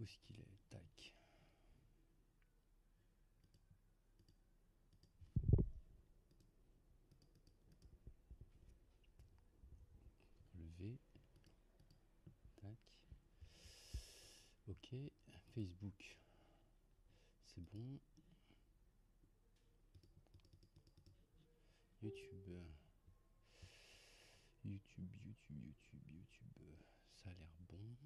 Où est-ce qu'il est? Tac. Lever. Tac. Ok. Facebook. C'est bon. YouTube. YouTube, YouTube, YouTube, YouTube. Ça a l'air bon.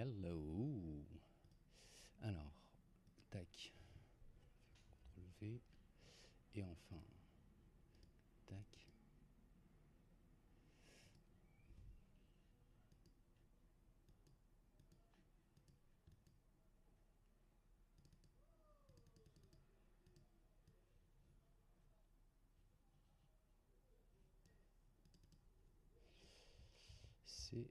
Hello. Alors, tac. CTRL V. Et enfin, tac. C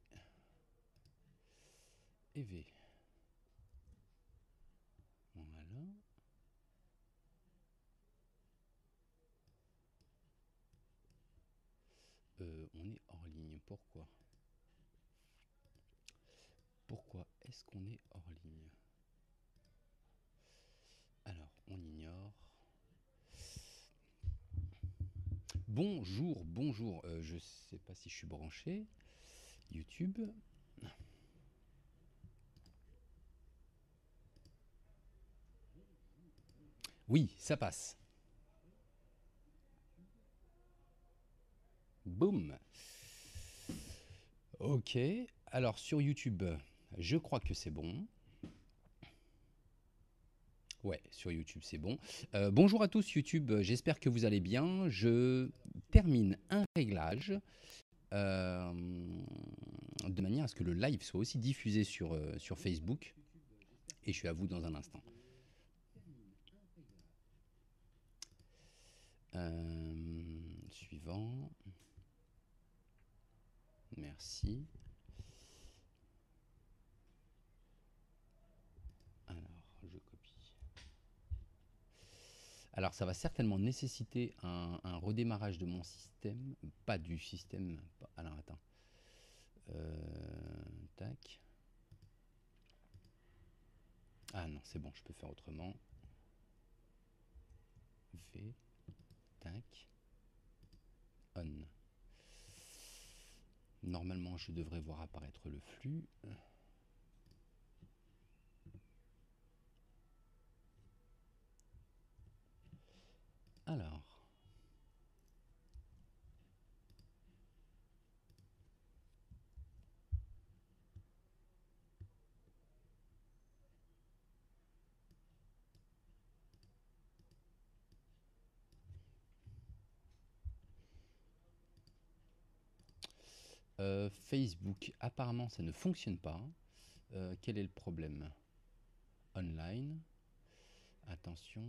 Voilà. Euh, on est hors ligne. Pourquoi? Pourquoi est-ce qu'on est hors ligne? Alors, on ignore. Bonjour, bonjour. Euh, je sais pas si je suis branché. YouTube. Oui, ça passe. Boum. Ok. Alors sur YouTube, je crois que c'est bon. Ouais, sur YouTube, c'est bon. Euh, bonjour à tous YouTube, j'espère que vous allez bien. Je termine un réglage euh, de manière à ce que le live soit aussi diffusé sur, euh, sur Facebook. Et je suis à vous dans un instant. Euh, suivant. Merci. Alors, je copie. Alors, ça va certainement nécessiter un, redémarrage de mon système. Pas du système. Alors, attends. Euh, tac. Ah non, c'est bon, je peux faire autrement. V. On. Normalement, je devrais voir apparaître le flux. Alors. Euh, Facebook, apparemment, ça ne fonctionne pas. Euh, quel est le problème Online. Attention.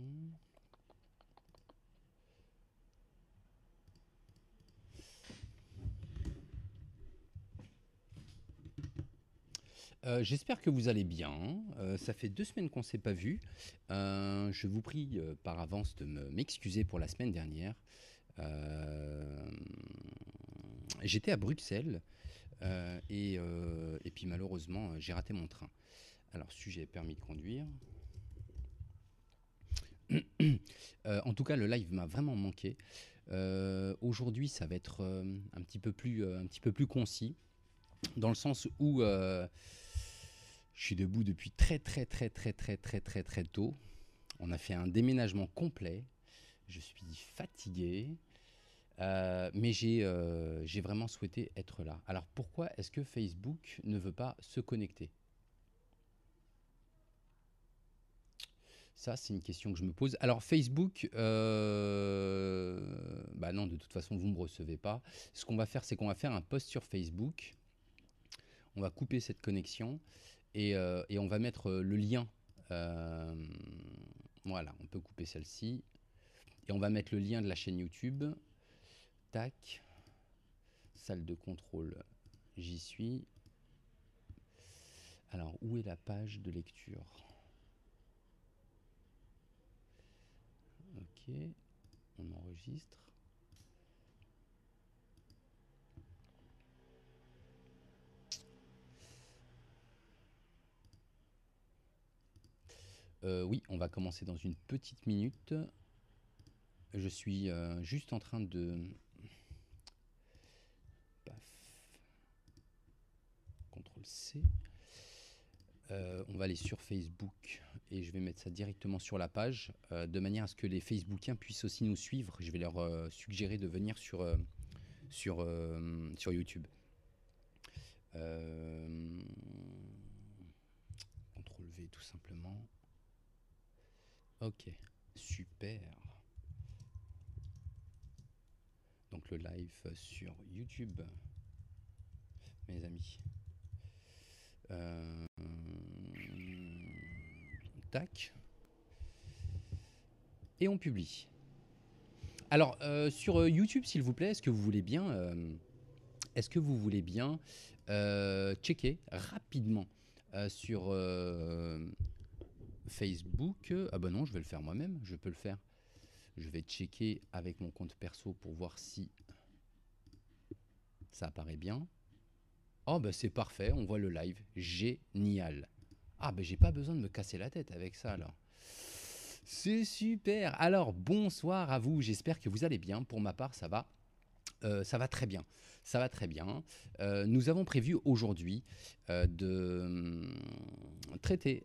Euh, J'espère que vous allez bien. Ça fait deux semaines qu'on ne s'est pas vu. Je vous prie par avance de me- m'excuser pour la semaine dernière. J'étais à Bruxelles euh, et, euh, et puis malheureusement euh, j'ai raté mon train. Alors sujet permis de conduire. En tout cas, le live m'a vraiment manqué. Aujourd'hui, ça va être un, petit peu plus, un petit peu plus concis, dans le sens où je suis debout depuis très très très très très très très très tôt. On a fait un déménagement complet. Je suis fatigué. Euh, mais j'ai euh, j'ai vraiment souhaité être là. Alors pourquoi est-ce que Facebook ne veut pas se connecter? Ça, c'est une question que je me pose. Alors Facebook, euh, bah non, de toute façon, vous ne me recevez pas. Ce qu'on va faire, c'est qu'on va faire un post sur Facebook. On va couper cette connexion et, on va mettre le lien. Voilà, on peut couper celle-ci. Et on va mettre le lien de la chaîne YouTube. Tac. Salle de contrôle, j'y suis. Alors, où est la page de lecture? Ok, on enregistre. Euh, oui, on va commencer dans une petite minute. Je suis euh, juste en train de... Euh, on va aller sur Facebook et je vais mettre ça directement sur la page de manière à ce que les Facebookiens puissent aussi nous suivre. Je vais leur suggérer de venir sur, sur, sur YouTube. CTRL V tout simplement. Ok, super. Donc le live sur YouTube, mes amis. Euh, tac. Et on publie. Alors, euh, sur euh, YouTube, s'il vous plaît, est-ce que vous voulez bien, est-ce que vous voulez bien checker rapidement sur Facebook? Ah bah non, je vais le faire moi-même, je peux le faire. Je vais checker avec mon compte perso pour voir si ça apparaît bien. Oh bah c'est parfait, on voit le live. Génial. Ah bah j'ai pas besoin de me casser la tête avec ça alors. C'est super. Alors bonsoir à vous, j'espère que vous allez bien. Pour ma part, ça va. Euh, ça va très bien. Ça va très bien. Euh, nous avons prévu aujourd'hui euh, de hum, traiter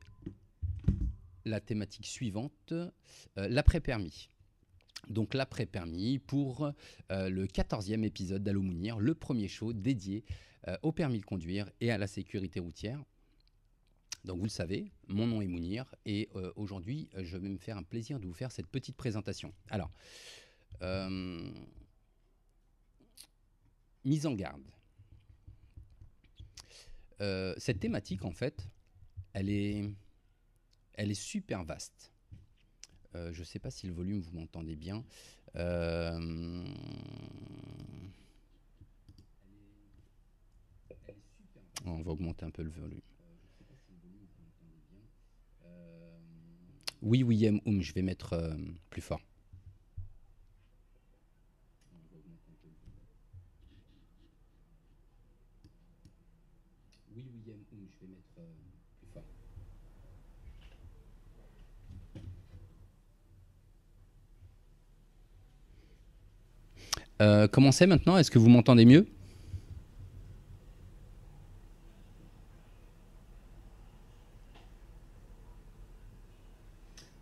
la thématique suivante, l'après-permis. Donc l'après-permis pour le 14e épisode d'Alomounir, le premier show dédié euh, au permis de conduire et à la sécurité routière. Donc vous le savez, mon nom est Mounir et aujourd'hui je vais me faire un plaisir de vous faire cette petite présentation. Alors, mise en garde. cette thématique en fait, elle est elle est super vaste. Euh, je ne sais pas si le volume, vous m'entendez bien. Euh, on va augmenter un peu le volume. Oui, William je vais mettre euh, plus fort. Oui, William je vais mettre plus fort. Euh, maintenant? Est-ce que vous m'entendez mieux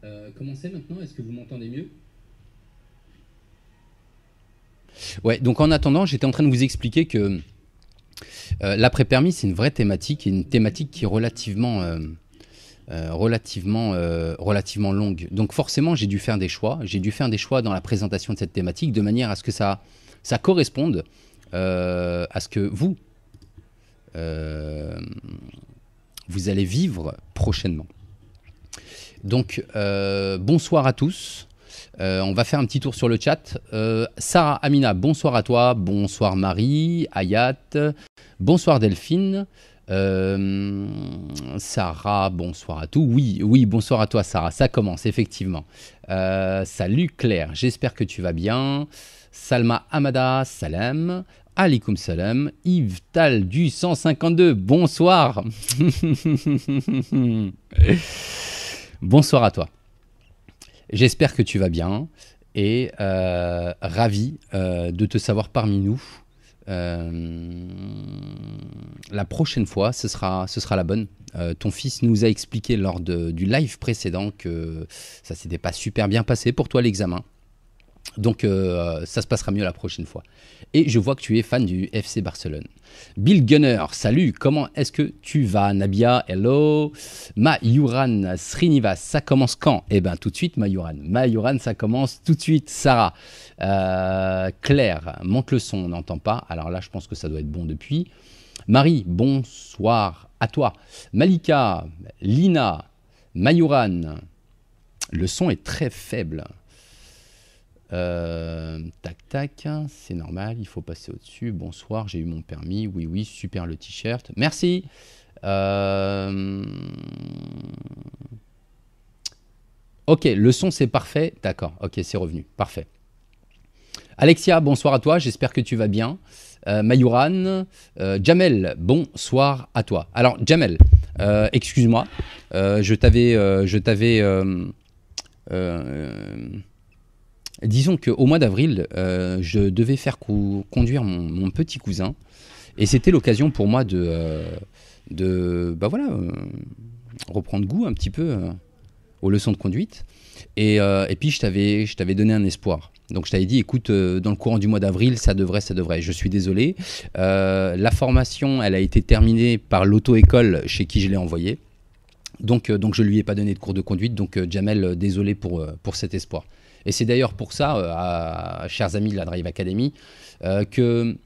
euh, Comment maintenant? Est-ce que vous m'entendez mieux? Ouais, donc en attendant, j'étais en train de vous expliquer que euh, l'après-permis, c'est une vraie thématique, une thématique qui est relativement euh, euh, relativement longue. Donc forcément, j'ai dû faire des choix. J'ai dû faire des choix dans la présentation de cette thématique de manière à ce que ça, corresponde à ce que vous allez vivre prochainement. Donc, bonsoir à tous. on va faire un petit tour sur le chat. Sarah Amina, bonsoir à toi. Bonsoir Marie, Ayat. Bonsoir Delphine. Euh, Sarah, bonsoir à tous. Oui, oui, bonsoir à toi, Sarah. Ça commence, effectivement. Euh, salut Claire, j'espère que tu vas bien. Salma Amada, salam. Alikum salam. Yves Tal du 152, bonsoir. bonsoir à toi. J'espère que tu vas bien et euh, ravi de te savoir parmi nous. Euh, la prochaine fois, ce sera, la bonne. Euh, ton fils nous a expliqué lors du live précédent que ça s'était pas super bien passé pour toi l'examen. Donc euh, ça se passera mieux la prochaine fois. Et je vois que tu es fan du FC Barcelone. Bill Gunner, salut, comment est-ce que tu vas Nabia, hello? Mayuran Srinivas, ça commence quand? Eh bien tout de suite Mayuran. Mayuran, ça commence tout de suite. Sarah, euh, Claire, monte le son, on n'entend pas. Alors là, je pense que ça doit être bon depuis. Marie, bonsoir à toi. Malika, Lina, Mayuran, le son est très faible. Euh, tac, tac, c'est normal, il faut passer au-dessus. Bonsoir, j'ai eu mon permis. Oui, oui, super le t-shirt. Merci. Euh, ok, le son c'est parfait. D'accord, ok, c'est revenu. Parfait. Alexia, bonsoir à toi, j'espère que tu vas bien. Euh, Mayuran, Jamel, bonsoir à toi. Alors, Jamel, excuse-moi, je t'avais. je t'avais disons qu'au mois d'avril, je devais faire conduire mon, petit cousin. Et c'était l'occasion pour moi de. de bah voilà, reprendre goût un petit peu aux leçons de conduite. Et, puis, je t'avais donné un espoir. Donc je t'avais dit, écoute, euh, dans le courant du mois d'avril, ça devrait, ça devrait. Je suis désolé. Euh, la formation, elle a été terminée par l'auto-école chez qui je l'ai envoyée. Donc, euh, donc je ne lui ai pas donné de cours de conduite. Donc Jamel, désolé pour, pour cet espoir. Et c'est d'ailleurs pour ça, à, chers amis de la Drive Academy, que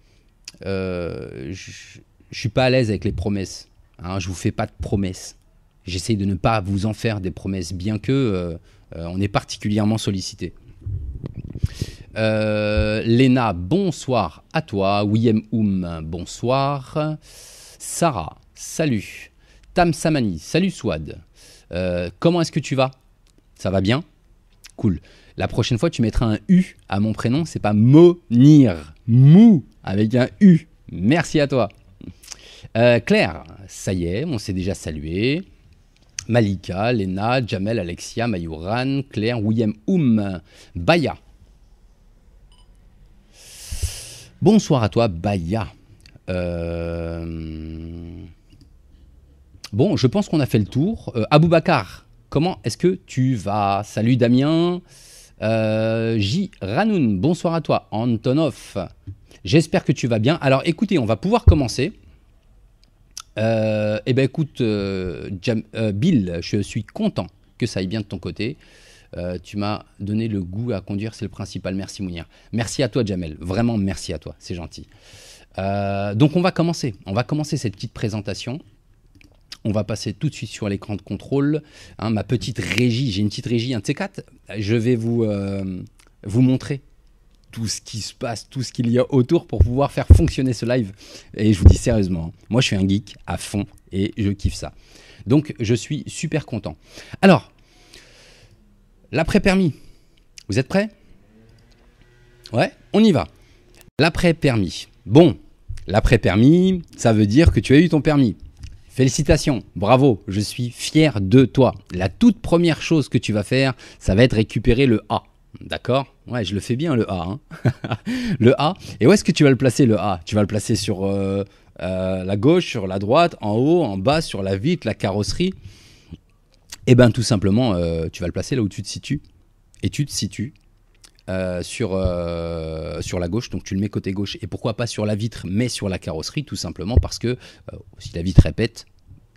je ne suis pas à l'aise avec les promesses. Hein, je vous fais pas de promesses. J'essaye de ne pas vous en faire des promesses, bien que on est particulièrement sollicité. Euh, Léna, bonsoir à toi. William Oum, bonsoir. Sarah, salut. Tam Samani, salut Swad. Euh, comment est-ce que tu vas? Ça va bien? Cool. La prochaine fois, tu mettras un U à mon prénom. C'est pas Monir. Mou avec un U. Merci à toi. Euh, Claire, ça y est, on s'est déjà salué. Malika, Lena, Jamel, Alexia, Mayuran, Claire, William Oum, Baya. Bonsoir à toi, Baya. Euh, bon, je pense qu'on a fait le tour. Euh, Aboubacar, comment est-ce que tu vas? Salut Damien. Euh, J. Ranoun, bonsoir à toi. Antonov, j'espère que tu vas bien. Alors écoutez, on va pouvoir commencer. eh bien écoute, Bill, je suis content que ça aille bien de ton côté. Euh, tu m'as donné le goût à conduire, c'est le principal. Merci Mounir. Merci à toi Jamel, vraiment merci à toi, c'est gentil. Euh, donc on va commencer, on va commencer cette petite présentation. On va passer tout de suite sur l'écran de contrôle. Hein, ma petite régie, j'ai une petite régie, un T4. Je vais vous, euh, vous montrer tout ce qui se passe, tout ce qu'il y a autour pour pouvoir faire fonctionner ce live. Et je vous dis sérieusement, hein, moi je suis un geek à fond et je kiffe ça. Donc je suis super content. Alors, L'après-permis. Vous êtes prêts? Ouais, on y va. L'après-permis. Bon, l'après-permis, ça veut dire que tu as eu ton permis. Félicitations, bravo, je suis fier de toi. La toute première chose que tu vas faire, ça va être récupérer le A. D'accord? Ouais, je le fais bien le A. Hein. le A. Et où est-ce que tu vas le placer le A? Tu vas le placer sur euh, euh, la gauche, sur la droite, en haut, en bas, sur la vitre, la carrosserie? Eh bien, tout simplement, euh, tu vas le placer là où tu te situes. Et tu te situes euh, sur, euh, sur la gauche, donc tu le mets côté gauche. Et pourquoi pas sur la vitre, mais sur la carrosserie, tout simplement parce que si la vitre répète,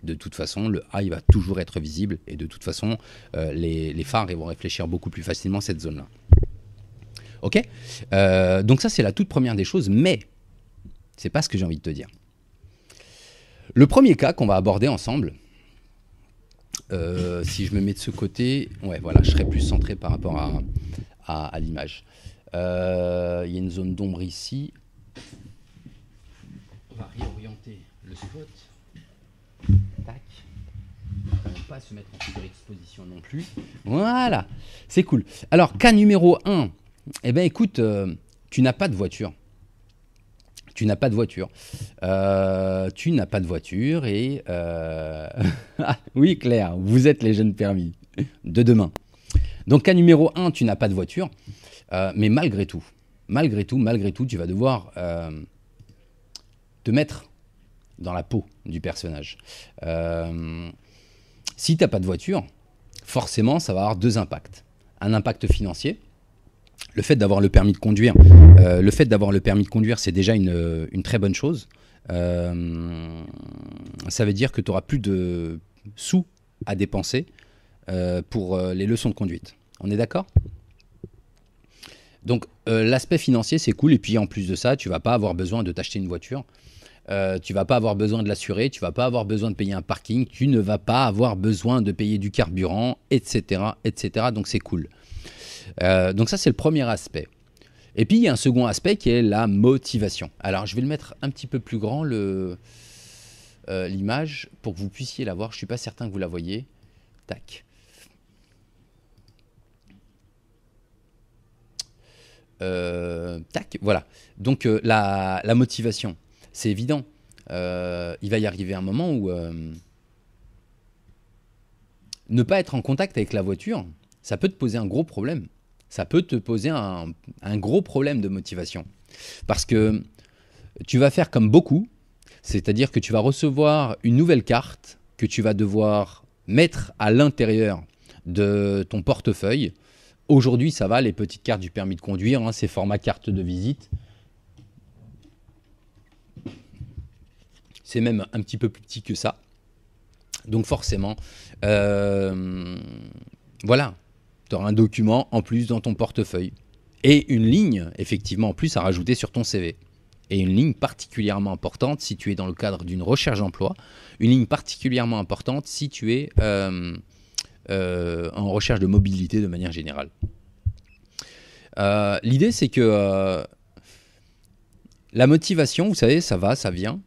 de toute façon, le A va toujours être visible. Et de toute façon, les, phares vont réfléchir beaucoup plus facilement cette zone-là. Ok? Donc ça, c'est la toute première des choses, mais c'est pas ce que j'ai envie de te dire. Le premier cas qu'on va aborder ensemble, euh, si je me mets de ce côté, ouais, voilà, je serais plus centré par rapport à, à, l'image. Euh, il y a une zone d'ombre ici. On va réorienter le spot. Tac. On ne pas se mettre en surexposition non plus. Voilà, c'est cool. Alors, cas numéro 1. Eh bien, écoute, euh, tu n'as pas de voiture tu n'as pas de voiture. Euh, tu n'as pas de voiture et... Ah, oui, Claire, vous êtes les jeunes permis de demain. Donc cas numéro 1, tu n'as pas de voiture, euh, mais malgré tout, malgré tout, malgré tout, tu vas devoir te mettre dans la peau du personnage. si tu n'as pas de voiture, forcément, ça va avoir deux impacts. Un impact financier, le fait d'avoir le permis de conduire, euh, le fait d'avoir le permis de conduire, c'est déjà une, très bonne chose. Euh, ça veut dire que tu auras plus de sous à dépenser euh, pour les leçons de conduite. On est d'accord? Donc l'aspect financier, c'est cool. Et puis en plus de ça, tu vas pas avoir besoin de t'acheter une voiture. tu vas pas avoir besoin de l'assurer, tu vas pas avoir besoin de payer un parking, tu ne vas pas avoir besoin de payer du carburant, etc., etc. Donc c'est cool. Euh, donc ça, c'est le premier aspect. Et puis, il y a un second aspect qui est la motivation. Alors, je vais le mettre un petit peu plus grand, euh, l'image pour que vous puissiez la voir. Je ne suis pas certain que vous la voyez. Tac. Tac, voilà. Donc euh, la, motivation, c'est évident. Euh, il va y arriver un moment où ne pas être en contact avec la voiture, ça peut te poser un gros problème. Ça peut te poser un gros problème de motivation. Parce que tu vas faire comme beaucoup, c'est-à-dire que tu vas recevoir une nouvelle carte que tu vas devoir mettre à l'intérieur de ton portefeuille. Aujourd'hui, ça va, les petites cartes du permis de conduire, hein, c'est format carte de visite. C'est même un petit peu plus petit que ça. Donc forcément, euh, voilà, tu auras un document en plus dans ton portefeuille. Et une ligne, effectivement, en plus à rajouter sur ton CV. Et une ligne particulièrement importante si tu es dans le cadre d'une recherche d'emploi. Une ligne particulièrement importante si tu es euh, en recherche de mobilité de manière générale. L'idée, c'est que la motivation, vous savez, ça va, ça vient.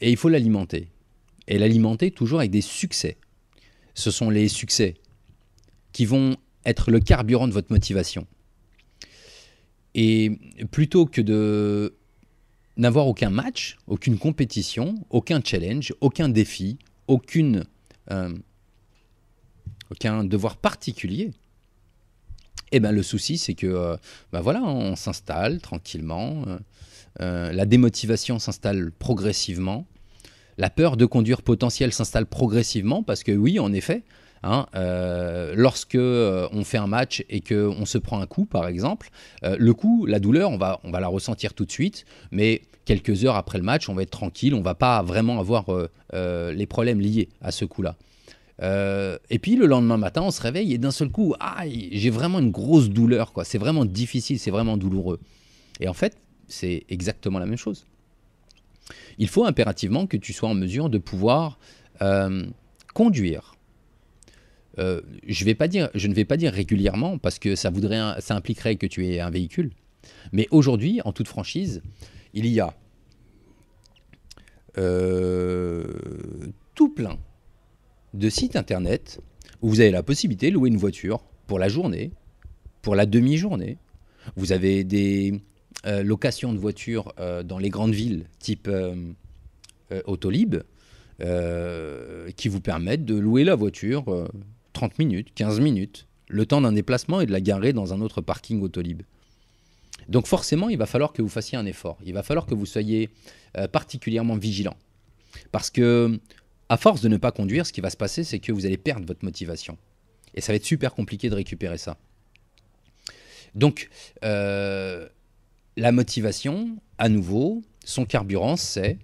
Et il faut l'alimenter et l'alimenter toujours avec des succès. Ce sont les succès qui vont être le carburant de votre motivation. Et plutôt que de n'avoir aucun match, aucune compétition, aucun challenge, aucun défi, aucune, euh, aucun devoir particulier, eh ben, le souci, c'est que euh, ben voilà, on s'installe tranquillement, euh, la démotivation s'installe progressivement, la peur de conduire potentiel s'installe progressivement parce que oui, en effet, hein, euh, lorsque euh, on fait un match et qu'on se prend un coup, par exemple, euh, le coup, la douleur, on va, on va la ressentir tout de suite, mais quelques heures après le match, on va être tranquille, on va pas vraiment avoir les problèmes liés à ce coup-là. Et puis le lendemain matin, on se réveille et d'un seul coup, j'ai vraiment une grosse douleur, quoi. C'est vraiment difficile, c'est vraiment douloureux. Et en fait, c'est exactement la même chose il faut impérativement que tu sois en mesure de pouvoir euh, conduire. Euh, je, vais pas dire, je ne vais pas dire régulièrement parce que ça, voudrait, ça impliquerait que tu aies un véhicule. Mais aujourd'hui, en toute franchise, il y a euh, tout plein de sites internet où vous avez la possibilité de louer une voiture pour la journée, pour la demi-journée. Vous avez des euh, location de voitures euh, dans les grandes villes, type euh, Autolib, qui vous permettent de louer la voiture 30 minutes, 15 minutes, le temps d'un déplacement et de la garer dans un autre parking Autolib. Donc forcément, il va falloir que vous fassiez un effort. Il va falloir que vous soyez particulièrement vigilant. Parce que, à force de ne pas conduire, ce qui va se passer, c'est que vous allez perdre votre motivation. Et ça va être super compliqué de récupérer ça. Donc, la motivation, à nouveau, son carburant, c'est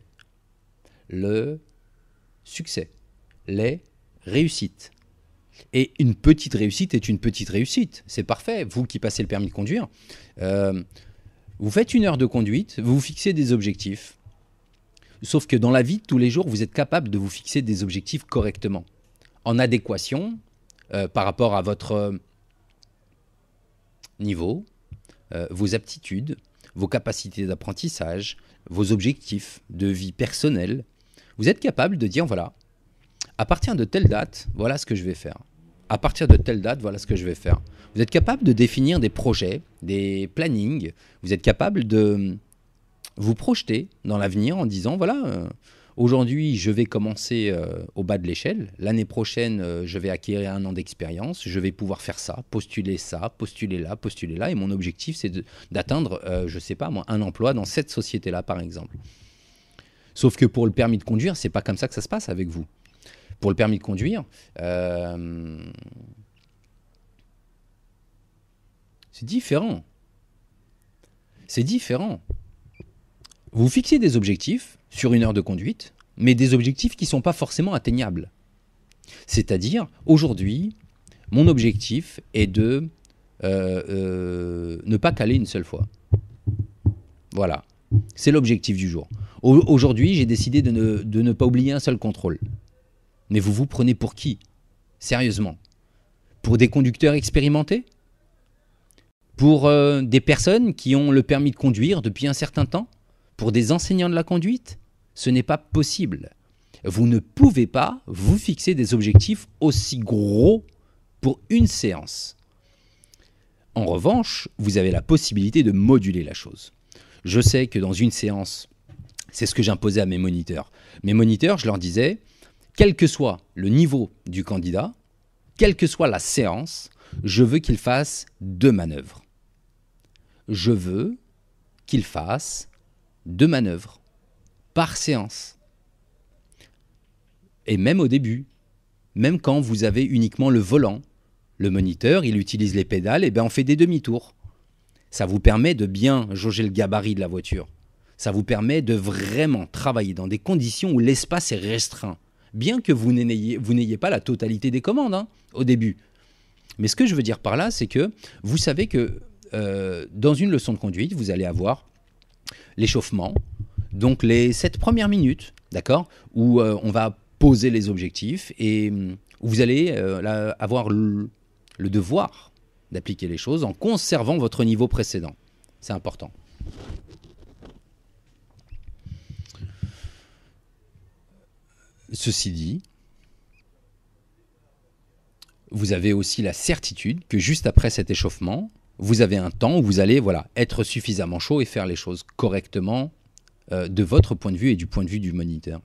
le succès, les réussites. Et une petite réussite est une petite réussite. C'est parfait. Vous qui passez le permis de conduire, euh, vous faites une heure de conduite, vous vous fixez des objectifs. Sauf que dans la vie de tous les jours, vous êtes capable de vous fixer des objectifs correctement, en adéquation euh, par rapport à votre niveau, euh, vos aptitudes, vos capacités d'apprentissage, vos objectifs de vie personnelle, vous êtes capable de dire, voilà, à partir de telle date, voilà ce que je vais faire. À partir de telle date, voilà ce que je vais faire. Vous êtes capable de définir des projets, des plannings. Vous êtes capable de vous projeter dans l'avenir en disant, voilà, euh, Aujourd'hui, je vais commencer euh, au bas de l'échelle. L'année prochaine, euh, je vais acquérir un an d'expérience. Je vais pouvoir faire ça, postuler ça, postuler là, postuler là. Et mon objectif, c'est d'atteindre, je sais pas moi, un emploi dans cette société-là, par exemple. Sauf que pour le permis de conduire, c'est pas comme ça que ça se passe avec vous. Pour le permis de conduire, c'est différent. C'est différent. Vous fixez des objectifs, sur une heure de conduite, mais des objectifs qui ne sont pas forcément atteignables. C'est-à-dire, aujourd'hui, mon objectif est de euh, euh, ne pas caler une seule fois. Voilà, c'est l'objectif du jour. Aujourd'hui, j'ai décidé de ne, pas oublier un seul contrôle. Mais vous vous prenez pour qui? Sérieusement? Pour des conducteurs expérimentés? Pour euh, des personnes qui ont le permis de conduire depuis un certain temps? Pour des enseignants de la conduite Ce n'est pas possible. Vous ne pouvez pas vous fixer des objectifs aussi gros pour une séance. En revanche, vous avez la possibilité de moduler la chose. Je sais que dans une séance, c'est ce que j'imposais à mes moniteurs. Mes moniteurs, je leur disais, quel que soit le niveau du candidat, quelle que soit la séance, je veux qu'il fasse deux manœuvres. Je veux qu'il fasse deux manœuvres par séance. Et même au début, même quand vous avez uniquement le volant, le moniteur, il utilise les pédales, et bien on fait des demi-tours. Ça vous permet de bien jauger le gabarit de la voiture. Ça vous permet de vraiment travailler dans des conditions où l'espace est restreint. Bien que vous n'ayez pas la totalité des commandes hein, au début. Mais ce que je veux dire par là, c'est que vous savez que euh, dans une leçon de conduite, vous allez avoir l'échauffement, donc les sept premières minutes, d'accord, où euh, on va poser les objectifs et où vous allez euh, avoir le devoir d'appliquer les choses en conservant votre niveau précédent. C'est important. Ceci dit, vous avez aussi la certitude que juste après cet échauffement, vous avez un temps où vous allez voilà, être suffisamment chaud et faire les choses correctement euh, de votre point de vue et du point de vue du moniteur.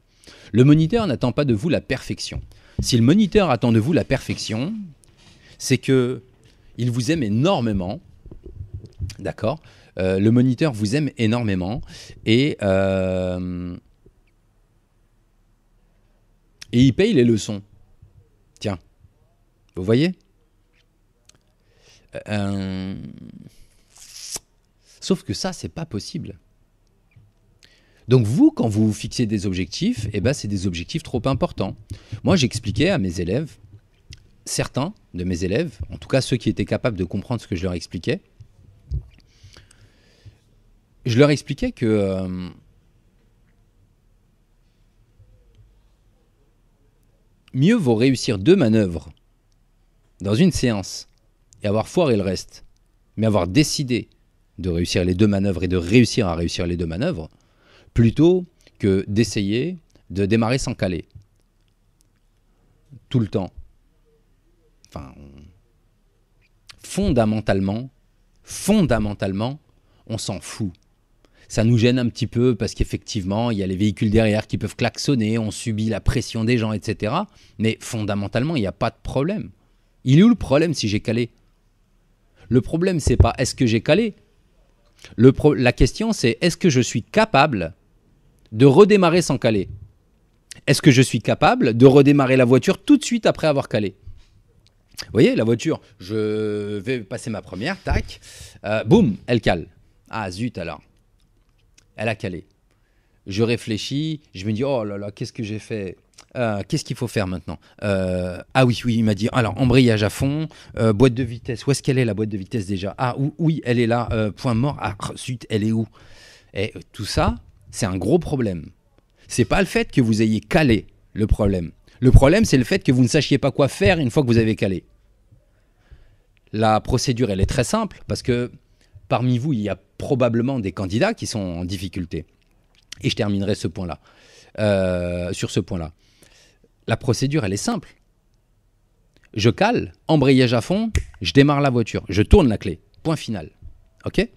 Le moniteur n'attend pas de vous la perfection. Si le moniteur attend de vous la perfection, c'est que il vous aime énormément, d'accord euh, Le moniteur vous aime énormément euh, et il paye les leçons. Tiens, vous voyez? Euh, Sauf que ça, c'est pas possible. Donc vous, quand vous fixez des objectifs, eh ben, c'est des objectifs trop importants. Moi, j'expliquais à mes élèves, certains de mes élèves, en tout cas ceux qui étaient capables de comprendre ce que je leur expliquais, je leur expliquais que euh, mieux vaut réussir deux manœuvres dans une séance et avoir foiré le reste, mais avoir décidé de réussir les deux manœuvres et de réussir à réussir les deux manœuvres, plutôt que d'essayer de démarrer sans caler. Tout le temps. Enfin, fondamentalement, fondamentalement, on s'en fout ça nous gêne un petit peu parce qu'effectivement, il y a les véhicules derrière qui peuvent klaxonner, on subit la pression des gens, etc. Mais fondamentalement, il n'y a pas de problème. Il est où le problème si j'ai calé? Le problème, c'est pas est-ce que j'ai calé La question, c'est est-ce que je suis capable de redémarrer sans caler Est-ce que je suis capable de redémarrer la voiture tout de suite après avoir calé vous voyez, la voiture, je vais passer ma première, tac, euh, boum, elle cale. Ah zut alors elle a calé. Je réfléchis, je me dis, oh là là, qu'est-ce que j'ai fait? Euh, Qu'est-ce qu'il faut faire maintenant? Euh, Ah oui, oui, il m'a dit, alors embrayage à fond, euh, boîte de vitesse, où est-ce qu'elle est la boîte de vitesse déjà? Ah oui, elle est là, point mort, ah zut, elle est où? Et tout ça, c'est un gros problème. C'est pas le fait que vous ayez calé le problème. Le problème, c'est le fait que vous ne sachiez pas quoi faire une fois que vous avez calé. La procédure, elle est très simple parce que parmi vous, il y a probablement des candidats qui sont en difficulté. Et je terminerai ce point-là, euh, sur ce point-là. La procédure, elle est simple. Je cale, embrayage à fond, je démarre la voiture, je tourne la clé. Point final. OK?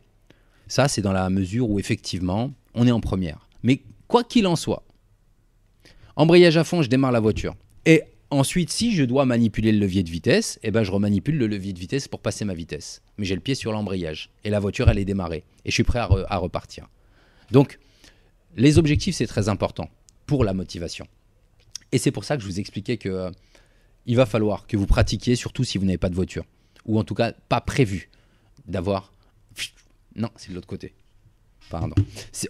Ça, c'est dans la mesure où effectivement, on est en première. Mais quoi qu'il en soit, embrayage à fond, je démarre la voiture. Et Ensuite, si je dois manipuler le levier de vitesse, eh ben, je remanipule le levier de vitesse pour passer ma vitesse. Mais j'ai le pied sur l'embrayage et la voiture, elle est démarrée. Et je suis prêt à, repartir. Donc, les objectifs, c'est très important pour la motivation. Et c'est pour ça que je vous expliquais que euh, il va falloir que vous pratiquiez, surtout si vous n'avez pas de voiture. Ou en tout cas, pas prévu d'avoir. Non, c'est de l'autre côté. Pardon.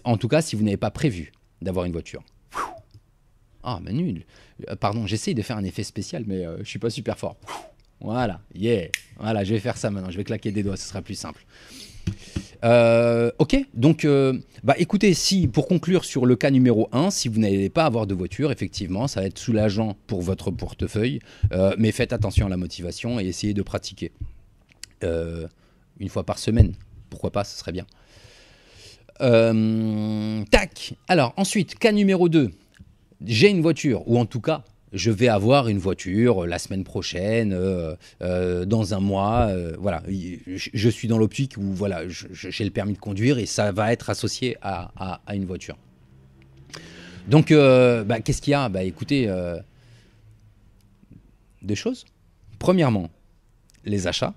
En tout cas, si vous n'avez pas prévu d'avoir une voiture. Ah, mais nul. Euh, pardon, j'essaye de faire un effet spécial, mais euh, je suis pas super fort. Voilà, yeah. Voilà, je vais faire ça maintenant. Je vais claquer des doigts, ce sera plus simple. Euh, ok, donc bah écoutez, si pour conclure sur le cas numéro 1, si vous n'allez pas avoir de voiture, effectivement, ça va être soulageant pour votre portefeuille, mais faites attention à la motivation et essayez de pratiquer une fois par semaine. Pourquoi pas, ce serait bien. Euh, tac. Alors ensuite, cas numéro 2. J'ai une voiture, ou en tout cas, je vais avoir une voiture la semaine prochaine, euh, euh, dans un mois. voilà, je, suis dans l'optique où voilà, j'ai le permis de conduire et ça va être associé à, une voiture. Donc, bah, qu'est-ce qu'il y a? Bah, écoutez, deux choses. Premièrement, les achats,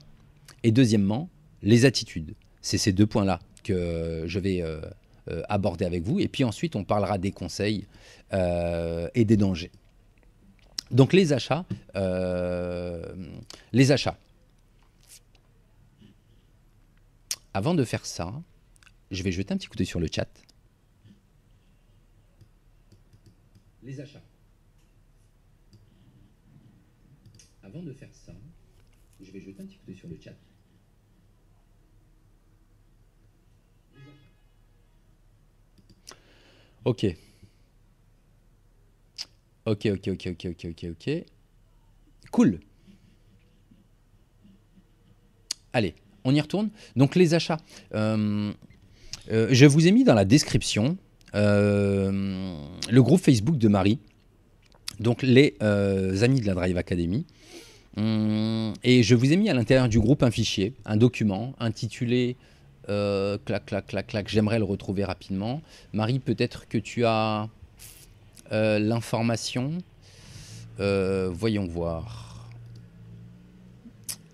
et deuxièmement, les attitudes. C'est ces deux points-là que je vais euh, euh, aborder avec vous. Et puis ensuite, on parlera des conseils euh, et des dangers. Donc les achats, les achats. Avant de faire ça, je vais jeter un petit coup d'œil sur le chat. Les achats. Avant de faire ça, je vais jeter un petit coup d'œil sur le chat. Ok. Ok, ok, ok, ok, ok, ok, ok. Cool. Allez, on y retourne. Donc les achats. Euh, euh, je vous ai mis dans la description euh, le groupe Facebook de Marie. Donc les amis de la Drive Academy. Hum, et je vous ai mis à l'intérieur du groupe un fichier, un document intitulé clac, clac, clac, clac. J'aimerais le retrouver rapidement. Marie, peut-être que tu as euh, l'information. Euh, voyons voir.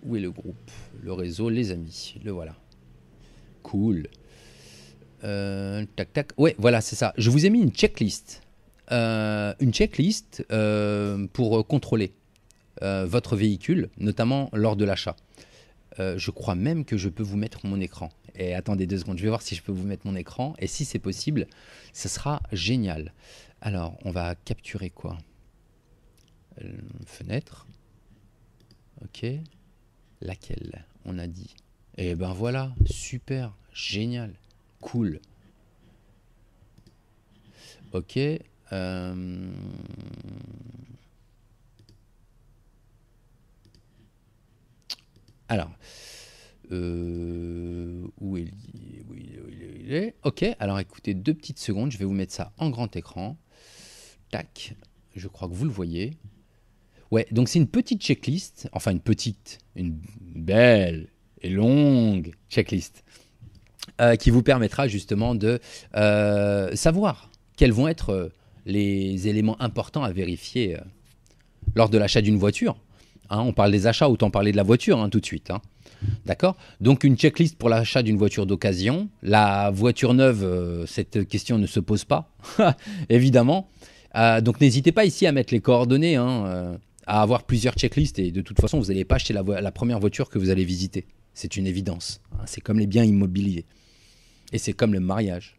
Où est le groupe Le réseau, les amis. Le voilà. Cool. tac, tac. Ouais, voilà, c'est ça. Je vous ai mis une checklist. une checklist pour contrôler votre véhicule, notamment lors de l'achat. je crois même que je peux vous mettre mon écran. Et attendez deux secondes, je vais voir si je peux vous mettre mon écran. Et si c'est possible, ce sera génial. Alors, on va capturer quoi? Euh, Fenêtre. Ok. Laquelle? On a dit. Eh ben voilà, super, génial, cool. Ok. Euh, alors, euh, où, est, il est, Ok, alors écoutez deux petites secondes, je vais vous mettre ça en grand écran. Tac, je crois que vous le voyez. Ouais, donc c'est une petite checklist, enfin une petite, une belle et longue checklist euh, qui vous permettra justement de euh, savoir quels vont être les éléments importants à vérifier lors de l'achat d'une voiture. Hein, on parle des achats, autant parler de la voiture hein, tout de suite. Hein. D'accord? Donc une checklist pour l'achat d'une voiture d'occasion. La voiture neuve, euh, cette question ne se pose pas, évidemment. Euh, donc n'hésitez pas ici à mettre les coordonnées, hein, euh, à avoir plusieurs checklists. Et de toute façon, vous n'allez pas acheter la, première voiture que vous allez visiter. C'est une évidence. Hein. C'est comme les biens immobiliers. Et c'est comme le mariage.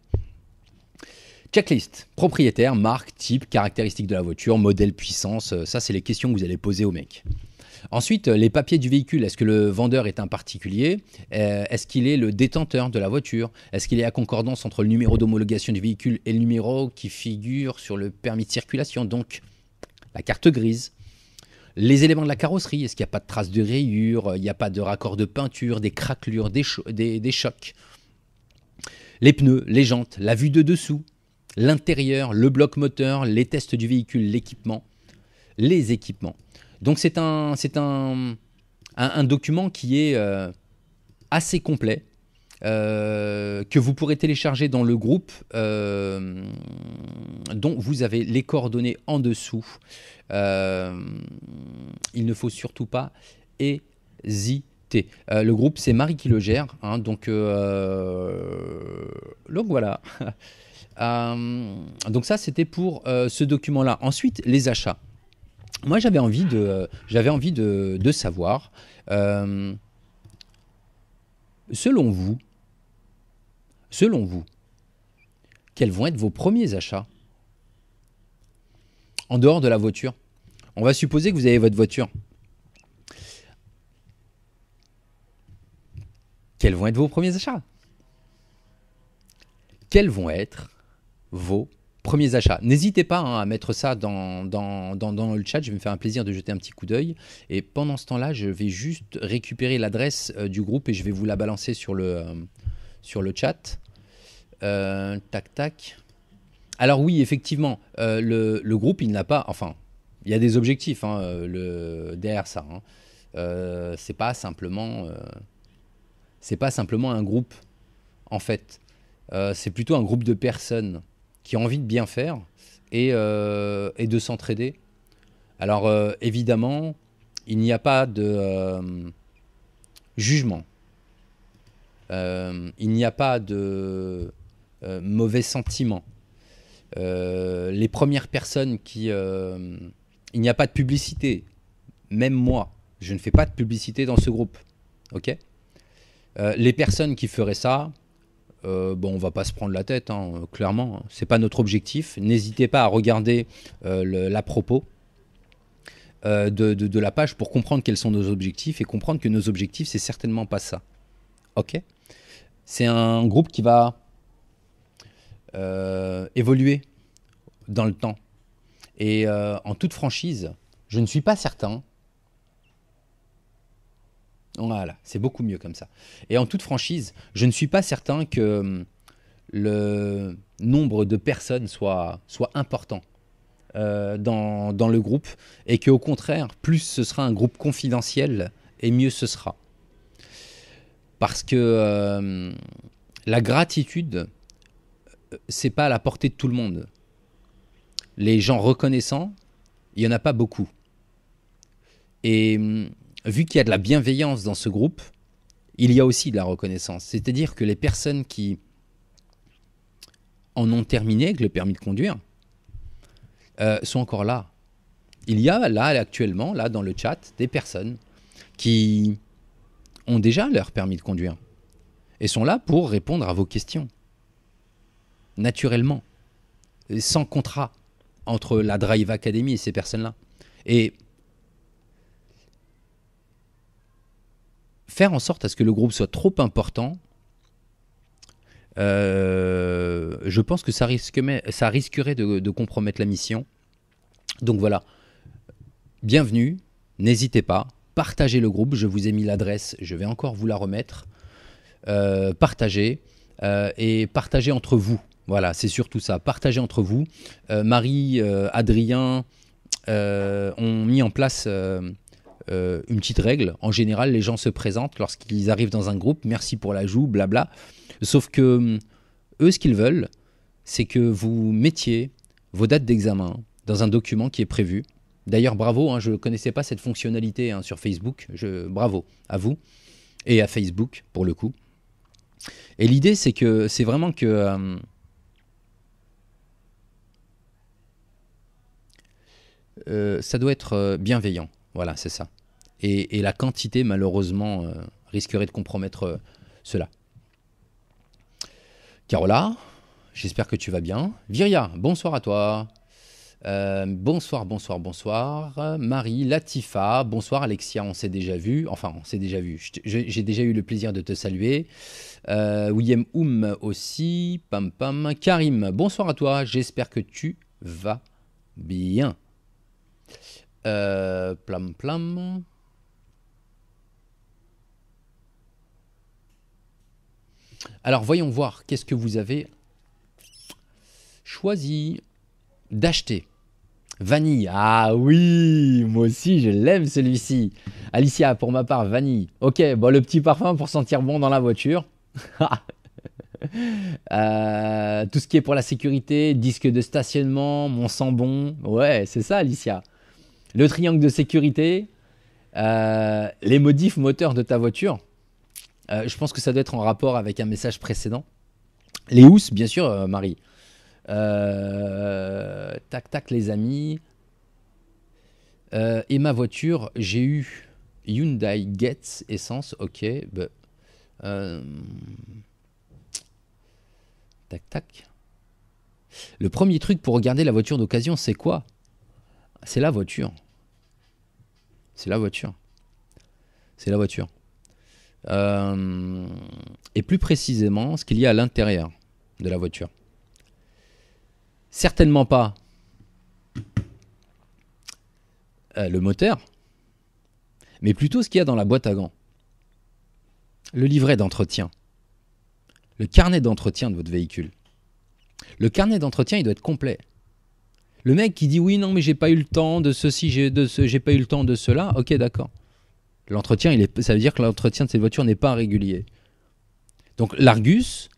Checklist. Propriétaire, marque, type, caractéristiques de la voiture, modèle, puissance. Ça, c'est les questions que vous allez poser au mec. Ensuite, les papiers du véhicule. Est-ce que le vendeur est un particulier? Euh, Est-ce qu'il est le détenteur de la voiture? Est-ce qu'il est à concordance entre le numéro d'homologation du véhicule et le numéro qui figure sur le permis de circulation? Donc, la carte grise. Les éléments de la carrosserie, est-ce qu'il n'y a pas de traces de rayures? Il n'y a pas de raccord de peinture, des craquelures, des, des chocs Les pneus, les jantes, la vue de dessous, l'intérieur, le bloc moteur, les tests du véhicule, l'équipement, les équipements. Donc c'est un, c'est un, un, document qui est euh, assez complet, euh, que vous pourrez télécharger dans le groupe euh, dont vous avez les coordonnées en dessous. il ne faut surtout pas hésiter. le groupe, c'est Marie qui le gère. Hein, donc, donc voilà. donc ça, c'était pour ce document-là. Ensuite, les achats. Moi, j'avais envie de, savoir, euh, selon vous, selon vous, quels vont être vos premiers achats en dehors de la voiture? On va supposer que vous avez votre voiture. Quels vont être vos premiers achats? Quels vont être vos premiers achats. N'hésitez pas hein, à mettre ça dans, le chat, je vais me faire un plaisir de jeter un petit coup d'œil. Et pendant ce temps-là, je vais juste récupérer l'adresse euh, du groupe et je vais vous la balancer sur le, euh, chat. tac, tac. Alors oui, effectivement, le, groupe, il n'a pas... Enfin, il y a des objectifs hein, derrière ça. Hein. c'est c'est pas simplement un groupe, en fait. c'est plutôt un groupe de personnes qui ont envie de bien faire et, et de s'entraider. Alors évidemment, il n'y a pas de jugement. Euh, il n'y a pas de euh, mauvais sentiments. Euh, les premières personnes qui... il n'y a pas de publicité. Même moi, je ne fais pas de publicité dans ce groupe. Ok? Les personnes qui feraient ça, bon, on va pas se prendre la tête, hein, clairement. C'est pas notre objectif. N'hésitez pas à regarder la propos. Euh, de, la page pour comprendre quels sont nos objectifs et comprendre que nos objectifs, c'est certainement pas ça. Ok? C'est un groupe qui va euh, évoluer dans le temps. Et euh, en toute franchise, je ne suis pas certain. Voilà, c'est beaucoup mieux comme ça. Et en toute franchise, je ne suis pas certain que hum, le nombre de personnes soit, soit important euh, dans, dans, le groupe et qu'au contraire, plus ce sera un groupe confidentiel et mieux ce sera. Parce que euh, la gratitude, c'est pas à la portée de tout le monde. Les gens reconnaissants, il n'y en a pas beaucoup. Et vu qu'il y a de la bienveillance dans ce groupe, il y a aussi de la reconnaissance. C'est-à-dire que les personnes qui en ont terminé avec le permis de conduire, euh, sont encore là. Il y a là actuellement, là dans le chat, des personnes qui ont déjà leur permis de conduire et sont là pour répondre à vos questions. Naturellement, sans contrat entre la Drive Academy et ces personnes-là. Et faire en sorte à ce que le groupe soit trop important, euh, je pense que ça, risquerait de, compromettre la mission. Donc voilà, bienvenue, n'hésitez pas, partagez le groupe, je vous ai mis l'adresse, je vais encore vous la remettre. Euh, partagez euh, et partagez entre vous. Voilà, c'est surtout ça, partagez entre vous. Marie, Adrien ont mis en place une petite règle. En général, les gens se présentent lorsqu'ils arrivent dans un groupe, merci pour l'ajout, blabla. Sauf que hum, eux, ce qu'ils veulent, c'est que vous mettiez vos dates d'examen dans un document qui est prévu. D'ailleurs, bravo, hein, je ne connaissais pas cette fonctionnalité hein, sur Facebook. Bravo à vous et à Facebook pour le coup. Et l'idée, c'est que c'est vraiment que hum, euh, ça doit être euh, bienveillant. Voilà, c'est ça. Et, la quantité, malheureusement, euh, risquerait de compromettre cela. Carola, j'espère que tu vas bien. Viria, bonsoir à toi. Euh, bonsoir, bonsoir, bonsoir. Marie, Latifa, bonsoir Alexia, on s'est déjà vu. Enfin, on s'est déjà vu. J'ai déjà eu le plaisir de te saluer. Euh, William Oum aussi. Pam pam. Karim, bonsoir à toi. J'espère que tu vas bien. Euh, plam plam. Alors voyons voir, qu'est-ce que vous avez choisi d'acheter Vanille. Ah oui, moi aussi je l'aime celui-ci. Alicia, pour ma part, vanille. Ok, bon, le petit parfum pour sentir bon dans la voiture. Euh, tout ce qui est pour la sécurité, disque de stationnement, mon sang bon. Ouais, c'est ça, Alicia. Le triangle de sécurité, euh, les modifs moteurs de ta voiture. Euh, je pense que ça doit être en rapport avec un message précédent. Les housses, bien sûr, euh, Marie. Euh, tac, tac, les amis. et ma voiture, j'ai eu Hyundai Getz essence. Ok. Bah, tac, tac. Le premier truc pour regarder la voiture d'occasion, c'est quoi? C'est la voiture. C'est la voiture. C'est la voiture. Euh, et plus précisément ce qu'il y a à l'intérieur de la voiture. Certainement pas euh, le moteur, mais plutôt ce qu'il y a dans la boîte à gants. Le livret d'entretien. le carnet d'entretien de votre véhicule. Le carnet d'entretien, il doit être complet. Le mec qui dit oui, non, mais j'ai pas eu le temps de ceci, j'ai pas eu le temps de cela. Ok, d'accord. L'entretien, est, ça veut dire que l'entretien de cette voiture n'est pas régulier. Donc l'Argus,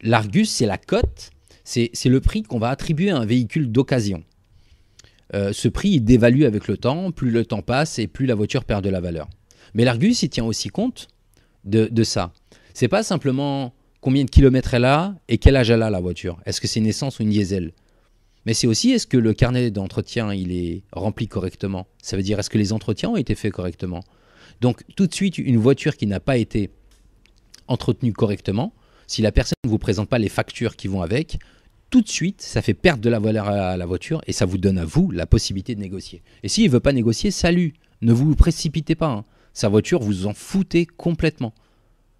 l'Argus, c'est la cote, c'est, c'est le prix qu'on va attribuer à un véhicule d'occasion. Euh, ce prix, il dévalue avec le temps. Plus le temps passe et plus la voiture perd de la valeur. Mais l'Argus, il tient aussi compte de, de ça. C'est pas simplement combien de kilomètres elle a et quel âge elle a la voiture. Est-ce que c'est une essence ou une diesel? Mais c'est aussi est-ce que le carnet d'entretien il est rempli correctement? Ça veut dire est-ce que les entretiens ont été faits correctement? Donc tout de suite une voiture qui n'a pas été entretenue correctement, si la personne ne vous présente pas les factures qui vont avec, tout de suite, ça fait perdre de la valeur à la voiture et ça vous donne à vous la possibilité de négocier. Et s'il ne veut pas négocier, salut, ne vous précipitez pas. hein. Sa voiture, vous en foutez complètement.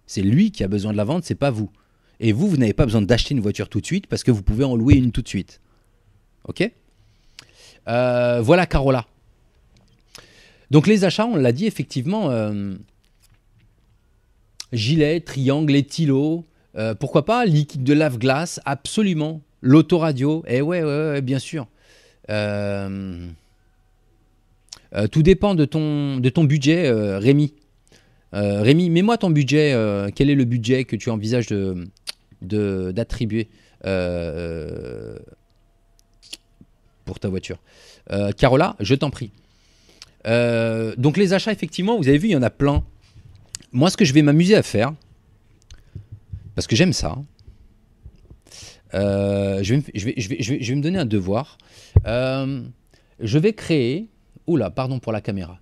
C'est lui qui a besoin de la vendre, c'est pas vous. Et vous, vous n'avez pas besoin d'acheter une voiture tout de suite parce que vous pouvez en louer une tout de suite. Ok Euh, Voilà Carola. Donc les achats, on l'a dit effectivement, euh, gilet, triangle, éthylot, euh, pourquoi pas liquide de lave-glace, absolument. L'autoradio, eh ouais, ouais, bien sûr. Tout dépend de ton, budget, Rémi. Rémi, mets-moi ton budget. quel est le budget que tu envisages d'attribuer pour ta voiture Euh, Carola, je t'en prie. Euh, donc les achats, effectivement, vous avez vu, il y en a plein. Moi, ce que je vais m'amuser à faire, parce que j'aime ça, je, vais, me- donner un devoir. Euh, je vais créer... Oula, pardon pour la caméra.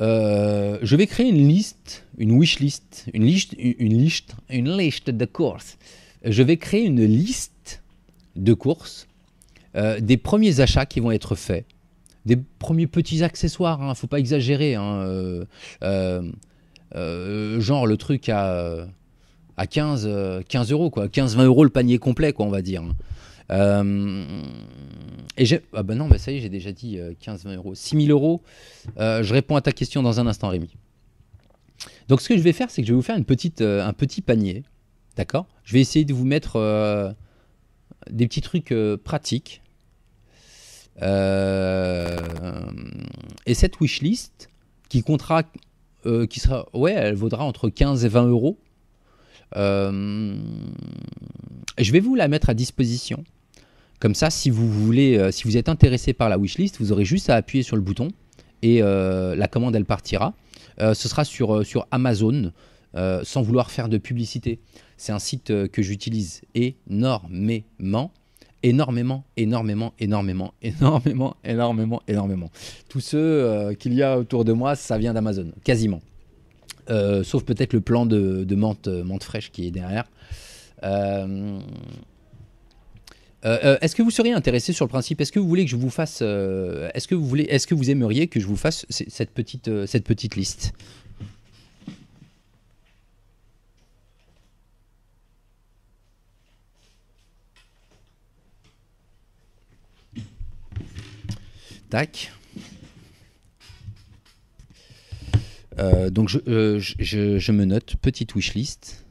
Je vais créer une liste, une wish list, une liste, une liste, une liste de courses. Je vais créer une liste de courses euh, des premiers achats qui vont être faits, des premiers petits accessoires. Il ne faut pas exagérer. hein, euh, euh, genre le truc à, à 15, euh, 15 euros, quoi. 15-20 euros le panier complet, quoi, on va dire. Euh, et j'ai. Ah bah non, bah ça y est, j'ai déjà dit 15-20 euros. 6 000 euros. Je réponds à ta question dans un instant, Rémi. Donc, ce que je vais faire, c'est que je vais vous faire un petit panier. D'accord? Je vais essayer de vous mettre des petits trucs pratiques. Euh, et cette wishlist qui comptera, euh, qui sera, ouais, elle vaudra entre 15 et 20 euros. Euh, je vais vous la mettre à disposition. Comme ça, si vous voulez, si vous êtes intéressé par la wishlist, vous aurez juste à appuyer sur le bouton et la commande elle partira. Ce sera sur, sur Amazon, sans vouloir faire de publicité. C'est un site que j'utilise énormément, énormément, énormément, énormément, énormément, énormément, énormément. Tous ceux euh, qu'il y a autour de moi, ça vient d'Amazon, quasiment. Euh, sauf peut-être le plan de, de menthe, euh, fraîche qui est derrière. Est-ce que vous seriez intéressé sur le principe Est-ce que vous voulez que je vous fasse Est-ce que vous aimeriez que je vous fasse cette petite cette petite liste? Euh, donc je, euh, je- me note petite wishlist.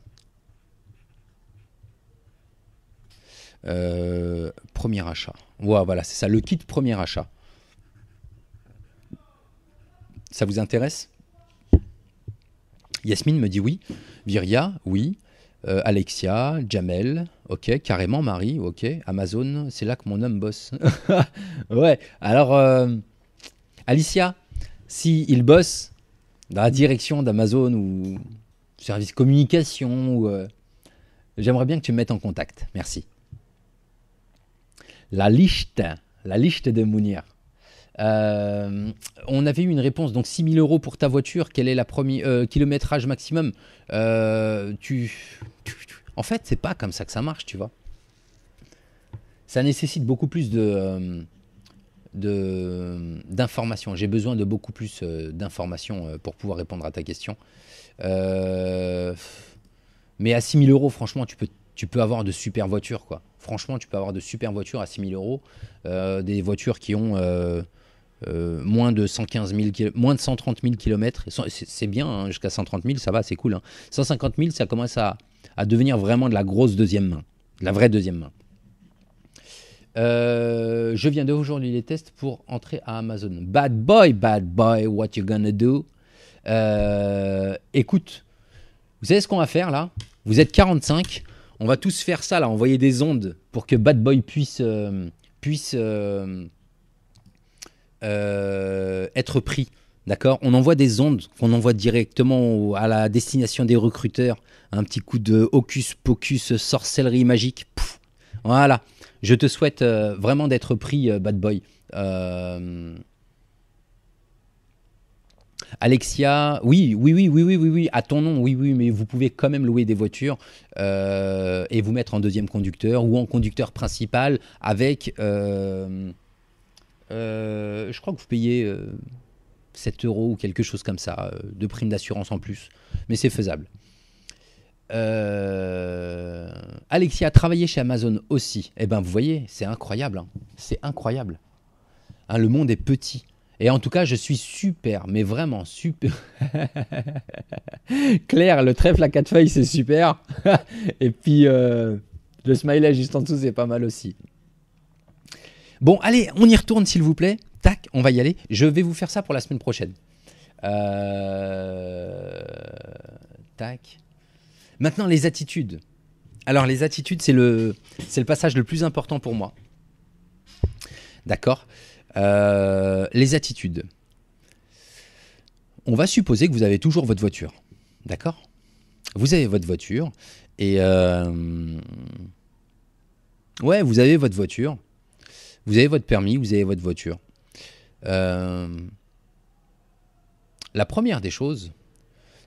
Euh, premier achat. Voilà, c'est ça, le kit premier achat. Ça vous intéresse? Yasmine me dit oui. Viria, oui. Euh, Alexia, Jamel, ok. Carrément, Marie, ok. Amazon, c'est là que mon homme bosse. ouais, alors, euh, Alicia, si bosse dans la direction d'Amazon ou service communication, euh, j'aimerais bien que tu me mettes en contact. Merci. La liste, la liste de Mounir. Euh, on avait eu une réponse, donc 6 000 euros pour ta voiture, quel est la euh, kilométrage maximum? Euh, En fait, c'est pas comme ça que ça marche, tu vois. Ça nécessite beaucoup plus de, d'informations. J'ai besoin de beaucoup plus d'informations pour pouvoir répondre à ta question. Mais à 6 000 euros, franchement, tu peux, avoir de super voitures. Franchement, tu peux avoir de super voitures à 6 000 euros. Des voitures qui ont moins, de 115 000, moins de 130 000 km. C'est bien, hein, jusqu'à 130 000, ça va, c'est cool. 150 000, ça commence à, à, devenir vraiment de la grosse deuxième main, de la vraie deuxième main. je viens d'aujourd'hui les tests pour entrer à Amazon. Bad boy, bad boy, what you gonna do? Écoute, vous savez ce qu'on va faire là? Vous êtes 45, on va tous faire ça là, envoyer des ondes pour que Bad Boy puisse, euh, puisse euh, euh, être pris. D'accord? On envoie des ondes qu'on envoie directement à la destination des recruteurs. Un petit coup de hocus pocus, sorcellerie magique. voilà. Je te souhaite vraiment d'être pris, Bad Boy. Alexia, oui, oui, oui, oui, oui, oui, oui, à ton nom, oui, oui, mais vous pouvez quand même louer des voitures euh, et vous mettre en deuxième conducteur ou en conducteur principal avec, euh, euh, je crois que vous payez 7 euros ou quelque chose comme ça de prime d'assurance en plus, mais c'est faisable. Alexia a travaillé chez Amazon aussi. Eh ben, vous voyez, c'est incroyable. Hein. C'est incroyable. Hein, le monde est petit. Et en tout cas, je suis super, mais vraiment super. Claire, le trèfle à quatre feuilles, c'est super. Et puis, euh, le smiley juste en dessous, c'est pas mal aussi. Bon, allez, on y retourne, s'il vous plaît. Tac, on va y aller. Je vais vous faire ça pour la semaine prochaine. Euh, tac. Maintenant, les attitudes. Alors, les attitudes, c'est le, passage le plus important pour moi. D'accord? Euh, les attitudes. On va supposer que vous avez toujours votre voiture. D'accord? Vous avez votre voiture et... Euh, ouais, vous avez votre voiture. Vous avez votre permis, vous avez votre voiture. Euh, la première des choses,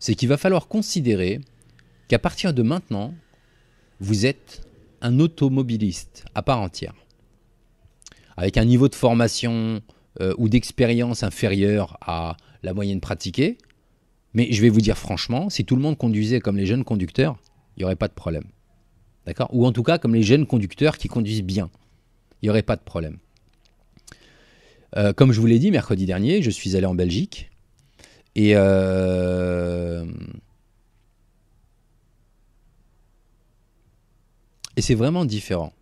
c'est qu'il va falloir considérer qu'à partir de maintenant, vous êtes un automobiliste à part entière avec un niveau de formation euh, ou d'expérience inférieur à la moyenne pratiquée. Mais je vais vous dire franchement, si tout le monde conduisait comme les jeunes conducteurs, il n'y aurait pas de problème. D'accord? Ou en tout cas comme les jeunes conducteurs qui conduisent bien. Il n'y aurait pas de problème. Euh, comme je vous l'ai dit mercredi dernier, je suis allé en Belgique. Et euh, et c'est vraiment différent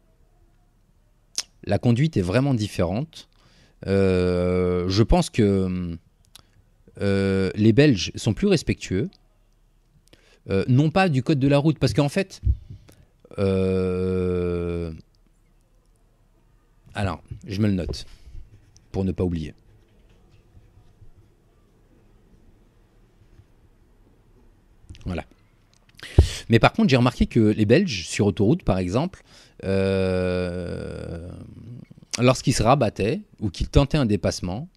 la conduite est vraiment différente. Euh, je pense que les Belges sont plus respectueux, non pas du code de la route, parce qu'en fait, alors, je me le note pour ne pas oublier. Voilà. Mais par contre, j'ai remarqué que les Belges, sur autoroute par exemple, euh, lorsqu'ils se rabattaient ou qu'ils tentaient un dépassement,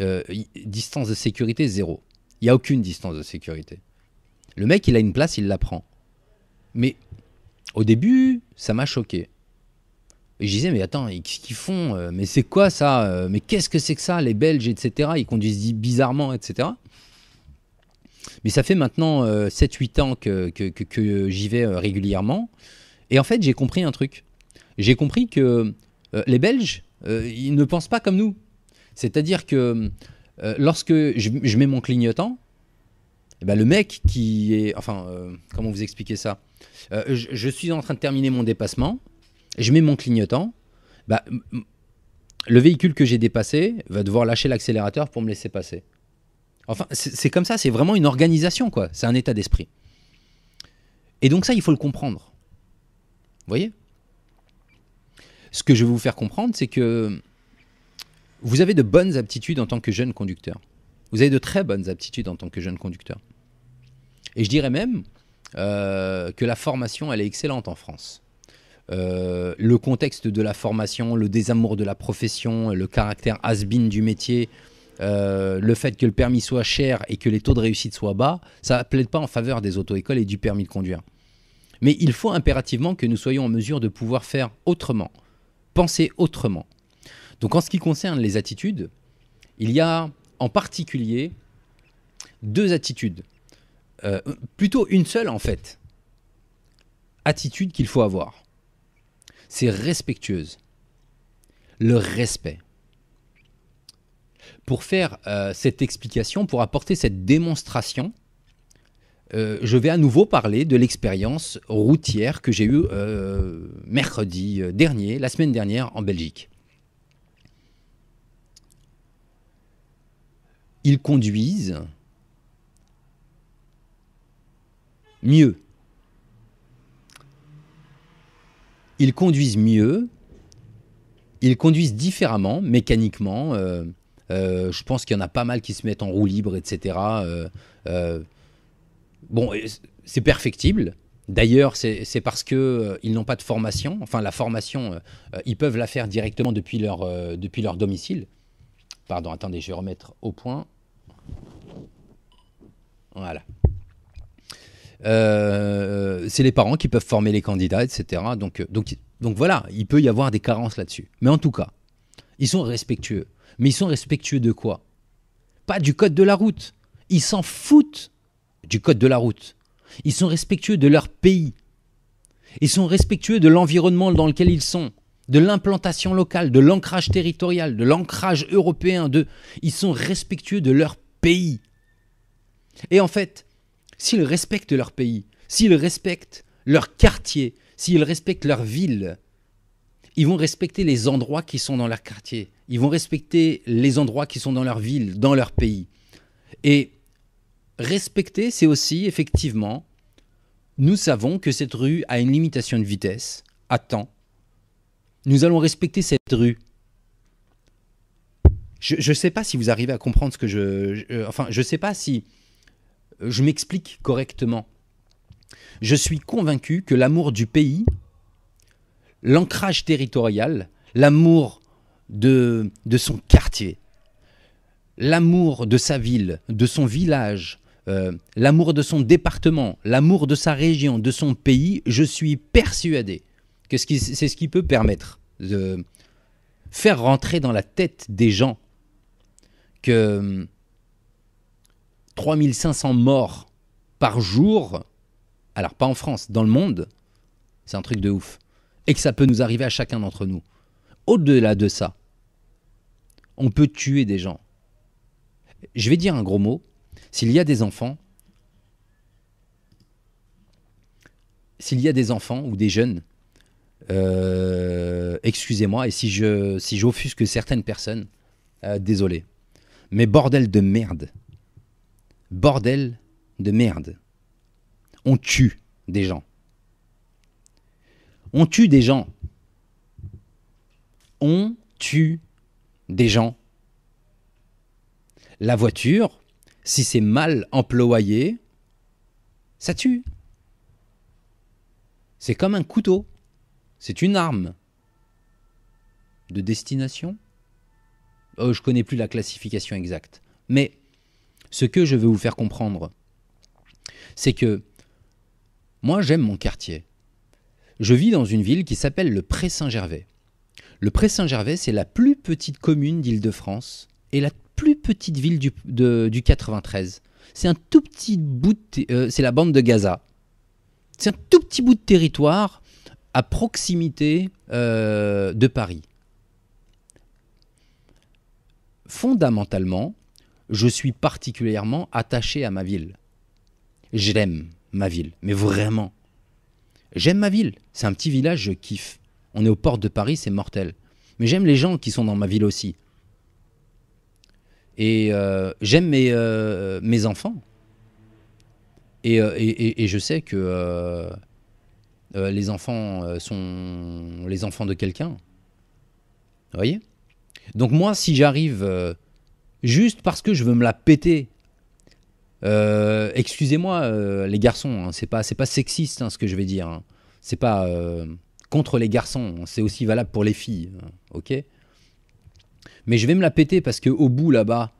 euh, distance de sécurité zéro. Il n'y a aucune distance de sécurité. Le mec, il a une place, il la prend. Mais au début, ça m'a choqué. Je disais, mais attends, qu'est-ce qu'ils font euh, Mais c'est quoi ça Mais qu'est-ce que c'est que ça, les Belges, etc. Ils conduisent bizarrement, etc. Mais ça fait maintenant 7-8 ans que, que j'y vais régulièrement. Et en fait, j'ai compris un truc. J'ai compris que euh, les Belges, euh, ils ne pensent pas comme nous. C'est-à-dire que euh, lorsque je, mets mon clignotant, eh ben, le mec qui est... Enfin, comment vous expliquer ça? Je, suis en train de terminer mon dépassement, je mets mon clignotant, bah, le véhicule que j'ai dépassé va devoir lâcher l'accélérateur pour me laisser passer. Enfin, c'est comme ça, c'est vraiment une organisation, quoi. C'est un état d'esprit. Et donc ça, il faut le comprendre voyez? Ce que je vais vous faire comprendre, c'est que vous avez de bonnes aptitudes en tant que jeune conducteur. Vous avez de très bonnes aptitudes en tant que jeune conducteur. Et je dirais même euh, que la formation, elle est excellente en France. Euh, le contexte de la formation, le désamour de la profession, le caractère has-been du métier, euh, le fait que le permis soit cher et que les taux de réussite soient bas, ça ne plaide pas en faveur des auto-écoles et du permis de conduire. Mais il faut impérativement que nous soyons en mesure de pouvoir faire autrement, penser autrement. Donc en ce qui concerne les attitudes, il y a en particulier deux attitudes. Euh, plutôt une seule en fait. Attitude qu'il faut avoir. C'est respectueuse. Le respect. pour faire euh, cette explication, pour apporter cette démonstration, euh, je vais à nouveau parler de l'expérience routière que j'ai eue euh, mercredi dernier, la semaine dernière en Belgique. Ils conduisent mieux. Ils conduisent mieux, ils conduisent différemment, mécaniquement. Euh, je pense qu'il y en a pas mal qui se mettent en roue libre, etc. Euh, euh, bon, c'est perfectible. D'ailleurs, c'est parce qu'ils ils n'ont pas de formation. Enfin, la formation, ils peuvent la faire directement depuis leur, depuis leur domicile. Pardon, attendez, je vais remettre au point. Voilà. C'est les parents qui peuvent former les candidats, etc. Donc, donc, donc voilà, il peut y avoir des carences là-dessus. Mais en tout cas, ils sont respectueux. Mais ils sont respectueux de quoi? Pas du code de la route. Ils s'en foutent du code de la route. Ils sont respectueux de leur pays. Ils sont respectueux de l'environnement dans lequel ils sont, de l'implantation locale, de l'ancrage territorial, de l'ancrage européen. De... Ils sont respectueux de leur pays. Et en fait, s'ils respectent leur pays, s'ils respectent leur quartier, s'ils respectent leur ville, ils vont respecter les endroits qui sont dans leur quartier. Ils vont respecter les endroits qui sont dans leur ville, dans leur pays. Et respecter, c'est aussi effectivement, nous savons que cette rue a une limitation de vitesse, à temps. Nous allons respecter cette rue. Je ne sais pas si vous arrivez à comprendre ce que je... enfin, je ne sais pas si je m'explique correctement. Je suis convaincu que l'amour du pays, l'ancrage territorial, l'amour de, son quartier, l'amour de sa ville, de son village, euh, l'amour de son département, l'amour de sa région, de son pays, je suis persuadé que c'est ce qui peut permettre de faire rentrer dans la tête des gens que 3500 morts par jour, alors pas en France, dans le monde, c'est un truc de ouf, et que ça peut nous arriver à chacun d'entre nous. Au-delà de ça, on peut tuer des gens. Je vais dire un gros mot. S'il y a des enfants, s'il y a des enfants ou des jeunes, euh, excusez-moi, et si je si j'offusque certaines personnes, euh, désolé. Mais bordel de merde. Bordel de merde. On tue des gens. On tue des gens. On tue des gens. La voiture, si c'est mal employé, ça tue. C'est comme un couteau. C'est une arme. De destination? Oh, Je connais plus la classification exacte. Mais ce que je veux vous faire comprendre, c'est que moi j'aime mon quartier. Je vis dans une ville qui s'appelle le Pré-Saint-Gervais. Le Pré-Saint-Gervais, c'est la plus petite commune d'Île-de-France et la plus petite ville du, 93. C'est un tout petit bout, euh, c'est la bande de Gaza. C'est un tout petit bout de territoire à proximité euh, de Paris. Fondamentalement, je suis particulièrement attaché à ma ville. J'aime ma ville, mais vraiment. J'aime ma ville. C'est un petit village, je kiffe. On est aux portes de Paris, c'est mortel. Mais j'aime les gens qui sont dans ma ville aussi. Et euh, j'aime mes, euh, enfants. Euh, et, et, je sais que les enfants sont les enfants de quelqu'un. Vous voyez? Donc moi, si j'arrive juste parce que je veux me la péter, excusez-moi les garçons, hein, c'est pas, pas sexiste hein, ce que je vais dire. Hein. C'est pas contre les garçons, c'est aussi valable pour les filles, ok? Mais je vais me la péter parce que au bout là-bas,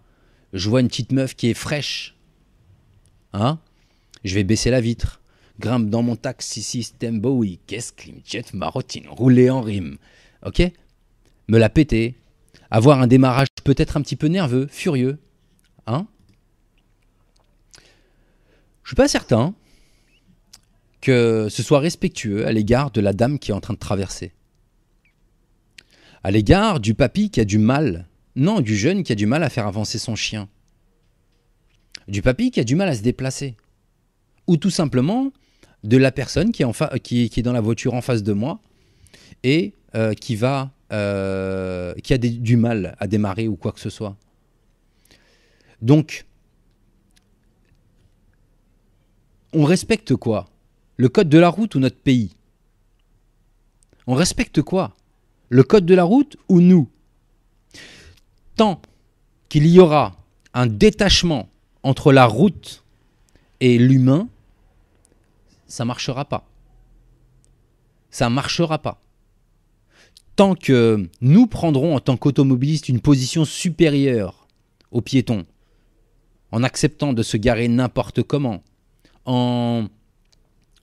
je vois une petite meuf qui est fraîche, hein. Je vais baisser la vitre, grimpe dans mon taxi système Bowie, qu'est-ce me jette ma routine, rouler en rime, ok? Me la péter, avoir un démarrage peut-être un petit peu nerveux, furieux, hein Je suis pas certain que ce soit respectueux à l'égard de la dame qui est en train de traverser. À l'égard du papy qui a du mal. Non, du jeune qui a du mal à faire avancer son chien. Du papy qui a du mal à se déplacer. Ou tout simplement de la personne qui est, dans la voiture en face de moi et euh, qui, va, euh, qui a du mal à démarrer ou quoi que ce soit. Donc, on respecte quoi? Le code de la route ou notre pays? On respecte quoi? Le code de la route ou nous? Tant qu'il y aura un détachement entre la route et l'humain, ça ne marchera pas. Ça ne marchera pas. Tant que nous prendrons en tant qu'automobilistes une position supérieure aux piétons, en acceptant de se garer n'importe comment, en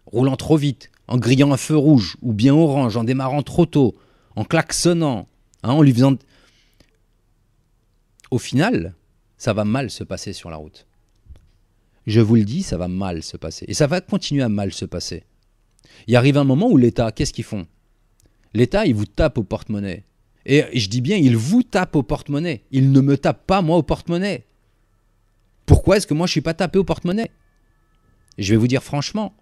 roulant trop vite, en grillant un feu rouge ou bien orange, en démarrant trop tôt, en klaxonnant, hein, en lui faisant... Au final, ça va mal se passer sur la route. Je vous le dis, ça va mal se passer. Et ça va continuer à mal se passer. Il arrive un moment où l'État, qu'est-ce qu'ils font? L'État, il vous tape au porte-monnaie. Et je dis bien, il vous tape au porte-monnaie. Il ne me tape pas, moi, au porte-monnaie. Pourquoi est-ce que moi, je ne suis pas tapé au porte-monnaie? Je vais vous dire franchement,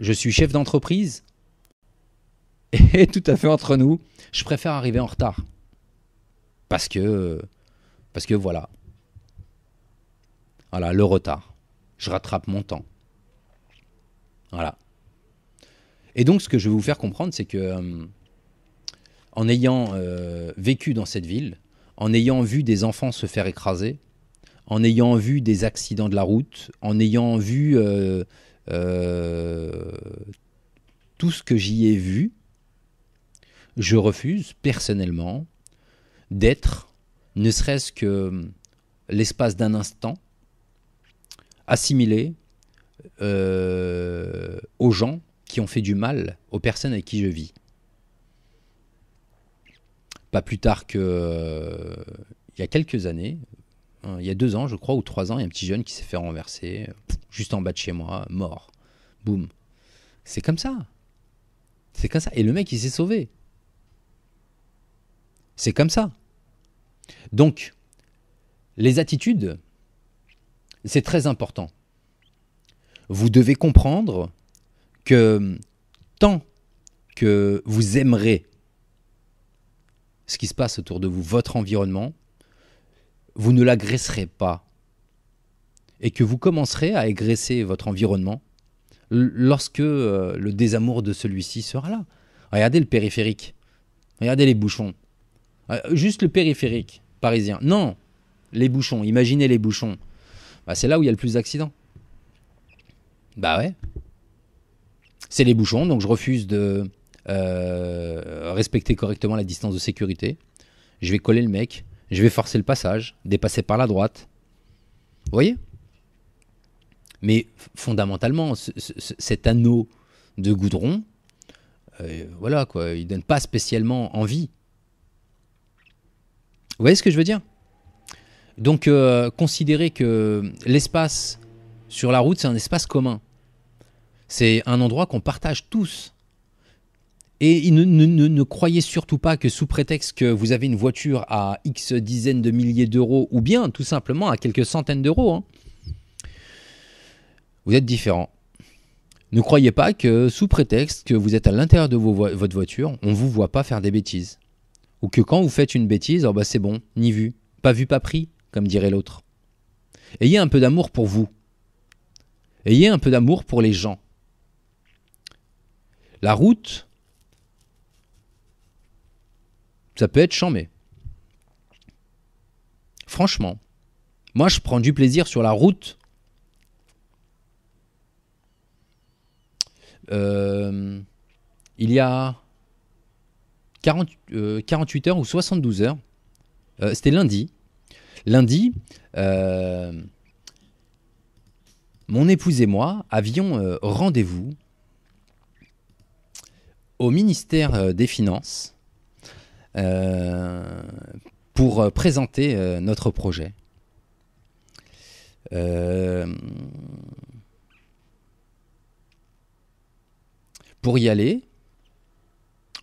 je suis chef d'entreprise et tout à fait entre nous, je préfère arriver en retard. Parce que, parce que voilà. Voilà, le retard. Je rattrape mon temps. Voilà. Et donc, ce que je vais vous faire comprendre, c'est que, euh, en ayant euh, vécu dans cette ville, en ayant vu des enfants se faire écraser, en ayant vu des accidents de la route, en ayant vu euh, tout ce que j'y ai vu, je refuse personnellement d'être, ne serait-ce que l'espace d'un instant, assimilé aux gens qui ont fait du mal aux personnes avec qui je vis. Pas plus tard que il y a quelques années, Hein, il y a deux ans, je crois, ou trois ans, il y a un petit jeune qui s'est fait renverser, juste en bas de chez moi, mort. Boum. C'est comme ça. C'est comme ça. Et le mec, il s'est sauvé. C'est comme ça. Donc, les attitudes, c'est très important. Vous devez comprendre tant que vous aimerez ce qui se passe autour de vous, votre environnement, vous ne l'agresserez pas et que vous commencerez à agresser votre environnement lorsque euh, le désamour de celui-ci sera là. Regardez le périphérique. Regardez les bouchons. Euh, juste le périphérique parisien. Non, les bouchons. Imaginez les bouchons. Bah, c'est là où il y a le plus d'accidents. Bah ouais. C'est les bouchons, donc je refuse de euh, respecter correctement la distance de sécurité. Je vais coller le mec, je vais forcer le passage, dépasser par la droite. Vous voyez? Mais fondamentalement, cet anneau de goudron, euh, voilà quoi, il donne pas spécialement envie. Vous voyez ce que je veux dire? Donc, euh, considérez que l'espace sur la route, c'est un espace commun. C'est un endroit qu'on partage tous. Et ne, croyez surtout pas que sous prétexte que vous avez une voiture à X dizaines de milliers d'euros, ou bien tout simplement à quelques centaines d'euros, hein, vous êtes différent. Ne croyez pas que sous prétexte que vous êtes à l'intérieur de votre voiture, on ne vous voit pas faire des bêtises. Ou que quand vous faites une bêtise, oh bah c'est bon, ni vu. Pas vu, pas pris, comme dirait l'autre. Ayez un peu d'amour pour vous. Ayez un peu d'amour pour les gens. La route, ça peut être chambé. Franchement, moi je prends du plaisir sur la route. Euh, il y a 48 euh, heures ou 72 heures, euh, c'était lundi. Lundi, mon épouse et moi avions rendez-vous au ministère des Finances euh, pour euh, présenter euh, notre projet. pour y aller,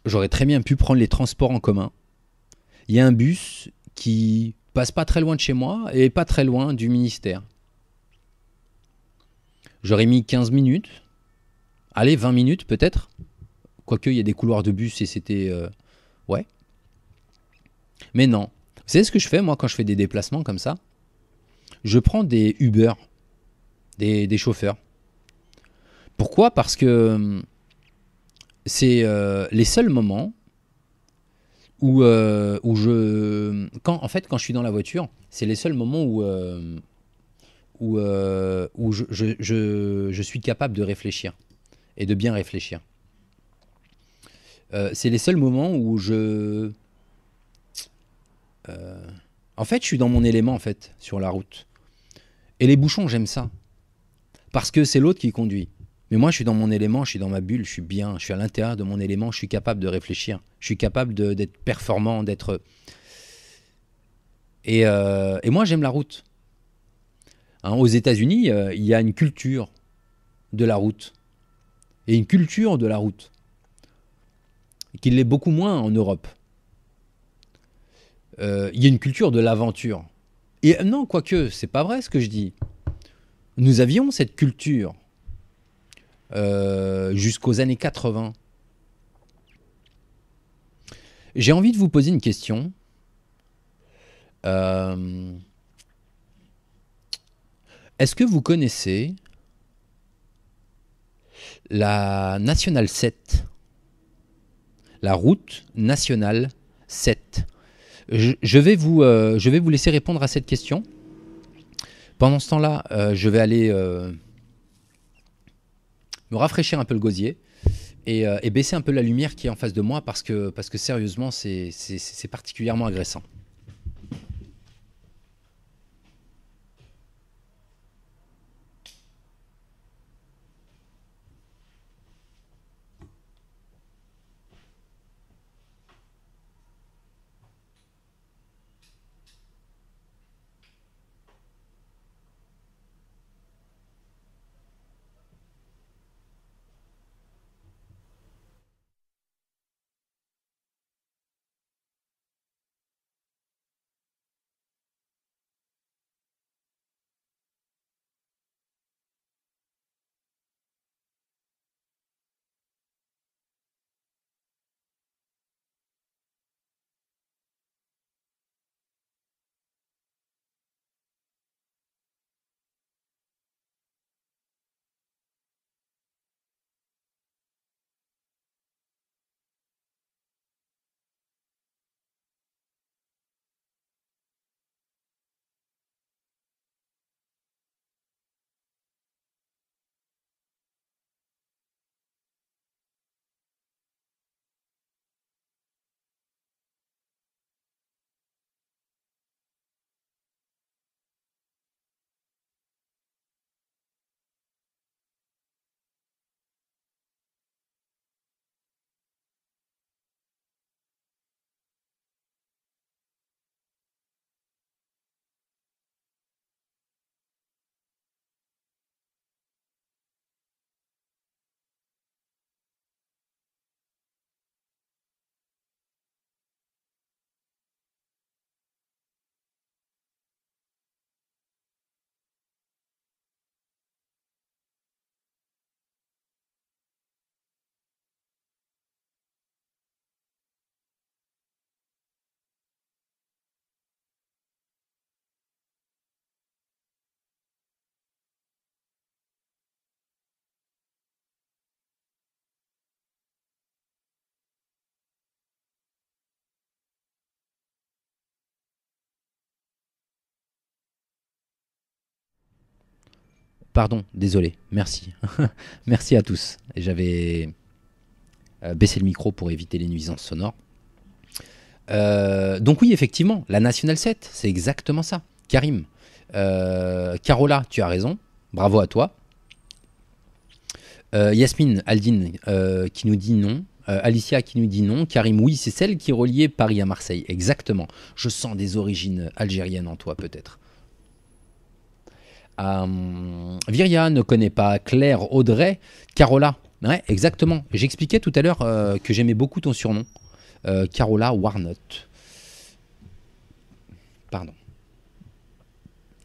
j'aurais très bien pu prendre les transports en commun. Il y a un bus qui passe pas très loin de chez moi et pas très loin du ministère. J'aurais mis 15 minutes, allez, 20 minutes peut-être, quoique il y a des couloirs de bus et c'était... euh, ouais. Mais non. Vous savez ce que je fais moi quand je fais des déplacements comme ça? Je prends des Uber, des, chauffeurs. Pourquoi? Parce que hum, c'est euh, les seuls moments où, euh, où je... Quand, en fait, quand je suis dans la voiture, c'est les seuls moments où, je suis capable de réfléchir et de bien réfléchir. Euh, c'est les seuls moments où je... euh, en fait, je suis dans mon élément, en fait, sur la route. Et les bouchons, j'aime ça. Parce que c'est l'autre qui conduit. Mais moi, je suis dans mon élément, je suis dans ma bulle, je suis bien, je suis à l'intérieur de mon élément, je suis capable de réfléchir, je suis capable d'être performant, d'être... Et, euh, et moi, j'aime la route. Hein, aux États-Unis, il y a une culture de la route. Et une culture de la route. Qu'il l'est beaucoup moins en Europe. Euh, il y a une culture de l'aventure. Et euh, non, quoique, c'est pas vrai ce que je dis. Nous avions cette culture euh, jusqu'aux années 80. J'ai envie de vous poser une question. Est-ce que vous connaissez la Nationale 7 La route nationale 7 je, je vais vous, euh, je vais vous laisser répondre à cette question. Pendant ce temps-là, euh, je vais aller euh, me rafraîchir un peu le gosier et, baisser un peu la lumière qui est en face de moi parce que, sérieusement, c'est particulièrement agressant. Pardon, désolé, merci. merci à tous. J'avais euh, baissé le micro pour éviter les nuisances sonores. Euh, donc oui, effectivement, la National 7, c'est exactement ça. Karim, euh, Carola, tu as raison. Bravo à toi. Yasmine Aldine qui nous dit non. Alicia qui nous dit non. Karim, oui, c'est celle qui reliait Paris à Marseille. Exactement. Je sens des origines algériennes en toi, peut-être. Euh, Viria ne connaît pas Claire Audrey. Carola. Ouais, exactement. J'expliquais tout à l'heure euh, que j'aimais beaucoup ton surnom. Euh, Carola Warnot. pardon.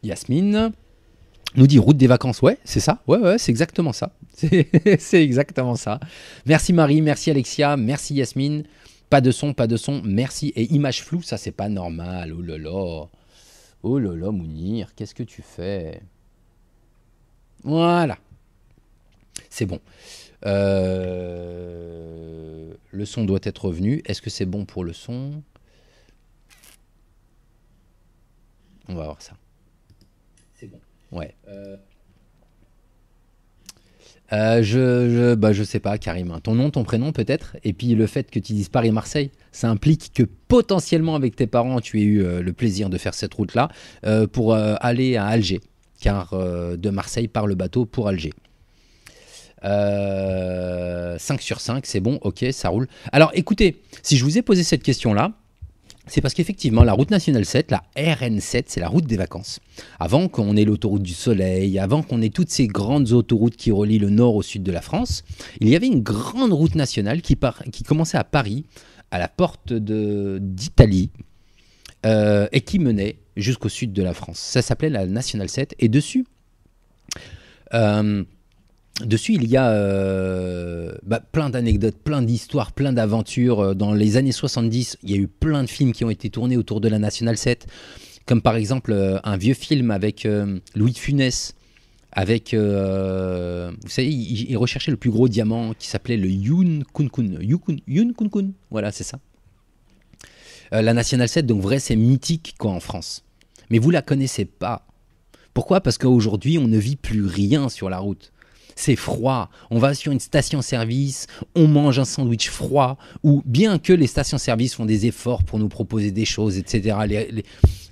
Yasmine nous dit route des vacances. Ouais, c'est ça. Ouais, ouais, c'est exactement ça. C'est exactement ça. Merci Marie, merci Alexia, merci Yasmine. Pas de son, pas de son, merci. Et image floue, ça c'est pas normal. Oh là là. Oh là là, Mounir, qu'est-ce que tu fais? Voilà. C'est bon. Euh, le son doit être revenu. Est-ce que c'est bon pour le son? On va voir ça. C'est bon. Ouais. Euh, euh, je, je, bah, je sais pas, Karim. Ton nom, ton prénom peut-être? Et puis le fait que tu dises Paris-Marseille, ça implique que potentiellement avec tes parents, tu aies eu euh, le plaisir de faire cette route-là euh, pour aller à Alger. Car de Marseille par le bateau pour Alger. 5 sur 5, c'est bon, ok, ça roule. Alors écoutez, si je vous ai posé cette question-là, c'est parce qu'effectivement, la route nationale 7, la RN7, c'est la route des vacances. Avant qu'on ait l'autoroute du Soleil, avant qu'on ait toutes ces grandes autoroutes qui relient le nord au sud de la France, il y avait une grande route nationale qui, qui commençait à Paris, à la porte d'Italie, euh, et qui menait jusqu'au sud de la France. Ça s'appelait la nationale 7, et dessus, euh, Dessus, il y a euh, bah, plein d'anecdotes, plein d'histoires, plein d'aventures. Euh, dans les années 70, il y a eu plein de films qui ont été tournés autour de la National 7, comme par exemple un vieux film avec Louis de Funès, avec, vous savez, il, recherchait le plus gros diamant qui s'appelait le Yun Kun Kun. Yun Kun Kun, voilà, c'est ça. la National 7, donc vrai, c'est mythique quoi en France. Mais vous la connaissez pas. Pourquoi? Parce qu'aujourd'hui, on ne vit plus rien sur la route c'est froid. On va sur une station-service, on mange un sandwich froid, ou bien que les stations-service font des efforts pour nous proposer des choses, etc.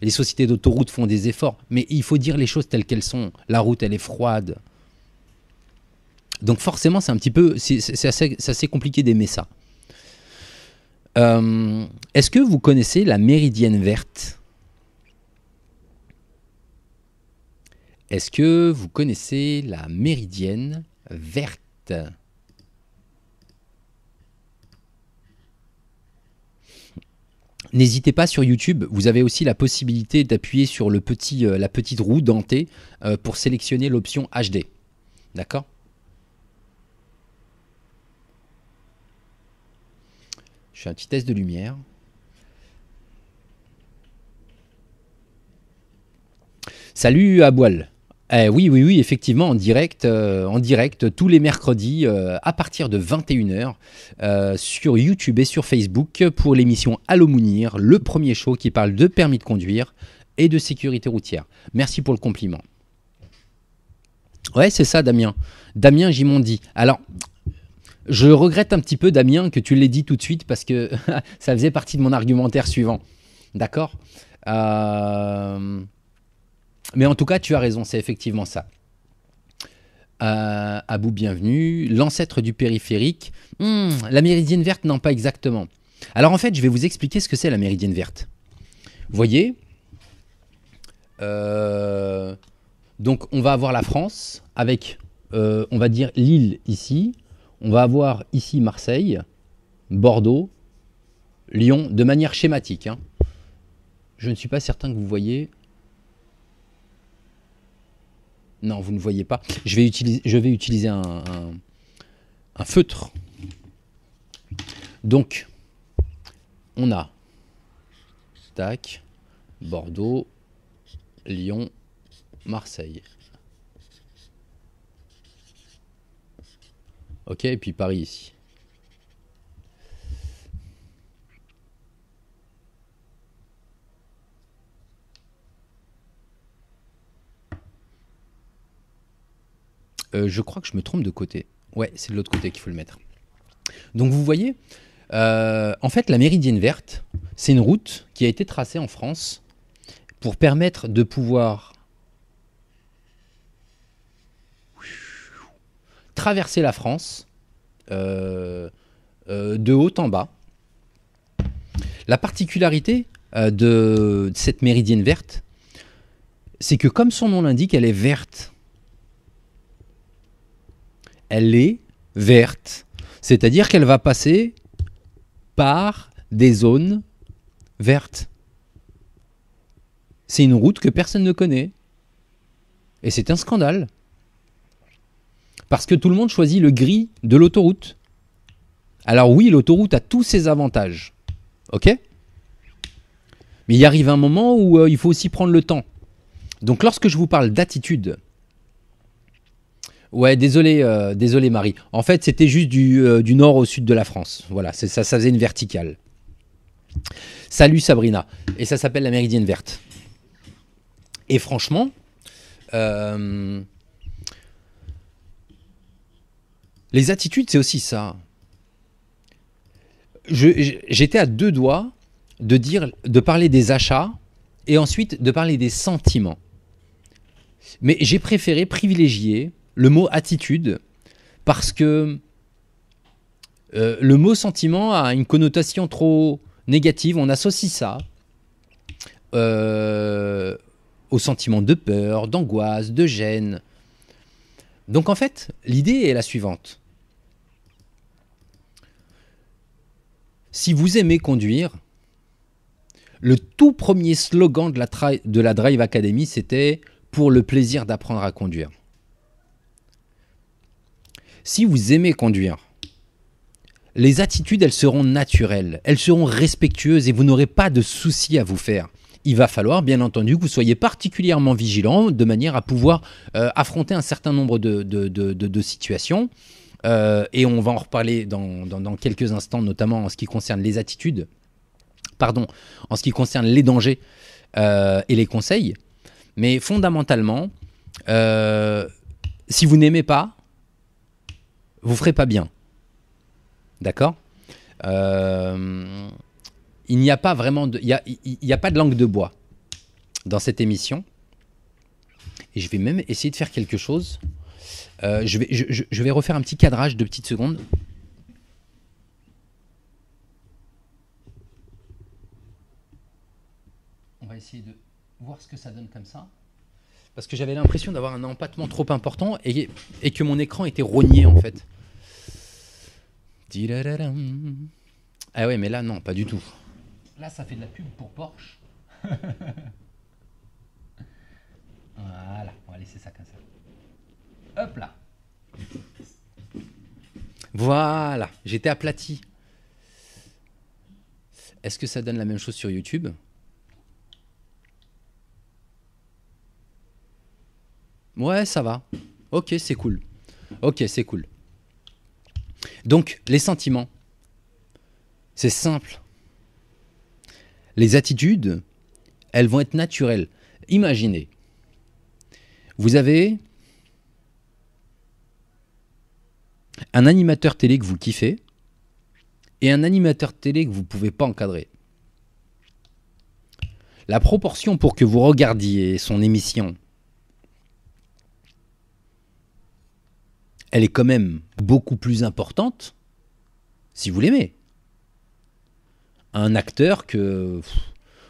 Les, sociétés d'autoroute font des efforts, mais il faut dire les choses telles qu'elles sont. La route, elle est froide. Donc forcément, c'est un petit peu, c'est assez, compliqué d'aimer ça. Euh, est-ce que vous connaissez la méridienne verte? Est-ce que vous connaissez la méridienne verte? N'hésitez pas sur YouTube, vous avez aussi la possibilité d'appuyer sur euh, la petite roue dentée euh, pour sélectionner l'option HD. D'accord? Je fais un petit test de lumière. Salut à eh oui, oui, oui, effectivement, en direct, euh, tous les mercredis euh, à partir de 21h euh, sur YouTube et sur Facebook pour l'émission Allo Mounir, le premier show qui parle de permis de conduire et de sécurité routière. Merci pour le compliment. Ouais, c'est ça, Damien. Damien dit. Alors, je regrette un petit peu, Damien, que tu l'aies dit tout de suite parce que ça faisait partie de mon argumentaire suivant. D'accord? Mais en tout cas, tu as raison, c'est effectivement ça. Euh, Abou, bienvenue. L'ancêtre du périphérique. Hmm, la méridienne verte, non, pas exactement. Alors en fait, je vais vous expliquer ce que c'est la méridienne verte. Vous voyez euh, Donc on va avoir la France avec, euh, on va dire, Lille ici. On va avoir ici Marseille, Bordeaux, Lyon, de manière schématique. Hein. Je ne suis pas certain que vous voyez. Non, vous ne voyez pas. Je vais utiliser, utiliser un, feutre. Donc, on a tac, Bordeaux, Lyon, Marseille. Ok, et puis Paris ici. Euh, je crois que je me trompe de côté. Ouais, c'est de l'autre côté qu'il faut le mettre. Donc vous voyez, euh, en fait, la méridienne verte, c'est une route qui a été tracée en France pour permettre de pouvoir traverser la France euh, de haut en bas. La particularité de cette méridienne verte, c'est que comme son nom l'indique, elle est verte elle est verte. C'est-à-dire qu'elle va passer par des zones vertes. c'est une route que personne ne connaît. Et c'est un scandale. Parce que tout le monde choisit le gris de l'autoroute. Alors oui, l'autoroute a tous ses avantages. Ok? Mais il arrive un moment où euh, il faut aussi prendre le temps. Donc lorsque je vous parle d'attitude, ouais, désolé, euh, désolé Marie. En fait, c'était juste du, euh, du, nord au sud de la France. Voilà, ça, ça faisait une verticale. Salut Sabrina. Et ça s'appelle la méridienne verte. Et franchement, euh, les attitudes, c'est aussi ça. J'étais à deux doigts de dire, de parler des achats et ensuite de parler des sentiments. Mais j'ai préféré privilégier le mot attitude parce que euh, le mot sentiment a une connotation trop négative. On associe ça euh, au sentiment de peur, d'angoisse, de gêne. Donc en fait, l'idée est la suivante. Si vous aimez conduire, le tout premier slogan de la, de la Drive Academy, c'était pour le plaisir d'apprendre à conduire. Si vous aimez conduire, les attitudes, elles seront naturelles, elles seront respectueuses et vous n'aurez pas de soucis à vous faire il va falloir bien entendu que vous soyez particulièrement vigilant de manière à pouvoir euh, affronter un certain nombre de, situations. Euh, et on va en reparler dans, quelques instants, notamment en ce qui concerne les attitudes, pardon, en ce qui concerne les dangers euh, et les conseils. Mais fondamentalement, si vous n'aimez pas, vous ferez pas bien. D'accord il n'y a pas vraiment de, il pas de langue de bois dans cette émission. Et je vais même essayer de faire quelque chose. Euh, je, vais refaire un petit cadrage de petites secondes. On va essayer de voir ce que ça donne comme ça. Parce que j'avais l'impression d'avoir un empattement trop important et, et, que mon écran était rogné en fait. Ah ouais, mais là, non, pas du tout. Là, ça fait de la pub pour Porsche. voilà, on va laisser ça comme ça. Hop là. Voilà, j'étais aplati. Est-ce que ça donne la même chose sur YouTube? Ouais, ça va. Ok, c'est cool. Ok, c'est cool. Donc, les sentiments. C'est simple les attitudes, elles vont être naturelles. Imaginez, vous avez un animateur télé que vous kiffez et un animateur télé que vous ne pouvez pas encadrer. La proportion pour que vous regardiez son émission, elle est quand même beaucoup plus importante si vous l'aimez un acteur que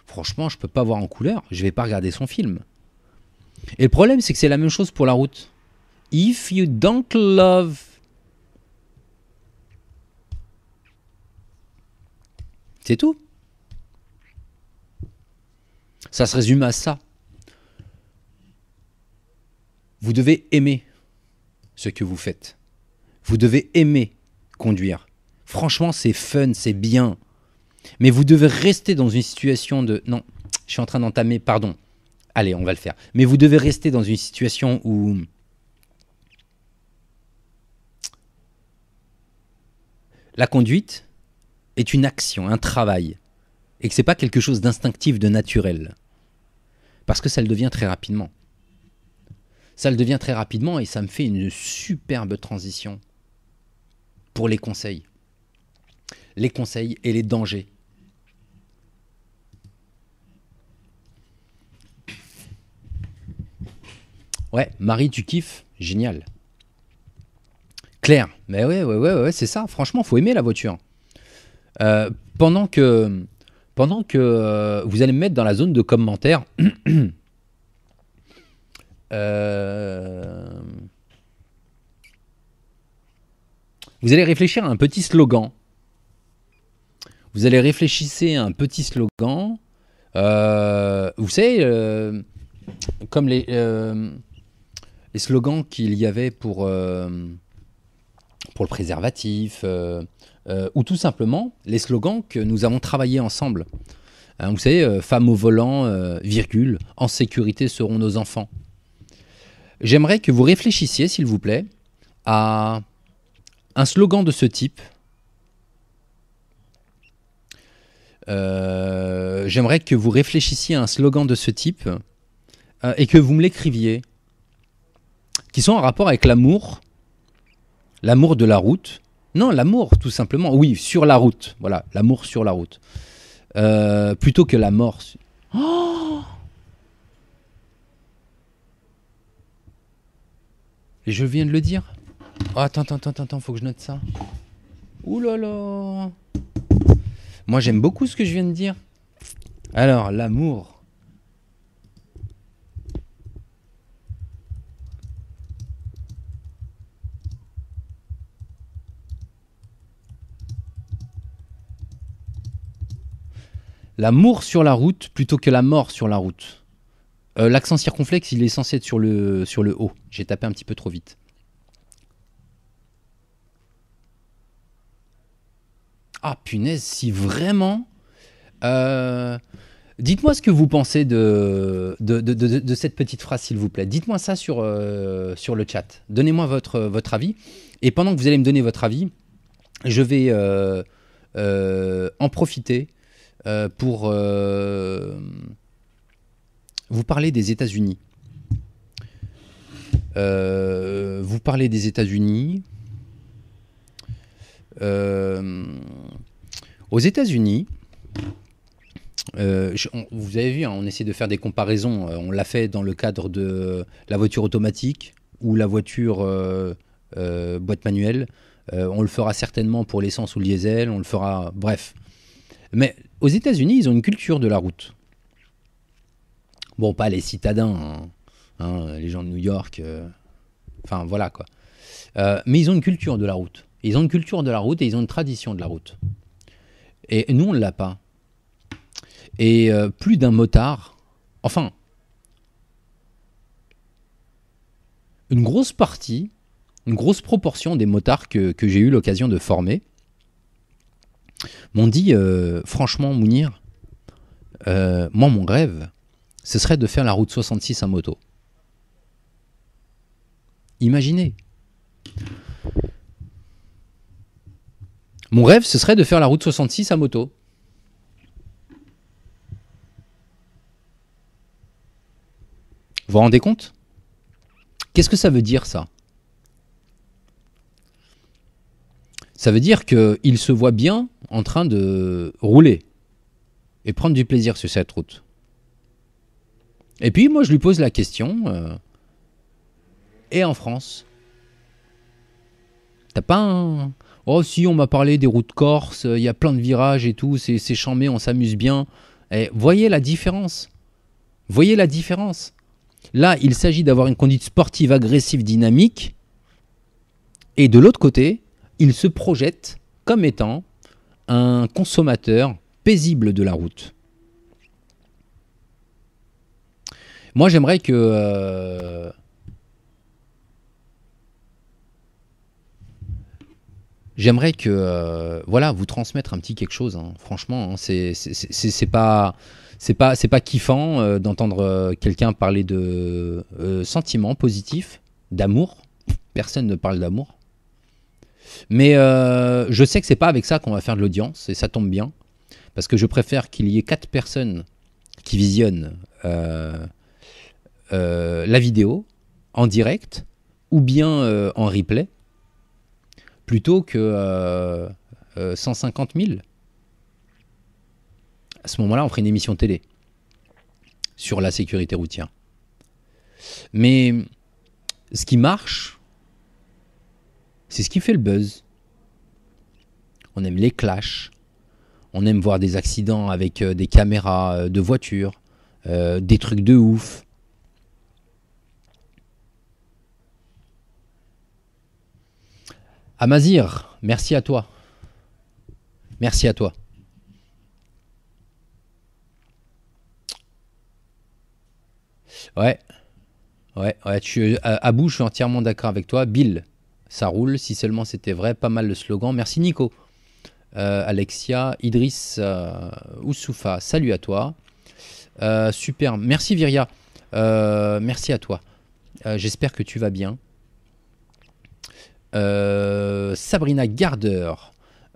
franchement je peux pas voir en couleur, je vais pas regarder son film. Et le problème c'est que c'est la même chose pour la route. If you don't love C'est tout. Ça se résume à ça. Vous devez aimer ce que vous faites. Vous devez aimer conduire. Franchement, c'est fun, c'est bien. Mais vous devez rester dans une situation de... Non, je suis en train d'entamer, pardon. Allez, on va le faire. Mais vous devez rester dans une situation où... La conduite est une action, un travail. Et que ce n'est pas quelque chose d'instinctif, de naturel. Parce que ça le devient très rapidement. Ça le devient très rapidement et ça me fait une superbe transition pour les conseils. Les conseils et les dangers Ouais, Marie, tu kiffes? Génial. Claire, mais ouais, ouais, ouais, ouais c'est ça. Franchement, faut aimer la voiture. Euh, pendant que, pendant que euh, vous allez me mettre dans la zone de commentaires, euh, vous allez réfléchir à un petit slogan. Vous allez réfléchir à un petit slogan Euh, vous savez, euh, comme les, les slogans qu'il y avait pour, pour le préservatif, ou tout simplement les slogans que nous avons travaillé ensemble. Hein, vous savez, femmes au volant, virgule, en sécurité seront nos enfants. J'aimerais que vous réfléchissiez, s'il vous plaît, à un slogan de ce type. Euh, J'aimerais que vous réfléchissiez à un slogan de ce type euh, et que vous me l'écriviez, qui sont en rapport avec l'amour, l'amour de la route. Non, l'amour, tout simplement. Oui, sur la route. Voilà, l'amour sur la route. Euh, plutôt que la mort. Oh Et je viens de le dire. Oh, attends, attends, attends, attends, faut que je note ça. Ouh là là. Moi, j'aime beaucoup ce que je viens de dire. Alors, l'amour. L'amour sur la route plutôt que la mort sur la route. Euh, L'accent circonflexe, il est censé être sur le, sur haut. J'ai tapé un petit peu trop vite. Ah punaise, si vraiment... Euh, Dites-moi ce que vous pensez de, cette petite phrase, s'il vous plaît. Dites-moi ça sur, euh, le chat. Donnez-moi votre, avis. Et pendant que vous allez me donner votre avis, je vais en profiter pour vous parler des États-Unis. Euh, vous parlez des États-Unis. Euh, aux États-Unis, euh, vous avez vu, hein, on essaie de faire des comparaisons. On l'a fait dans le cadre de la voiture automatique ou la voiture boîte manuelle. On le fera certainement pour l'essence ou le diesel. On le fera, bref. Mais aux États-Unis, ils ont une culture de la route. Bon, pas les citadins, hein, hein, les gens de New York. euh, Enfin, voilà quoi. Euh, mais ils ont une culture de la route. Ils ont une culture de la route et ils ont une tradition de la route. Et nous, on ne l'a pas. Et euh, plus d'un motard, enfin, une grosse partie, une grosse proportion des motards que, j'ai eu l'occasion de former m'ont dit, franchement, Mounir, moi, mon rêve, ce serait de faire la route 66 à moto. Imaginez. Mon rêve, ce serait de faire la route 66 à moto. Vous vous rendez compte? Qu'est-ce que ça veut dire ça? Ça veut dire qu'il se voit bien en train de rouler et prendre du plaisir sur cette route. Et puis moi je lui pose la question, euh, et en France T'as pas un... Oh si, on m'a parlé des routes corses, il y a plein de virages et tout, c'est chambé, on s'amuse bien. Et voyez la différence. Voyez la différence. Là, il s'agit d'avoir une conduite sportive agressive dynamique. Et de l'autre côté, il se projette comme étant un consommateur paisible de la route. Moi, j'aimerais que... euh, J'aimerais que euh, voilà vous transmettre un petit quelque chose. hein. Franchement, hein, c'est pas c'est pas pas kiffant euh, d'entendre quelqu'un parler de sentiments positifs, d'amour. Personne ne parle d'amour. Mais je sais que c'est pas avec ça qu'on va faire de l'audience et ça tombe bien parce que je préfère qu'il y ait quatre personnes qui visionnent euh, la vidéo en direct ou bien euh, en replay plutôt que euh, euh, 150 000. À ce moment-là, on ferait une émission télé sur la sécurité routière. Mais ce qui marche, c'est ce qui fait le buzz. On aime les clashs, on aime voir des accidents avec des caméras de voiture, des trucs de ouf. Amazir, merci à toi. Merci à toi. Ouais. Ouais, ouais, tu, à, à je suis entièrement d'accord avec toi. Bill, ça roule. Si seulement c'était vrai, pas mal le slogan. Merci Nico. Euh, Alexia, Idriss euh, Oussoufa, salut à toi. Euh, super, merci Viria. Euh, merci à toi. Euh, J'espère que tu vas bien. Euh, Sabrina Gardeur,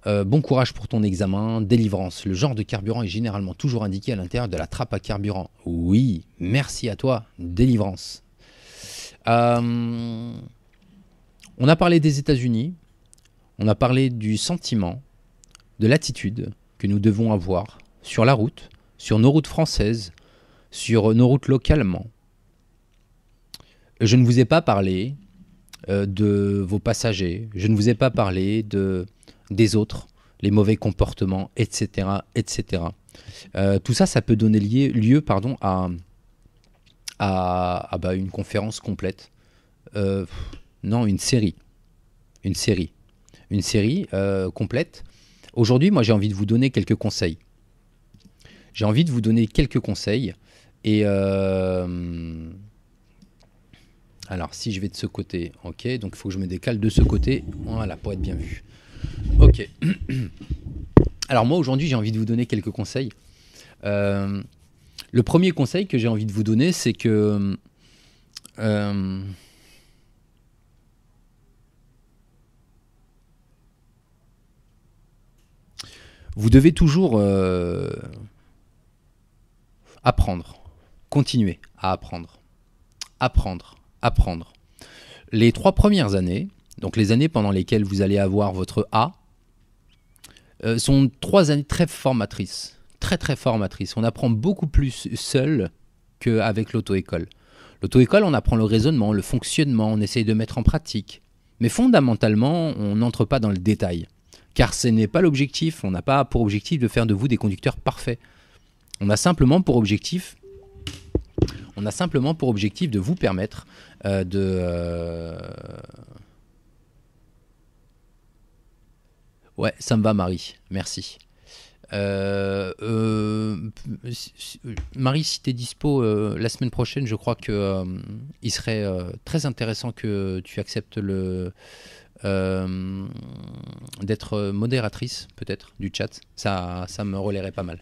euh, bon courage pour ton examen. Délivrance, le genre de carburant est généralement toujours indiqué à l'intérieur de la trappe à carburant. Oui, merci à toi. Délivrance. Euh, on a parlé des États-Unis. On a parlé du sentiment, de l'attitude que nous devons avoir sur la route, sur nos routes françaises, sur nos routes localement. Je ne vous ai pas parlé de vos passagers, je ne vous ai pas parlé de, des autres, les mauvais comportements, etc. etc. Euh, tout ça, ça peut donner lieu, pardon, à, à, bah, une conférence complète. Euh, non, une série. Une série. Une série euh, complète. Aujourd'hui, moi, j'ai envie de vous donner quelques conseils. J'ai envie de vous donner quelques conseils. Et euh, alors, si je vais de ce côté, ok. Donc, il faut que je me décale de ce côté, voilà, pour être bien vu. Ok. Alors, moi, aujourd'hui, j'ai envie de vous donner quelques conseils. Euh, le premier conseil que j'ai envie de vous donner, c'est que euh, vous devez toujours euh, apprendre, continuer à apprendre, apprendre, apprendre. Les trois premières années, donc les années pendant lesquelles vous allez avoir votre A, euh, sont trois années très formatrices, très très formatrices. On apprend beaucoup plus seul qu'avec l'auto-école. L'auto-école, on apprend le raisonnement, le fonctionnement, on essaye de mettre en pratique. Mais fondamentalement, on n'entre pas dans le détail. Car ce n'est pas l'objectif, on n'a pas pour objectif de faire de vous des conducteurs parfaits. On a simplement pour objectif, on a simplement pour objectif de vous permettre euh, de... euh, Ouais, ça me va Marie, merci. Euh, Marie, si tu es dispo la semaine prochaine, je crois que il serait très intéressant que tu acceptes le d'être modératrice peut-être du chat. Ça, ça me relairait pas mal.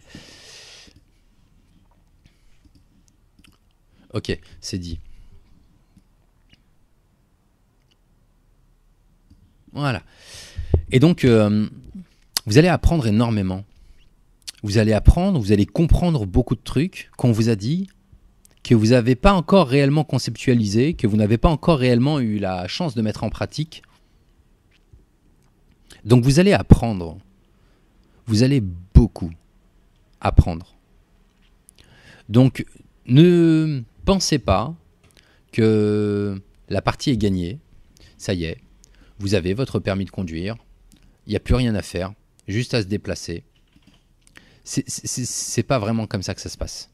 Ok, c'est dit. Voilà. Et donc, euh, vous allez apprendre énormément. Vous allez apprendre, vous allez comprendre beaucoup de trucs qu'on vous a dit, que vous n'avez pas encore réellement conceptualisé, que vous n'avez pas encore réellement eu la chance de mettre en pratique. Donc vous allez apprendre. Vous allez beaucoup apprendre. Donc ne pensez pas que la partie est gagnée. Ça y est, vous avez votre permis de conduire. Il n'y a plus rien à faire, juste à se déplacer. C'est- pas vraiment comme ça que ça se passe.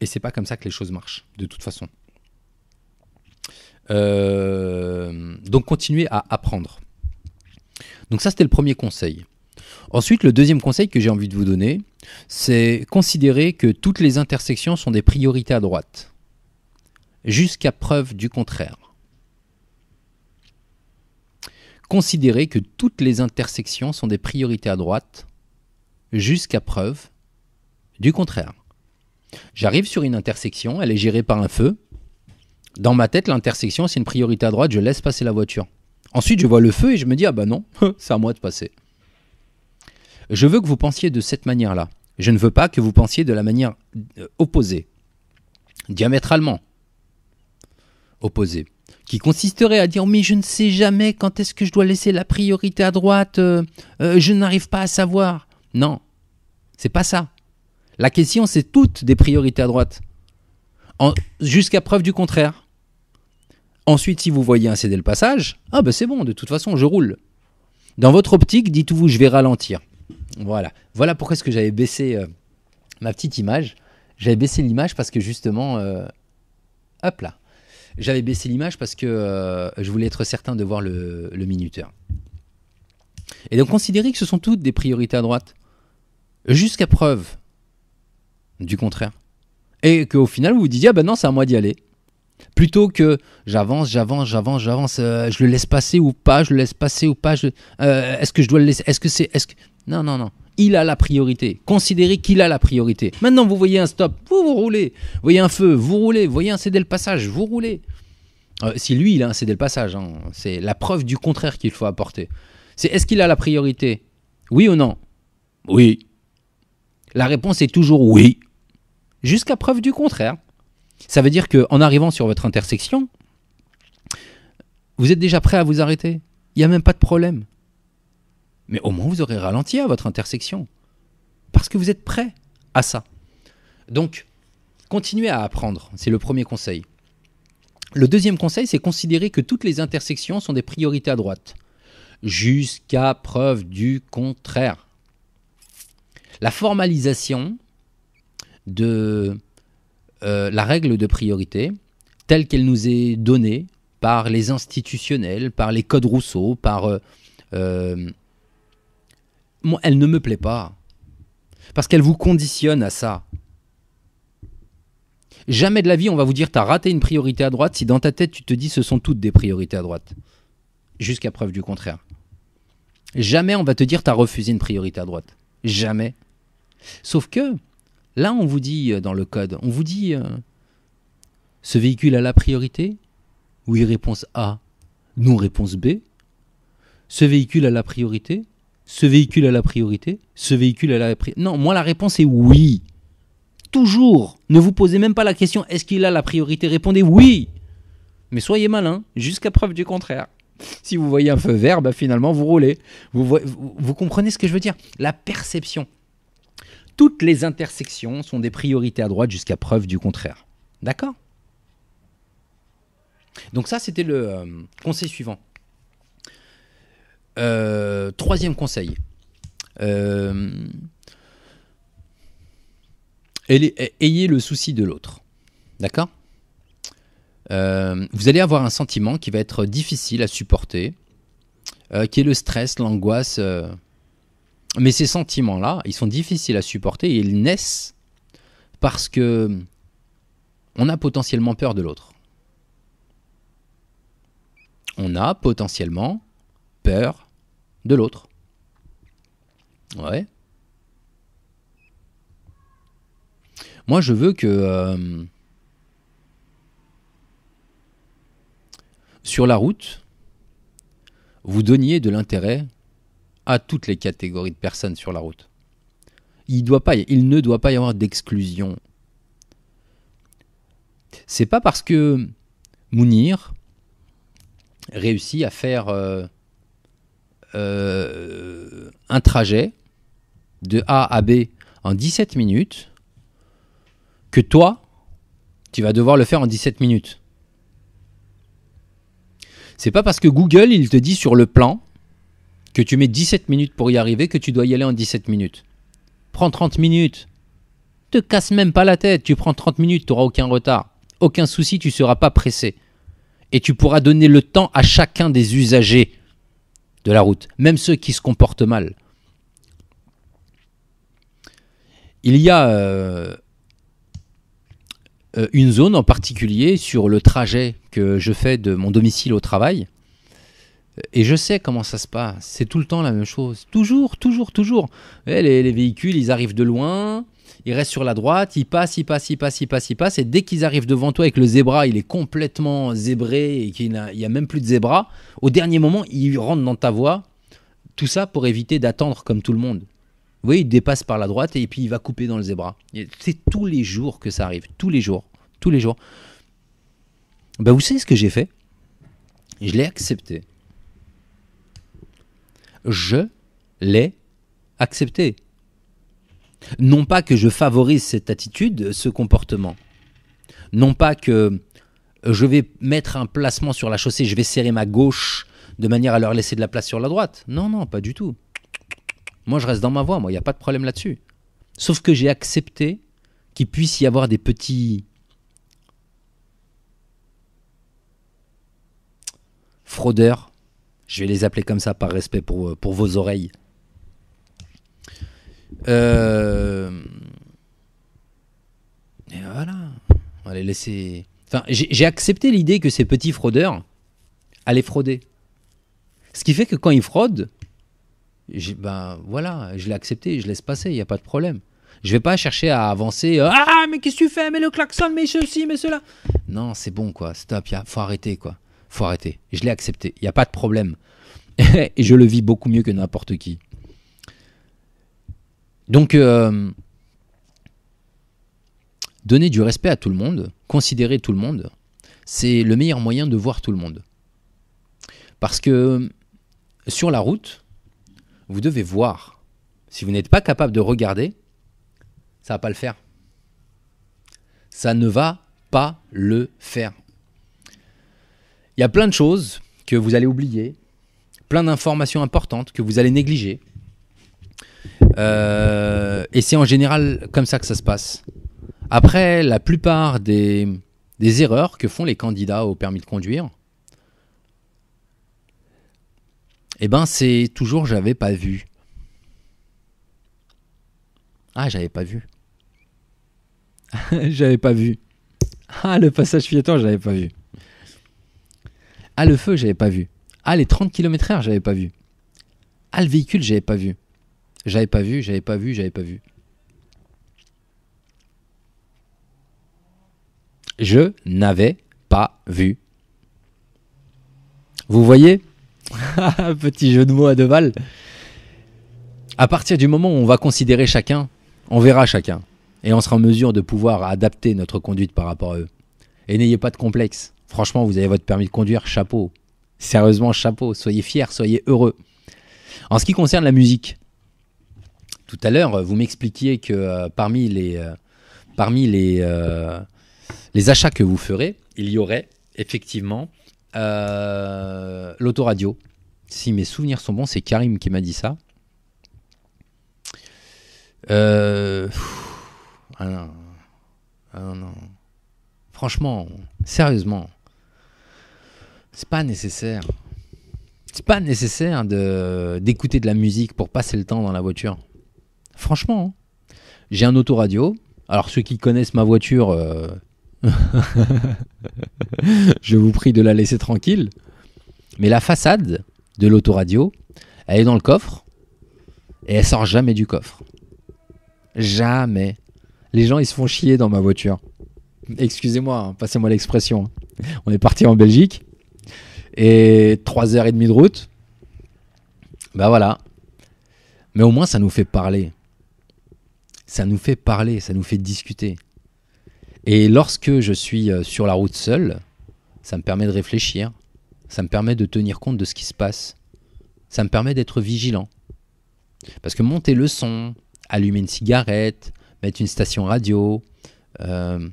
Et c'est pas comme ça que les choses marchent, de toute façon. Euh, donc continuez à apprendre. Donc ça, c'était le premier conseil. Ensuite, le deuxième conseil que j'ai envie de vous donner, c'est considérer que toutes les intersections sont des priorités à droite, jusqu'à preuve du contraire. Considérer que toutes les intersections sont des priorités à droite, jusqu'à preuve du contraire. J'arrive sur une intersection, elle est gérée par un feu. Dans ma tête, l'intersection, c'est une priorité à droite, je laisse passer la voiture. Ensuite, je vois le feu et je me dis, ah bah non, c'est à moi de passer. Je veux que vous pensiez de cette manière-là. Je ne veux pas que vous pensiez de la manière euh, opposée, diamétralement opposée, qui consisterait à dire, mais je ne sais jamais quand est-ce que je dois laisser la priorité à droite, euh, euh, je n'arrive pas à savoir. Non, c'est pas ça. La question, c'est toutes des priorités à droite. Jusqu'à preuve du contraire. Ensuite, si vous voyez un céder le passage, ah ben c'est bon, de toute façon, je roule. Dans votre optique, dites-vous, je vais ralentir. Voilà. Voilà pourquoi est-ce que j'avais baissé euh, ma petite image. J'avais baissé l'image parce que justement, euh, hop là. J'avais baissé l'image parce que euh, je voulais être certain de voir le, minuteur. Et donc considérez que ce sont toutes des priorités à droite. Jusqu'à preuve du contraire. Et qu'au final, vous vous disiez, ah ben non, c'est à moi d'y aller. Plutôt que j'avance, j'avance, j'avance, j'avance, je le laisse passer ou pas, je le laisse passer ou pas, est-ce que je dois le laisser, est-ce que c'est. Non, non, non. Il a la priorité. Considérez qu'il a la priorité. Maintenant, vous voyez un stop, vous, vous roulez. Vous voyez un feu, vous roulez. Vous voyez un céder le passage, vous roulez. Euh, si lui, il a un cédé le passage, hein, c'est la preuve du contraire qu'il faut apporter. C'est est-ce qu'il a la priorité? Oui ou non? Oui. La réponse est toujours oui. Jusqu'à preuve du contraire. Ça veut dire qu'en arrivant sur votre intersection, vous êtes déjà prêt à vous arrêter? Il n'y a même pas de problème. Mais au moins, vous aurez ralenti à votre intersection. Parce que vous êtes prêt à ça. Donc, continuez à apprendre. C'est le premier conseil. Le deuxième conseil, c'est considérer que toutes les intersections sont des priorités à droite. Jusqu'à preuve du contraire. La formalisation de euh, la règle de priorité, telle qu'elle nous est donnée par les institutionnels, par les codes Rousseau, par... Euh, euh, elle ne me plaît pas. Parce qu'elle vous conditionne à ça. Jamais de la vie, on va vous dire, tu as raté une priorité à droite si dans ta tête, tu te dis, ce sont toutes des priorités à droite. Jusqu'à preuve du contraire. Jamais on va te dire, tu as refusé une priorité à droite. Jamais. Sauf que, là, on vous dit euh, dans le code, on vous dit, euh, ce véhicule a la priorité? Oui, réponse A. Non, réponse B. Ce véhicule a la priorité? Ce véhicule a la priorité Ce véhicule a la priorité Non, moi, la réponse est oui toujours. Ne vous posez même pas la question est-ce qu'il a la priorité? Répondez oui. Mais soyez malin, jusqu'à preuve du contraire. Si vous voyez un feu vert, bah, finalement vous roulez. Vous, comprenez ce que je veux dire? La perception. Toutes les intersections sont des priorités à droite jusqu'à preuve du contraire. D'accord? Donc ça, c'était le euh, conseil suivant. Euh, troisième conseil. Euh, ayez le souci de l'autre. D'accord? Euh, Vous allez avoir un sentiment qui va être difficile à supporter, euh, qui est le stress, l'angoisse. Mais ces sentiments-là, ils sont difficiles à supporter et ils naissent parce que on a potentiellement peur de l'autre. On a potentiellement peur de l'autre. Ouais. Moi, je veux que euh, sur la route, vous donniez de l'intérêt à toutes les catégories de personnes sur la route. Il, ne doit pas y avoir d'exclusion. C'est pas parce que Mounir réussit à faire euh, euh, un trajet de A à B en 17 minutes que toi, tu vas devoir le faire en 17 minutes. C'est pas parce que Google, il te dit sur le plan que tu mets 17 minutes pour y arriver que tu dois y aller en 17 minutes. Prends 30 minutes. Te casse même pas la tête. Tu prends 30 minutes, tu n'auras aucun retard. Aucun souci, tu ne seras pas pressé. Et tu pourras donner le temps à chacun des usagers de la route, même ceux qui se comportent mal. Il y a euh, euh, une zone en particulier sur le trajet que je fais de mon domicile au travail. Et je sais comment ça se passe. C'est tout le temps la même chose. Toujours, toujours, toujours. les, véhicules, ils arrivent de loin, ils restent sur la droite, ils passent, ils passent, ils passent, ils passent, ils passent. Et dès qu'ils arrivent devant toi avec le zébra, il est complètement zébré et qu'il n'y a, même plus de zébra, au dernier moment, ils rentrent dans ta voie. Tout ça pour éviter d'attendre comme tout le monde. Vous voyez, il dépasse par la droite et puis il va couper dans le zébra. C'est tous les jours que ça arrive, tous les jours, tous les jours. Ben, vous savez ce que j'ai fait? Je l'ai accepté. Je l'ai accepté. Non pas que je favorise cette attitude, ce comportement. Non pas que je vais mettre un placement sur la chaussée, je vais serrer ma gauche de manière à leur laisser de la place sur la droite. Non, non, pas du tout. Moi, je reste dans ma voie, moi, il n'y a pas de problème là-dessus. Sauf que j'ai accepté qu'il puisse y avoir des petits fraudeurs. Je vais les appeler comme ça par respect pour, pour vos oreilles. Euh, et voilà. Allez, laissez. Enfin, j'ai accepté l'idée que ces petits fraudeurs allaient frauder. Ce qui fait que quand ils fraudent, ben voilà, je l'ai accepté, je laisse passer, il n'y a pas de problème. Je vais pas chercher à avancer. Ah, mais qu'est-ce que tu fais? Mais le klaxon, mais ceci, mais cela. Non, c'est bon, quoi. Stop, il faut arrêter, quoi. Faut arrêter. Je l'ai accepté, il n'y a pas de problème. Et je le vis beaucoup mieux que n'importe qui. Donc, euh, donner du respect à tout le monde, considérer tout le monde, c'est le meilleur moyen de voir tout le monde. Parce que sur la route, vous devez voir. Si vous n'êtes pas capable de regarder, ça ne va pas le faire. Ça ne va pas le faire. Il y a plein de choses que vous allez oublier, plein d'informations importantes que vous allez négliger. Euh, et c'est en général comme ça que ça se passe. Après, la plupart des, erreurs que font les candidats au permis de conduire, eh ben c'est toujours j'avais pas vu. Ah, j'avais pas vu. j'avais pas vu. Ah, le passage piéton, j'avais pas vu. Ah, le feu, j'avais pas vu. Ah, les 30 km/h, j'avais pas vu. Ah, le véhicule, j'avais pas vu. J'avais pas vu, j'avais pas vu, j'avais pas vu. Je n'avais pas vu. Vous voyez? Petit jeu de mots à deux balles. À partir du moment où on va considérer chacun, on verra chacun. Et on sera en mesure de pouvoir adapter notre conduite par rapport à eux. Et n'ayez pas de complexe. Franchement, vous avez votre permis de conduire, chapeau. Sérieusement, chapeau. Soyez fiers, soyez heureux. En ce qui concerne la musique, tout à l'heure, vous m'expliquiez que euh, parmi les, euh, euh, les achats que vous ferez, il y aurait effectivement l'autoradio. Si mes souvenirs sont bons, c'est Karim qui m'a dit ça. ah. Ah Franchement, sérieusement, c'est pas nécessaire. C'est pas nécessaire de d'écouter de la musique pour passer le temps dans la voiture. Franchement, hein. j'ai un autoradio. Alors ceux qui connaissent ma voiture, euh, je vous prie de la laisser tranquille. Mais la façade de l'autoradio, elle est dans le coffre et elle sort jamais du coffre. Jamais. Les gens ils se font chier dans ma voiture. Excusez-moi, hein, passez-moi l'expression. On est parti en Belgique et 3h30 de route. Ben voilà. Mais au moins ça nous fait parler ça nous fait parler, ça nous fait discuter. Et lorsque je suis euh, sur la route seul, ça me permet de réfléchir, ça me permet de tenir compte de ce qui se passe, ça me permet d'être vigilant. Parce que monter le son, allumer une cigarette, mettre une station radio, euh,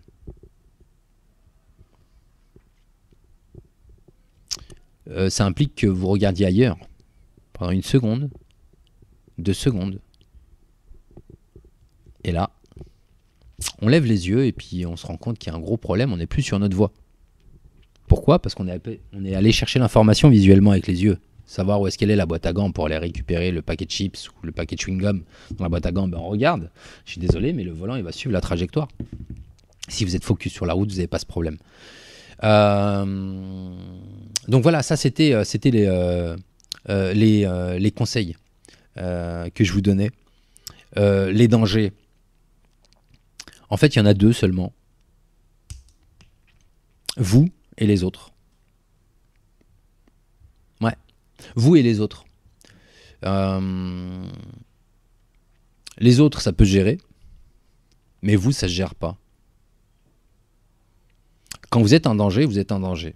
euh, ça implique que vous regardiez ailleurs pendant une seconde, deux secondes, et là, on lève les yeux et puis on se rend compte qu'il y a un gros problème, on n'est plus sur notre voie. Pourquoi? Parce qu'on est, allé chercher l'information visuellement avec les yeux. Savoir où est-ce qu'elle est la boîte à gants pour aller récupérer le paquet de chips ou le paquet de chewing-gum dans la boîte à gants, ben on regarde. Je suis désolé, mais le volant, il va suivre la trajectoire. Si vous êtes focus sur la route, vous n'avez pas ce problème. Euh, donc voilà, ça c'était euh, euh, les, conseils que je vous donnais. les dangers, en fait, il y en a deux seulement. Vous et les autres. Ouais. Vous et les autres. Les autres, ça peut gérer. Mais vous, ça ne gère pas. Quand vous êtes en danger, vous êtes en danger.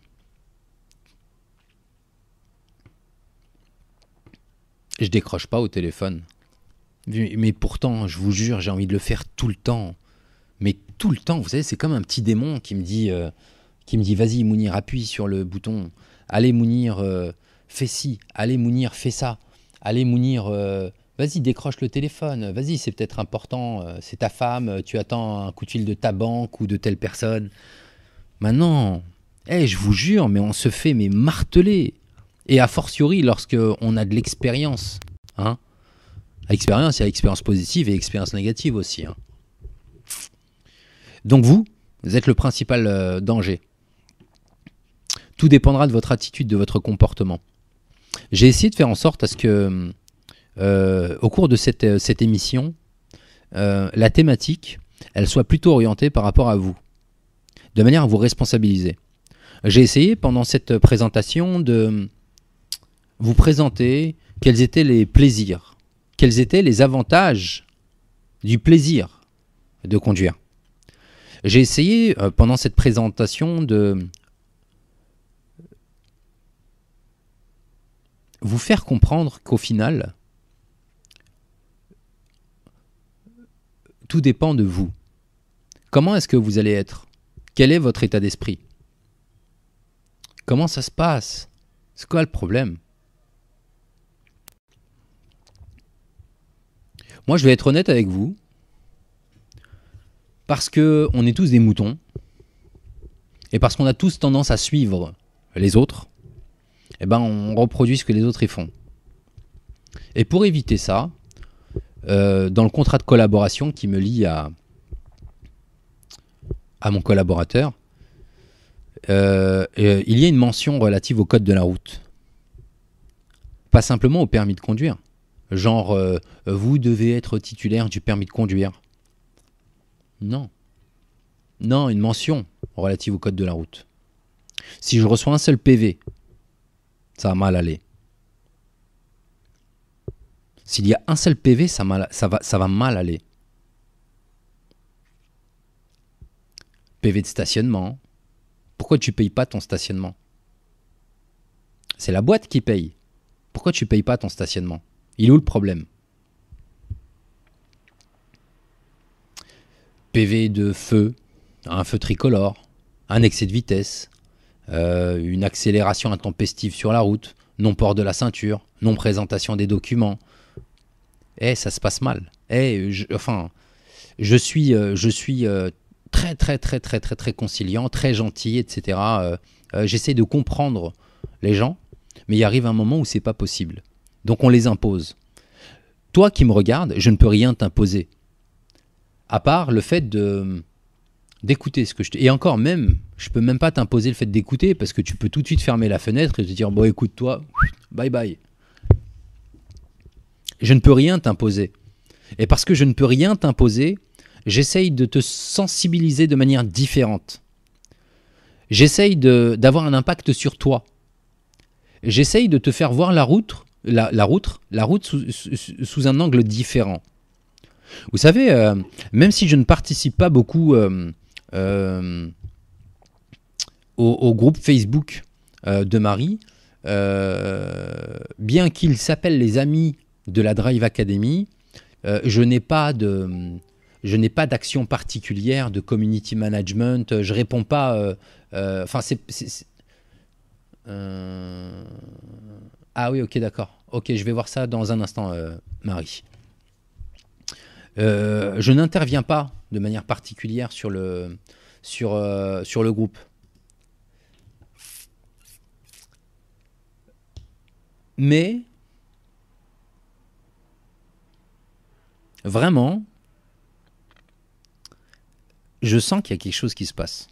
Je décroche pas au téléphone. Mais pourtant, je vous jure, j'ai envie de le faire tout le temps. Mais tout le temps, vous savez, c'est comme un petit démon qui me dit, euh, vas-y Mounir, appuie sur le bouton, allez Mounir, euh, fais ci, allez Mounir, fais ça, allez Mounir, euh, vas-y décroche le téléphone, vas-y c'est peut-être important, c'est ta femme, tu attends un coup de fil de ta banque ou de telle personne. Maintenant, eh, je vous jure, mais on se fait mais marteler. Et a fortiori lorsque on a de l'expérience, hein. Expérience, il y a expérience positive et expérience négative aussi. Hein. Donc vous, Vous êtes le principal euh, danger. Tout dépendra de votre attitude, de votre comportement. J'ai essayé de faire en sorte à ce que, euh, au cours de cette, euh, cette émission, la thématique, elle soit plutôt orientée par rapport à vous, de manière à vous responsabiliser. J'ai essayé pendant cette présentation de vous présenter quels étaient les plaisirs, quels étaient les avantages du plaisir de conduire. J'ai essayé euh, pendant cette présentation de vous faire comprendre qu'au final, tout dépend de vous. Comment est-ce que vous allez être Quel est votre état d'esprit? Comment ça se passe? C'est quoi le problème? Moi, je vais être honnête avec vous. Parce que on est tous des moutons. Et parce qu'on a tous tendance à suivre les autres. Eh ben, on reproduit ce que les autres y font. Et pour éviter ça, euh, dans le contrat de collaboration qui me lie à, à mon collaborateur, euh, euh, il y a une mention relative au code de la route. Pas simplement au permis de conduire. Genre, euh, vous devez être titulaire du permis de conduire. Non. Non, une mention relative au code de la route. Si je reçois un seul PV, ça va mal aller. S'il y a un seul PV, ça, va mal aller. PV de stationnement. Pourquoi tu payes pas ton stationnement? C'est la boîte qui paye. Pourquoi tu payes pas ton stationnement? Il est où le problème? PV de feu, un feu tricolore, un excès de vitesse, euh, une accélération intempestive sur la route, non port de la ceinture, non présentation des documents. Eh, ça se passe mal. Eh, enfin, je suis, euh, je suis euh, très, très, très, très, très, très conciliant, très gentil, etc. J'essaie de comprendre les gens, mais il arrive un moment où c'est pas possible. Donc on les impose. Toi qui me regardes, je ne peux rien t'imposer. À part le fait de d'écouter ce que je te... Et encore même, je peux même pas t'imposer le fait d'écouter parce que tu peux tout de suite fermer la fenêtre et te dire, bon écoute toi, bye bye. Je ne peux rien t'imposer. Et parce que je ne peux rien t'imposer, j'essaye de te sensibiliser de manière différente. J'essaye d'avoir un impact sur toi. J'essaye de te faire voir la route la, route, la route sous, un angle différent. Vous savez, euh, même si je ne participe pas beaucoup euh, euh, au, groupe Facebook de Marie, bien qu'il s'appelle les amis de la Drive Academy, je n'ai pas de je n'ai pas d'action particulière de community management. Je réponds pas. Enfin, c'est ah oui, ok, d'accord. Ok, je vais voir ça dans un instant, euh, Marie. Euh, je n'interviens pas de manière particulière euh, sur le groupe. Mais, vraiment, je sens qu'il y a quelque chose qui se passe.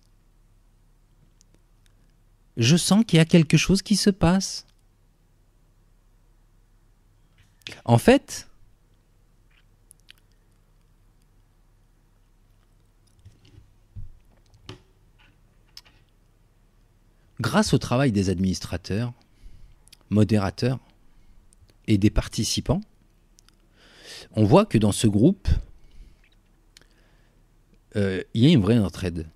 Je sens qu'il y a quelque chose qui se passe. En fait, grâce au travail des administrateurs, modérateurs et des participants, on voit que dans ce groupe, euh, il y a une vraie entraide.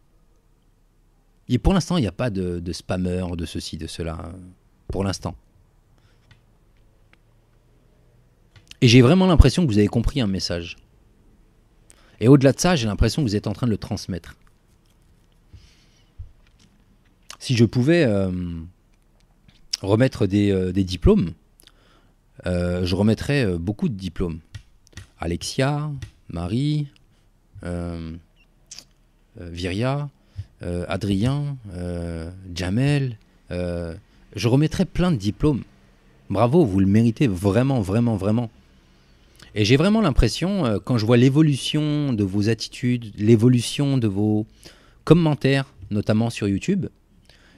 Et pour l'instant, il n'y a pas de, de de ceci, de cela. Pour l'instant. Et j'ai vraiment l'impression que vous avez compris un message. Et au-delà de ça, j'ai l'impression que vous êtes en train de le transmettre. Si je pouvais euh, remettre des, euh, diplômes, je remettrais beaucoup de diplômes. Alexia, Marie, Viria, Adrien, Jamel. je remettrais plein de diplômes. Bravo, vous le méritez vraiment, vraiment, vraiment. Et j'ai vraiment l'impression, euh, quand je vois l'évolution de vos attitudes, l'évolution de vos commentaires, notamment sur YouTube,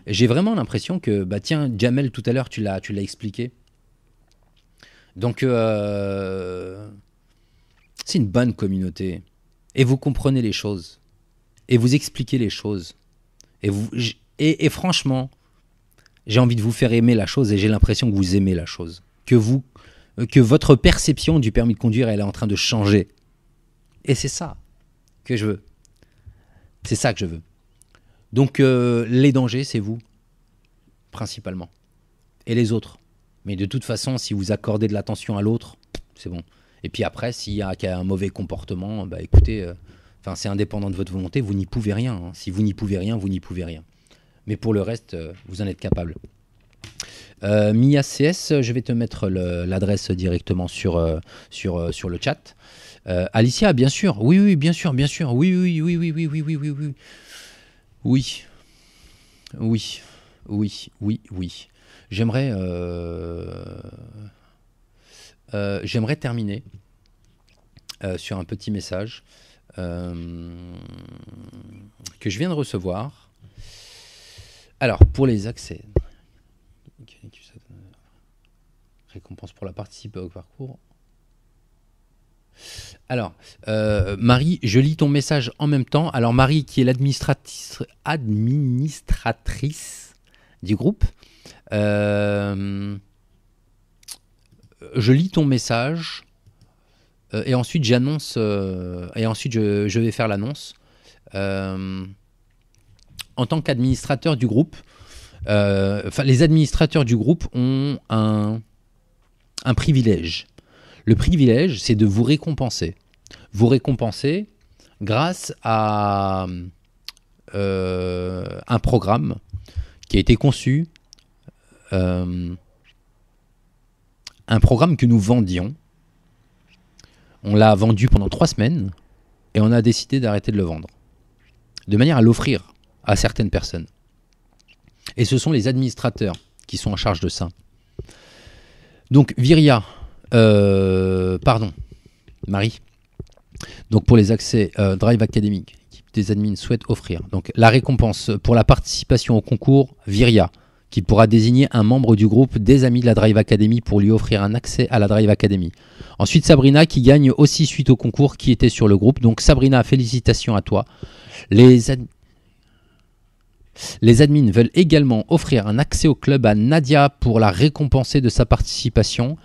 j'ai vraiment l'impression que, bah tiens, Jamel, tout à l'heure, tu l'as, tu l'as expliqué. Donc, euh, c'est une bonne communauté. Et vous comprenez les choses. Et vous expliquez les choses. Et, vous, et, franchement, j'ai envie de vous faire aimer la chose et j'ai l'impression que vous aimez la chose. Que, vous, que votre perception du permis de conduire, elle est en train de changer. Et c'est ça que je veux. C'est ça que je veux. Donc euh, les dangers, c'est vous, principalement. Et les autres. Mais de toute façon, si vous accordez de l'attention à l'autre, c'est bon. Et puis après, s'il y a, un mauvais comportement, bah écoutez, euh, c'est indépendant de votre volonté, vous n'y pouvez rien. Hein. Si vous n'y pouvez rien, vous n'y pouvez rien. Mais pour le reste, euh, vous en êtes capable. Mia CS, je vais te mettre l'adresse directement sur, sur, sur le chat. Alicia, bien sûr, oui, oui, bien sûr, bien sûr, oui, oui, oui, oui, oui, oui, oui, oui, oui. Oui. Oui. Oui. Oui. Oui. J'aimerais. Euh, euh, j'aimerais terminer euh, sur un petit message que je viens de recevoir. Alors, pour les accès. Récompense pour la participation au parcours. Alors, euh, Marie, je lis ton message en même temps. Alors, Marie, qui est l'administratrice administratrice du groupe, euh, je lis ton message euh, et ensuite j'annonce et ensuite je, vais faire l'annonce. en tant qu'administrateur du groupe, les administrateurs du groupe ont un, un privilège le privilège, c'est de vous récompenser. Vous récompenser grâce à euh, un programme qui a été conçu, euh, un programme que nous vendions. On l'a vendu pendant trois semaines et on a décidé d'arrêter de le vendre, de manière à l'offrir à certaines personnes. Et ce sont les administrateurs qui sont en charge de ça. Donc Viria, euh, pardon, Marie. Donc pour les accès euh, Drive Academy, l'équipe des admins souhaite offrir. Donc la récompense pour la participation au concours Viria, qui pourra désigner un membre du groupe des amis de la Drive Academy pour lui offrir un accès à la Drive Academy. Ensuite Sabrina qui gagne aussi suite au concours qui était sur le groupe. Donc Sabrina, félicitations à toi. Les, admins veulent également offrir un accès au club à Nadia pour la récompenser de sa participation.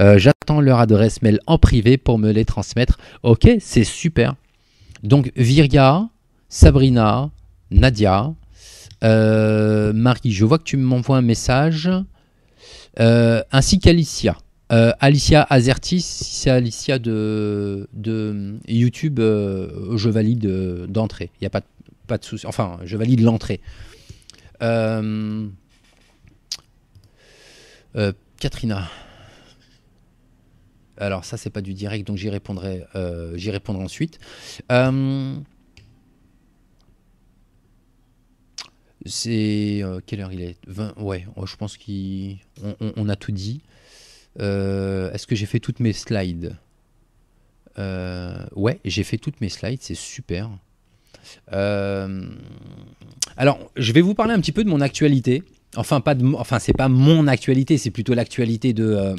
Euh, j'attends leur adresse mail en privé pour me les transmettre. Ok, c'est super. Donc Viria, Sabrina, Nadia, Marie, je vois que tu m'envoies un message, euh, ainsi qu'Alicia. Alicia Azertis, c'est Alicia de, de YouTube, je valide d'entrée. Il n'y a pas, pas de souci. Enfin, je valide l'entrée. Katrina. Alors ça, c'est pas du direct, donc j'y répondrai, euh, j'y répondrai ensuite. Euh, c'est euh, quelle heure il est? 20, Ouais, oh, je pense qu'on on, a tout dit. Est-ce que j'ai fait toutes mes slides? Ouais, j'ai fait toutes mes slides, c'est super. alors, je vais vous parler un petit peu de mon actualité. Enfin, pas de, enfin, c'est pas mon actualité, c'est plutôt l'actualité de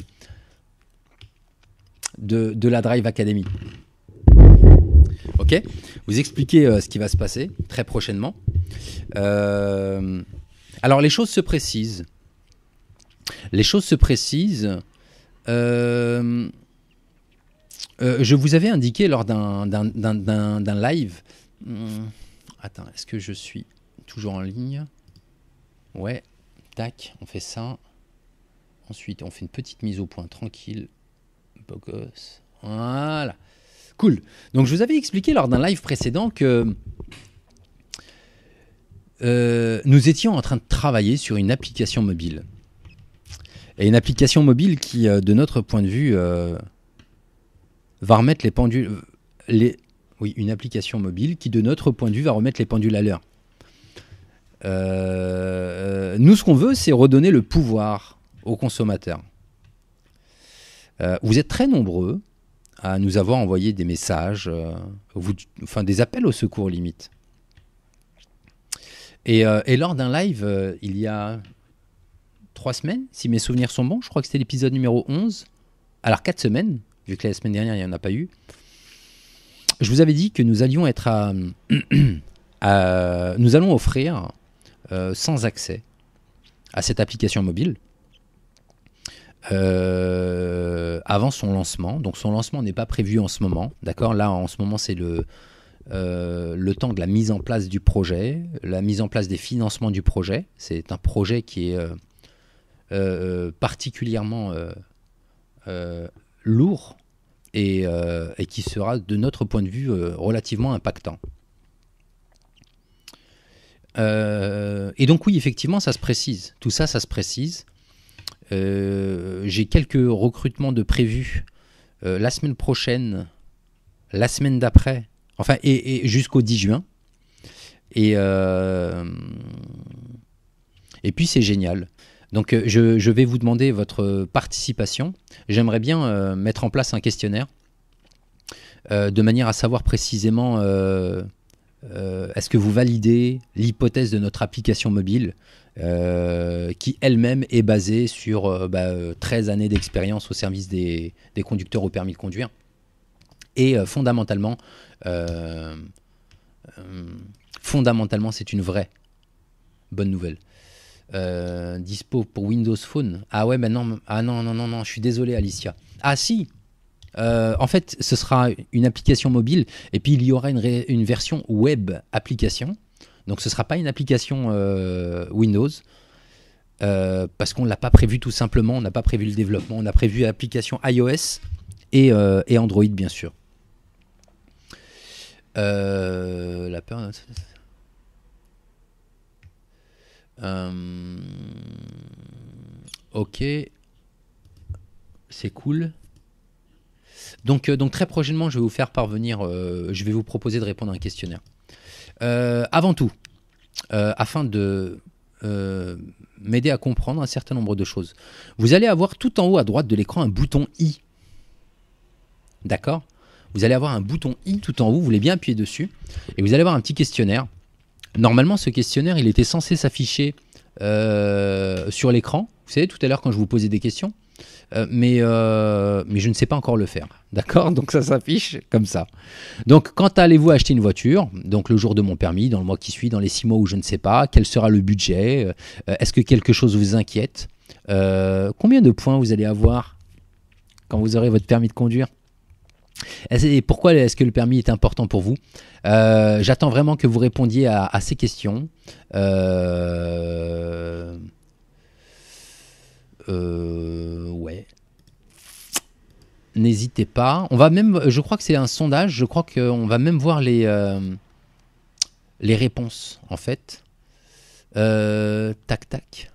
de, la Drive Academy. Ok? Vous expliquez euh, ce qui va se passer très prochainement. Euh, alors les choses se précisent. Les choses se précisent. Euh, je vous avais indiqué lors d'un live. Hmm, attends, est-ce que je suis toujours en ligne? Ouais, tac, on fait ça. Ensuite, on fait une petite mise au point tranquille. Voilà. Cool. Donc je vous avais expliqué lors d'un live précédent que euh, nous étions en train de travailler sur une application mobile. Et une application mobile qui, euh, de notre point de vue, euh, va remettre les pendules. Les, oui, une application mobile qui, de notre point de vue, va remettre les pendules à l'heure. nous, ce qu'on veut, c'est redonner le pouvoir aux consommateurs. Vous êtes très nombreux à nous avoir envoyé des messages, enfin des appels au secours limite. Et, euh, et lors d'un live, euh, il y a trois semaines, si mes souvenirs sont bons, je crois que c'était l'épisode numéro 11. Alors quatre semaines, vu que la semaine dernière, il n'y en a pas eu. Je vous avais dit que nous allions être à... nous allons offrir euh, sans accès à cette application mobile avant son lancement. Donc son lancement n'est pas prévu en ce moment. D'accord? Là, en ce moment, c'est le, euh, le temps de la mise en place du projet, la mise en place des financements du projet. C'est un projet qui est euh, euh, particulièrement lourd et, qui sera, de notre point de vue, relativement impactant. Et donc oui, effectivement, ça se précise. Tout ça, ça se précise. J'ai quelques recrutements de prévus la semaine prochaine, la semaine d'après, enfin, et, jusqu'au 10 juin. Et, euh, et puis c'est génial. Donc euh, je, vais vous demander votre participation. J'aimerais bien euh, mettre en place un questionnaire de manière à savoir précisément est-ce que vous validez l'hypothèse de notre application mobile qui elle-même est basée sur euh, bah, 13 années d'expérience au service des, conducteurs au permis de conduire. Et fondamentalement, euh, euh, fondamentalement, c'est une vraie bonne nouvelle. Euh, dispo pour Windows Phone. Ah ouais, ben non, ah non, non, non, non, je suis désolé, Alicia. Ah si, en fait, ce sera une application mobile et puis il y aura une, version web application. Donc ce ne sera pas une application Windows parce qu'on ne l'a pas prévu tout simplement. On n'a pas prévu le développement. On a prévu l'application iOS et, et Android, bien sûr. Euh, la peur. Euh, ok. C'est cool. Donc, euh, donc très prochainement, je vais vous faire parvenir, je vais vous proposer de répondre à un questionnaire. Avant tout, afin de m'aider à comprendre un certain nombre de choses, vous allez avoir tout en haut à droite de l'écran un bouton i. D'accord? Vous allez avoir un bouton i tout en haut, vous voulez bien appuyer dessus, et vous allez avoir un petit questionnaire. Normalement, ce questionnaire, il était censé s'afficher euh, sur l'écran. Vous savez, tout à l'heure, quand je vous posais des questions. Euh, mais, euh, mais je ne sais pas encore le faire. D'accord? Donc ça s'affiche comme ça. Donc quand allez-vous acheter une voiture? Donc le jour de mon permis, dans le mois qui suit, dans les six mois où je ne sais pas, quel sera le budget? Est-ce que quelque chose vous inquiète? Combien de points vous allez avoir quand vous aurez votre permis de conduire? Et pourquoi est-ce que le permis est important pour vous? Euh, J'attends vraiment que vous répondiez à, ces questions. Euh... Euh, ouais. N'hésitez pas. On va même, je crois que c'est un sondage. Je crois qu'on va même voir les euh, les réponses en fait. Tac tac.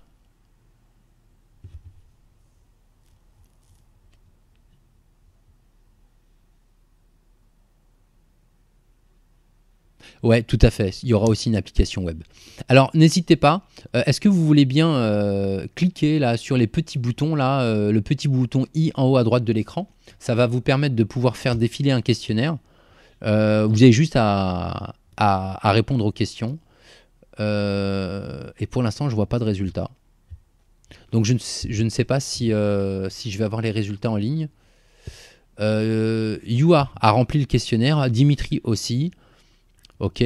Ouais, tout à fait. Il y aura aussi une application web. Alors, n'hésitez pas. Euh, Est-ce que vous voulez bien euh, cliquer là sur les petits boutons là, euh, le petit bouton i en haut à droite de l'écran? Ça va vous permettre de pouvoir faire défiler un questionnaire. Vous avez juste à, répondre aux questions. Et pour l'instant, je vois pas de résultat. Donc, je ne, sais- ne pas si, si je vais avoir les résultats en ligne. Yua a rempli le questionnaire, Dimitri aussi. Ok.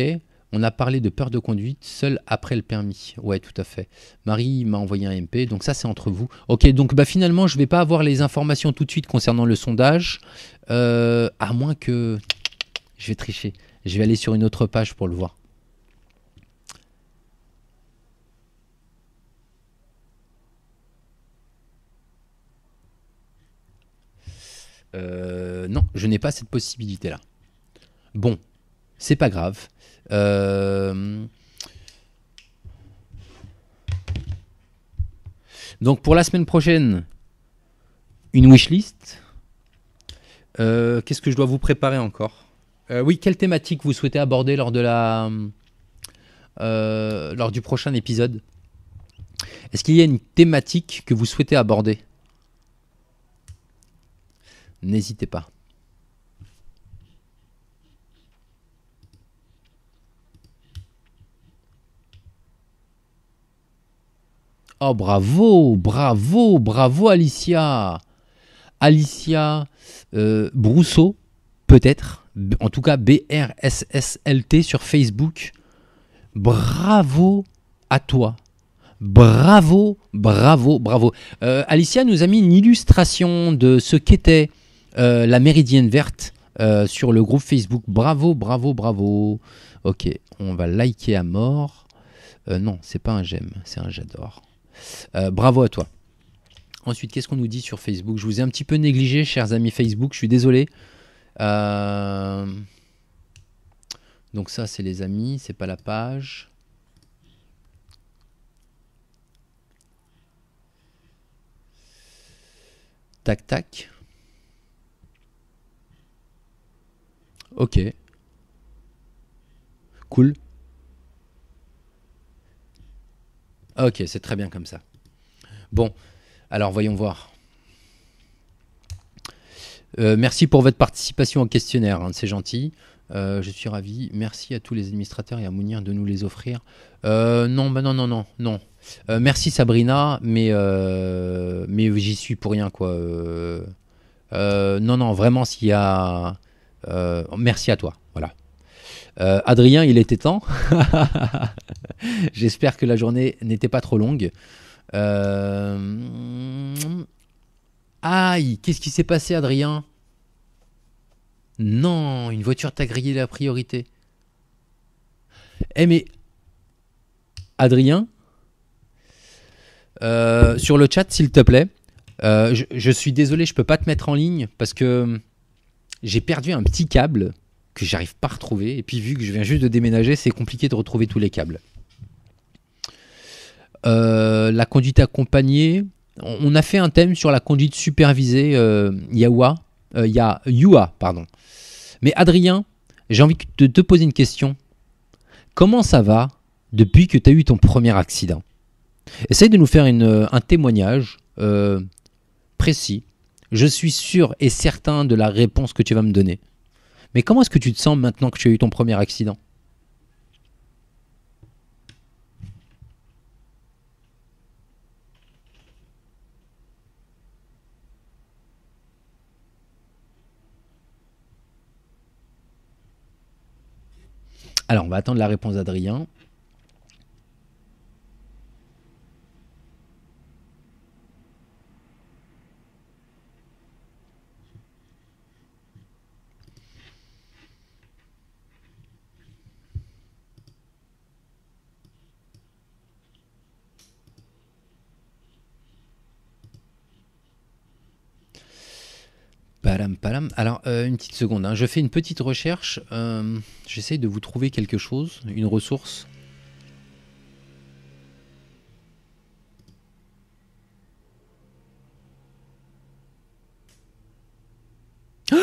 On a parlé de peur de conduite seul après le permis. Ouais, tout à fait. Marie m'a envoyé un MP, donc ça c'est entre vous. Ok, donc bah, finalement je vais pas avoir les informations tout de suite concernant le sondage, euh, à moins que je vais tricher. Je vais aller sur une autre page pour le voir. Euh, non, je n'ai pas cette possibilité-là. Bon, c'est pas grave. Euh, Donc pour la semaine prochaine, une wishlist. Euh, Qu'est-ce que je dois vous préparer encore? Euh, Oui, quelle thématique vous souhaitez aborder lors de la euh, lors du prochain épisode? Est-ce qu'il y a une thématique que vous souhaitez aborder? N'hésitez pas. Oh, bravo, bravo, bravo, Alicia. Alicia euh, Brousseau, peut-être. En tout cas, BRSSLT sur Facebook. Bravo à toi. Bravo, bravo, bravo. Euh, Alicia nous a mis une illustration de ce qu'était euh, la méridienne verte sur le groupe Facebook. Bravo, bravo, bravo. Ok, on va liker à mort. non, c'est pas un j'aime, c'est un j'adore. Bravo à toi. Ensuite, qu'est-ce qu'on nous dit sur Facebook? Je vous ai un petit peu négligé, chers amis Facebook, je suis désolé. Donc ça, c'est les amis, c'est pas la page. Tac, tac. Ok. Cool. Ok, c'est très bien comme ça. Bon, alors voyons voir. Euh, merci pour votre participation au questionnaire, hein, c'est gentil. Euh, je suis ravi. Merci à tous les administrateurs et à Mounir de nous les offrir. Euh, non, bah non, non, non, non. Euh, merci Sabrina, mais, mais j'y suis pour rien, quoi. non, non, vraiment, s'il y a. merci à toi, voilà. Adrien, il était temps. J'espère que la journée n'était pas trop longue. Aïe, qu'est-ce qui s'est passé, Adrien? Non, une voiture t'a grillé la priorité. Eh mais, Adrien, euh, sur le chat, s'il te plaît, euh, je, suis désolé, je peux pas te mettre en ligne parce que j'ai perdu un petit câble que j'arrive pas à retrouver. Et puis vu que je viens juste de déménager, c'est compliqué de retrouver tous les câbles. Euh, la conduite accompagnée. On a fait un thème sur la conduite supervisée Yawa, ya, Yua, pardon. Mais Adrien, j'ai envie de te poser une question. Comment ça va depuis que tu as eu ton premier accident? Essaye de nous faire un témoignage euh, précis. Je suis sûr et certain de la réponse que tu vas me donner. Mais comment est-ce que tu te sens maintenant que tu as eu ton premier accident? Alors, on va attendre la réponse d'Adrien. Alors, euh, une petite seconde. Hein. Je fais une petite recherche. Euh, j'essaye de vous trouver quelque chose, une ressource.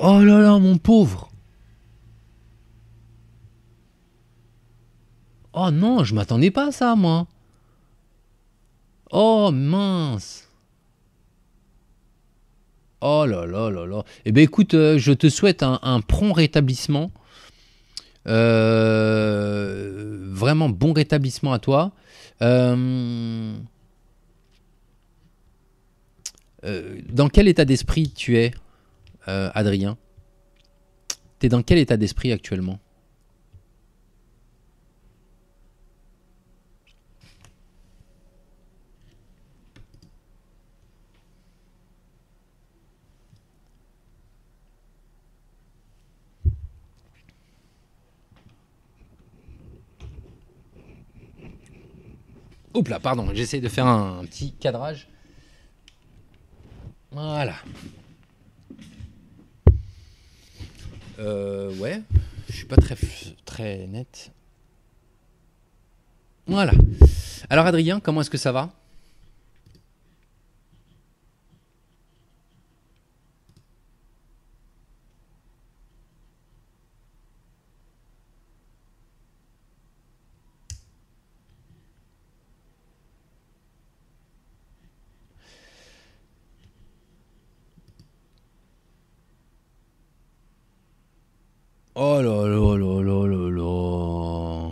Oh là là, mon pauvre Oh non, je m'attendais pas à ça, moi Oh mince Oh là là là là. Eh bien écoute, euh, je te souhaite un, prompt rétablissement. Euh, vraiment bon rétablissement à toi. Euh, dans quel état d'esprit tu es, Adrien? T'es dans quel état d'esprit actuellement? Oups là, pardon, j'essaie de faire un, petit cadrage. Voilà. Euh, ouais, je suis pas très, très net. Voilà. Alors Adrien, comment est-ce que ça va Oh là là là là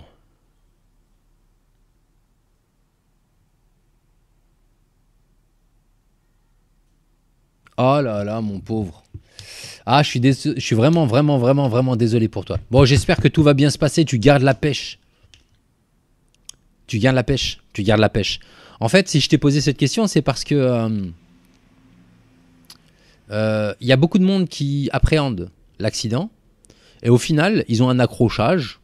Oh là là, mon pauvre. Ah, je suis, vraiment, vraiment, vraiment, vraiment désolé pour toi. Bon, j'espère que tout va bien se passer. Tu gardes la pêche. Tu gardes la pêche. Tu gardes la pêche. En fait, si je t'ai posé cette question, c'est parce que il euh, euh, y a beaucoup de monde qui appréhende l'accident et au final, ils ont un accrochage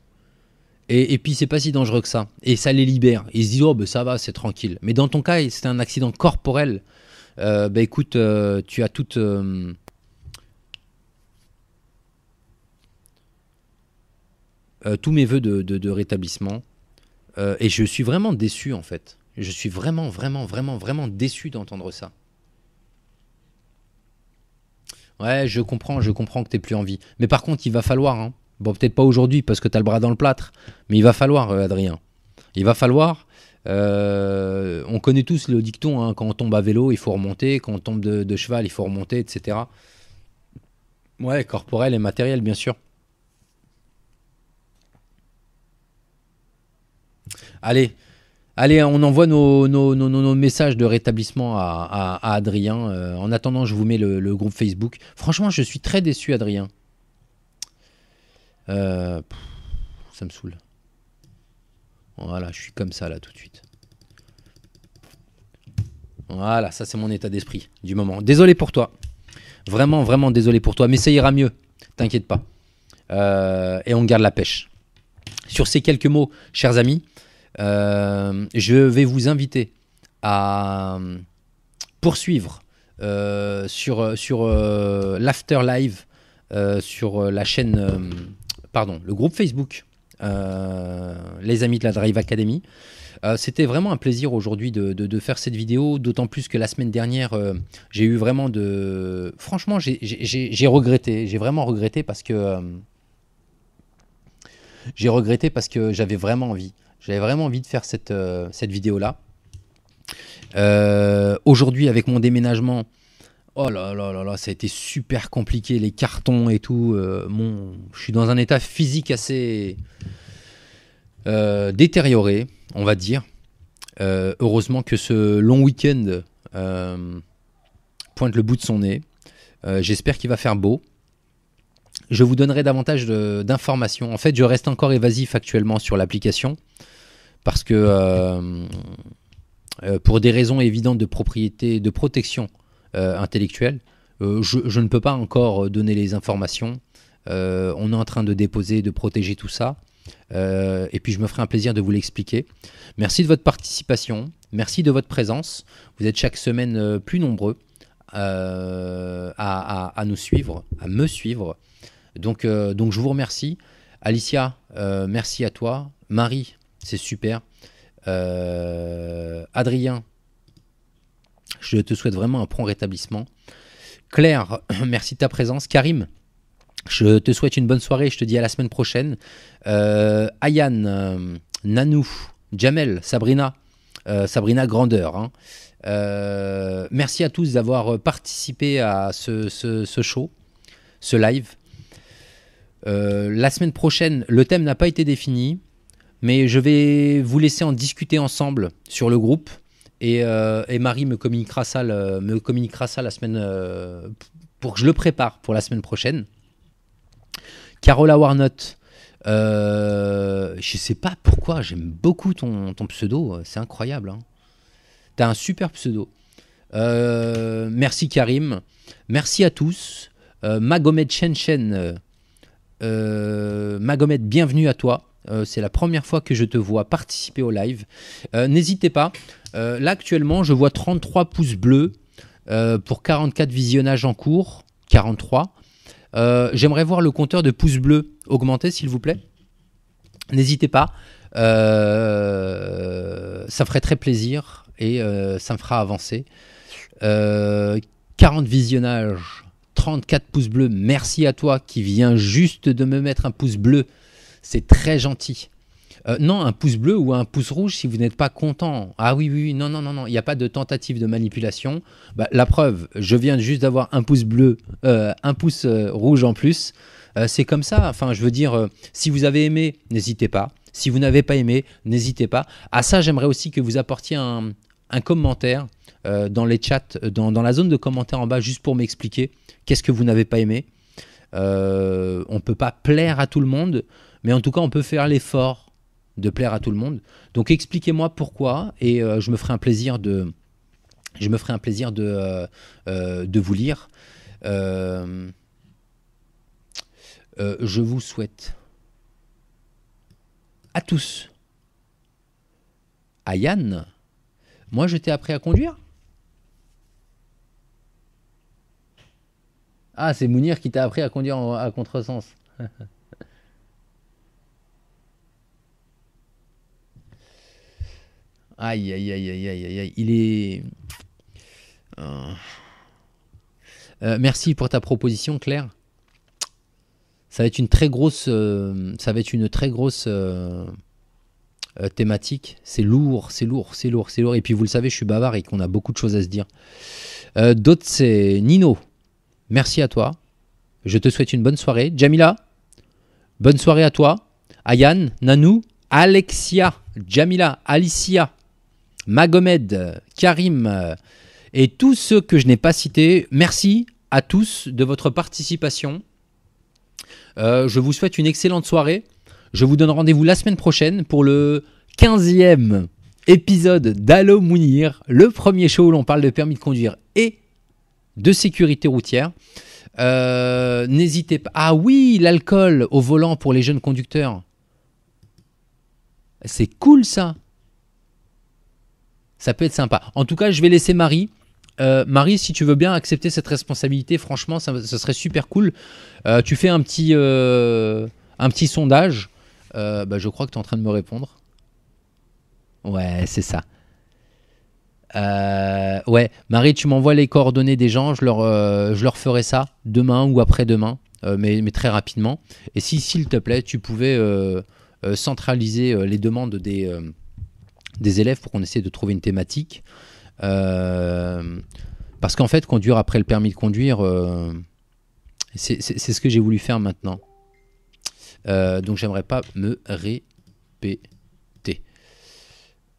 et, puis c'est pas si dangereux que ça et ça les libère. Ils se disent oh ben ça va, c'est tranquille. Mais dans ton cas, c'est un accident corporel. Euh, ben écoute, tu as toute tous mes voeux de rétablissement. et je suis vraiment déçu en fait. Je suis vraiment, vraiment, vraiment, vraiment déçu d'entendre ça. Ouais, je comprends, je comprends que tu plus envie. Mais par contre, il va falloir, hein. bon, peut-être pas aujourd'hui parce que tu as le bras dans le plâtre, mais il va falloir, euh, Adrien. Il va falloir. Euh, on connaît tous le dicton hein, quand on tombe à vélo, il faut remonter. Quand on tombe de, cheval, il faut remonter, etc. Ouais, corporel et matériel, bien sûr. Allez, on envoie nos, messages de rétablissement à, Adrien. Euh, en attendant, je vous mets le, groupe Facebook. Franchement, je suis très déçu, Adrien. Euh, ça me saoule. Voilà, je suis comme ça là tout de suite. Voilà, ça c'est mon état d'esprit du moment. Désolé pour toi. Vraiment, vraiment désolé pour toi. Mais ça ira mieux. T'inquiète pas. Euh, et on garde la pêche. Sur ces quelques mots, chers amis, je vais vous inviter à poursuivre euh, sur, sur euh, l'After Live sur la chaîne, pardon, le groupe Facebook, les amis de la Drive Academy. C'était vraiment un plaisir aujourd'hui de, de, faire cette vidéo, d'autant plus que la semaine dernière, j'ai eu vraiment de... Franchement, j'ai regretté, j'ai vraiment regretté parce que... j'ai regretté parce que j'avais vraiment envie. J'avais vraiment envie de faire cette, euh, cette vidéo-là. Euh, aujourd'hui, avec mon déménagement, oh là là là là, ça a été super compliqué, les cartons et tout. Euh, je suis dans un état physique assez détérioré, on va dire. heureusement que ce long week-end pointe le bout de son nez. J'espère qu'il va faire beau je vous donnerai davantage d'informations. En fait, je reste encore évasif actuellement sur l'application parce que euh, euh, pour des raisons évidentes de propriété, de protection euh, intellectuelle, je, ne peux pas encore donner les informations. on est en train de déposer, de protéger tout ça. et puis je me ferai un plaisir de vous l'expliquer. Merci de votre participation, merci de votre présence. Vous êtes chaque semaine plus nombreux à, nous suivre, à me suivre. Donc, donc je vous remercie. Alicia, merci à toi. Marie, c'est super. Euh, Adrien, je te souhaite vraiment un prompt rétablissement. Claire, merci de ta présence. Karim, je te souhaite une bonne soirée. Je te dis à la semaine prochaine. Euh, Ayane, euh, Nanou, Jamel, Sabrina, Sabrina Grandeur. Hein. merci à tous d'avoir participé à ce, ce, show, ce live. la semaine prochaine, le thème n'a pas été défini. Mais je vais vous laisser en discuter ensemble sur le groupe. Et, euh, Marie me communiquera ça, me communiquera ça la semaine euh, pour que je le prépare pour la semaine prochaine. Carola Warnott, euh, je sais pas pourquoi, j'aime beaucoup ton, pseudo, c'est incroyable. Hein. T'as un super pseudo. Euh, merci Karim, merci à tous. Magomed Shen Magomed, bienvenue à toi. Euh, c'est la première fois que je te vois participer au live. Euh, n'hésitez pas. Euh, là, actuellement, je vois 33 pouces bleus pour 44 visionnages en cours. 43. J'aimerais voir le compteur de pouces bleus augmenter, s'il vous plaît. N'hésitez pas. ça ferait très plaisir et ça me fera avancer. 40 visionnages, 34 pouces bleus. Merci à toi qui viens juste de me mettre un pouce bleu c'est très gentil. Euh, non, un pouce bleu ou un pouce rouge si vous n'êtes pas content. Ah oui, oui, non, non, non, non, il n'y a pas de tentative de manipulation. Bah, la preuve, je viens juste d'avoir un pouce bleu, euh, un pouce euh, rouge en plus. c'est comme ça. Enfin, je veux dire, si vous avez aimé, n'hésitez pas. Si vous n'avez pas aimé, n'hésitez pas. À ça, j'aimerais aussi que vous apportiez un, commentaire dans les chats, dans, la zone de commentaires en bas, juste pour m'expliquer qu'est-ce que vous n'avez pas aimé. on ne peut pas plaire à tout le monde, mais en tout cas, on peut faire l'effort de plaire à tout le monde. Donc expliquez-moi pourquoi et je me ferai un plaisir de, je me ferai un plaisir de, de vous lire. je vous souhaite à tous. À Yann, moi je t'ai appris à conduire Ah, c'est Mounir qui t'a appris à conduire à contresens. aïe, aïe, aïe, aïe, aïe, aïe, Il est. Euh, euh, merci pour ta proposition, Claire ça va être une très grosse, euh, ça va être une très grosse thématique. C'est lourd, c'est lourd, c'est lourd, c'est lourd. Et puis vous le savez, je suis bavard et qu'on a beaucoup de choses à se dire. D'autres, c'est Nino. Merci à toi. Je te souhaite une bonne soirée. Jamila, bonne soirée à toi. Ayan, Nanou, Alexia, Jamila, Alicia, Magomed, Karim et tous ceux que je n'ai pas cités. Merci à tous de votre participation. Euh, je vous souhaite une excellente soirée. Je vous donne rendez-vous la semaine prochaine pour le 15e épisode d'Allo Mounir, le premier show où l'on parle de permis de conduire et de sécurité routière. Euh, n'hésitez pas. Ah oui, l'alcool au volant pour les jeunes conducteurs. C'est cool ça. Ça peut être sympa. En tout cas, je vais laisser Marie euh, Marie, si tu veux bien accepter cette responsabilité, franchement, ça, serait super cool. Euh, tu fais un petit, euh, un petit sondage. Bah, je crois que tu es en train de me répondre. Ouais, c'est ça. ouais, Marie, tu m'envoies les coordonnées des gens, je leur, je leur ferai ça demain ou après-demain, mais, mais, très rapidement. Et si, s'il te plaît, tu pouvais centraliser les demandes des, des élèves pour qu'on essaie de trouver une thématique. Euh, parce qu'en fait, conduire après le permis de conduire, euh, c'est ce que j'ai voulu faire maintenant. Euh, donc j'aimerais pas me répéter.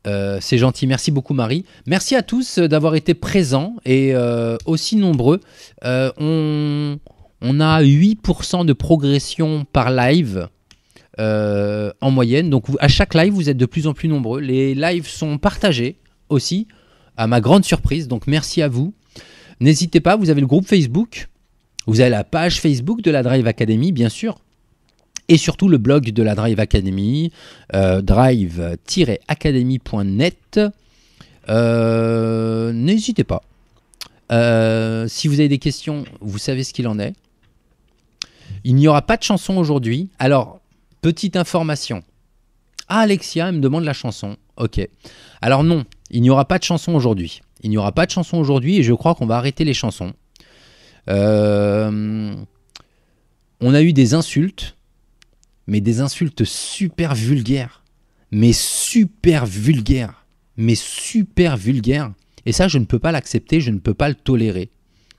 c'est gentil, merci beaucoup Marie. Merci à tous d'avoir été présents et aussi nombreux. On, on, a 8% de progression par live en moyenne. Donc à chaque live, vous êtes de plus en plus nombreux. Les lives sont partagés aussi à ma grande surprise. Donc merci à vous. N'hésitez pas, vous avez le groupe Facebook, vous avez la page Facebook de la Drive Academy, bien sûr, et surtout le blog de la Drive Academy, euh, drive-academy.net. Euh, n'hésitez pas. Euh, si vous avez des questions, vous savez ce qu'il en est. Il n'y aura pas de chanson aujourd'hui. Alors, petite information. Ah, Alexia, elle me demande la chanson. Ok. Alors non, il n'y aura pas de chanson aujourd'hui. Il n'y aura pas de chanson aujourd'hui et je crois qu'on va arrêter les chansons. Euh, on a eu des insultes, mais des insultes super vulgaires. Mais super vulgaires. Mais super vulgaires. Et ça, je ne peux pas l'accepter, je ne peux pas le tolérer.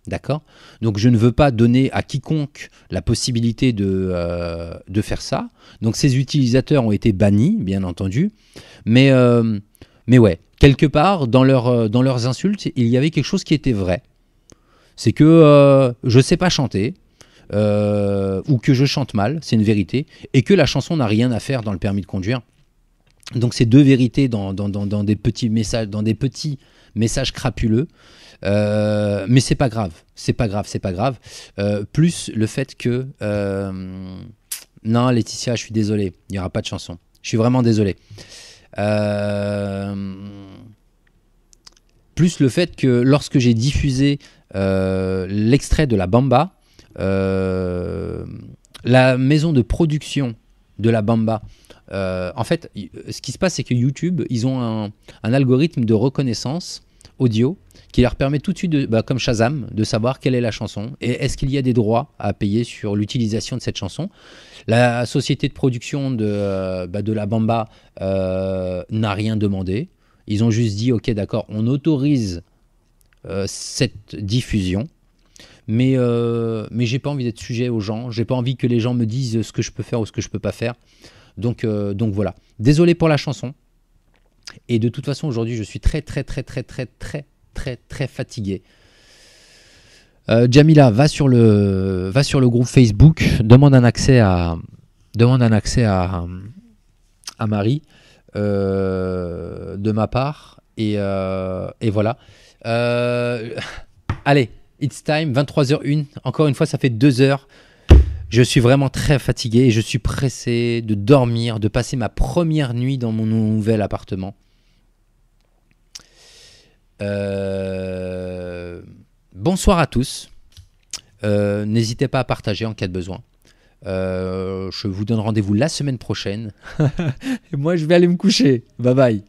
D'accord? Donc je ne veux pas donner à quiconque la possibilité de, euh, de faire ça. Donc ces utilisateurs ont été bannis, bien entendu. Mais, euh, mais ouais, quelque part, dans, leur, euh, dans leurs insultes, il y avait quelque chose qui était vrai. C'est que je ne sais pas chanter, ou que je chante mal, c'est une vérité, et que la chanson n'a rien à faire dans le permis de conduire. Donc c'est deux vérités dans, dans, des petits messages, dans des petits messages crapuleux. Mais c'est pas grave, c'est pas grave, c'est pas grave. plus le fait que non, Laetitia, je suis désolé, il n'y aura pas de chanson. Je suis vraiment désolé. Euh, plus le fait que lorsque j'ai diffusé euh, l'extrait de la Bamba, euh, la maison de production de la Bamba, en fait, ce qui se passe, c'est que YouTube, ils ont un, algorithme de reconnaissance audio qui leur permet tout de suite, bah, comme Shazam, de savoir quelle est la chanson et est-ce qu'il y a des droits à payer sur l'utilisation de cette chanson. La société de production de, euh, bah, de la Bamba euh, n'a rien demandé. Ils ont juste dit, ok, d'accord, on autorise euh, cette diffusion, mais, mais j'ai pas envie d'être sujet aux gens. J'ai pas envie que les gens me disent ce que je peux faire ou ce que je peux pas faire. Donc, donc voilà. Désolé pour la chanson. Et de toute façon, aujourd'hui, je suis très, très, très, très, très, très, très, très fatigué. Euh, Jamila, va sur, le, va sur le groupe Facebook, demande un accès à, demande un accès à, à Marie euh, de ma part. Et, euh, et voilà. allez, it's time, 23h01. Encore une fois, ça fait deux heures. Je suis vraiment très fatigué et je suis pressé de dormir, de passer ma première nuit dans mon nouvel appartement. Euh, bonsoir à tous. Euh, n'hésitez pas à partager en cas de besoin. Euh, je vous donne rendez-vous la semaine prochaine. et moi, je vais aller me coucher. Bye bye.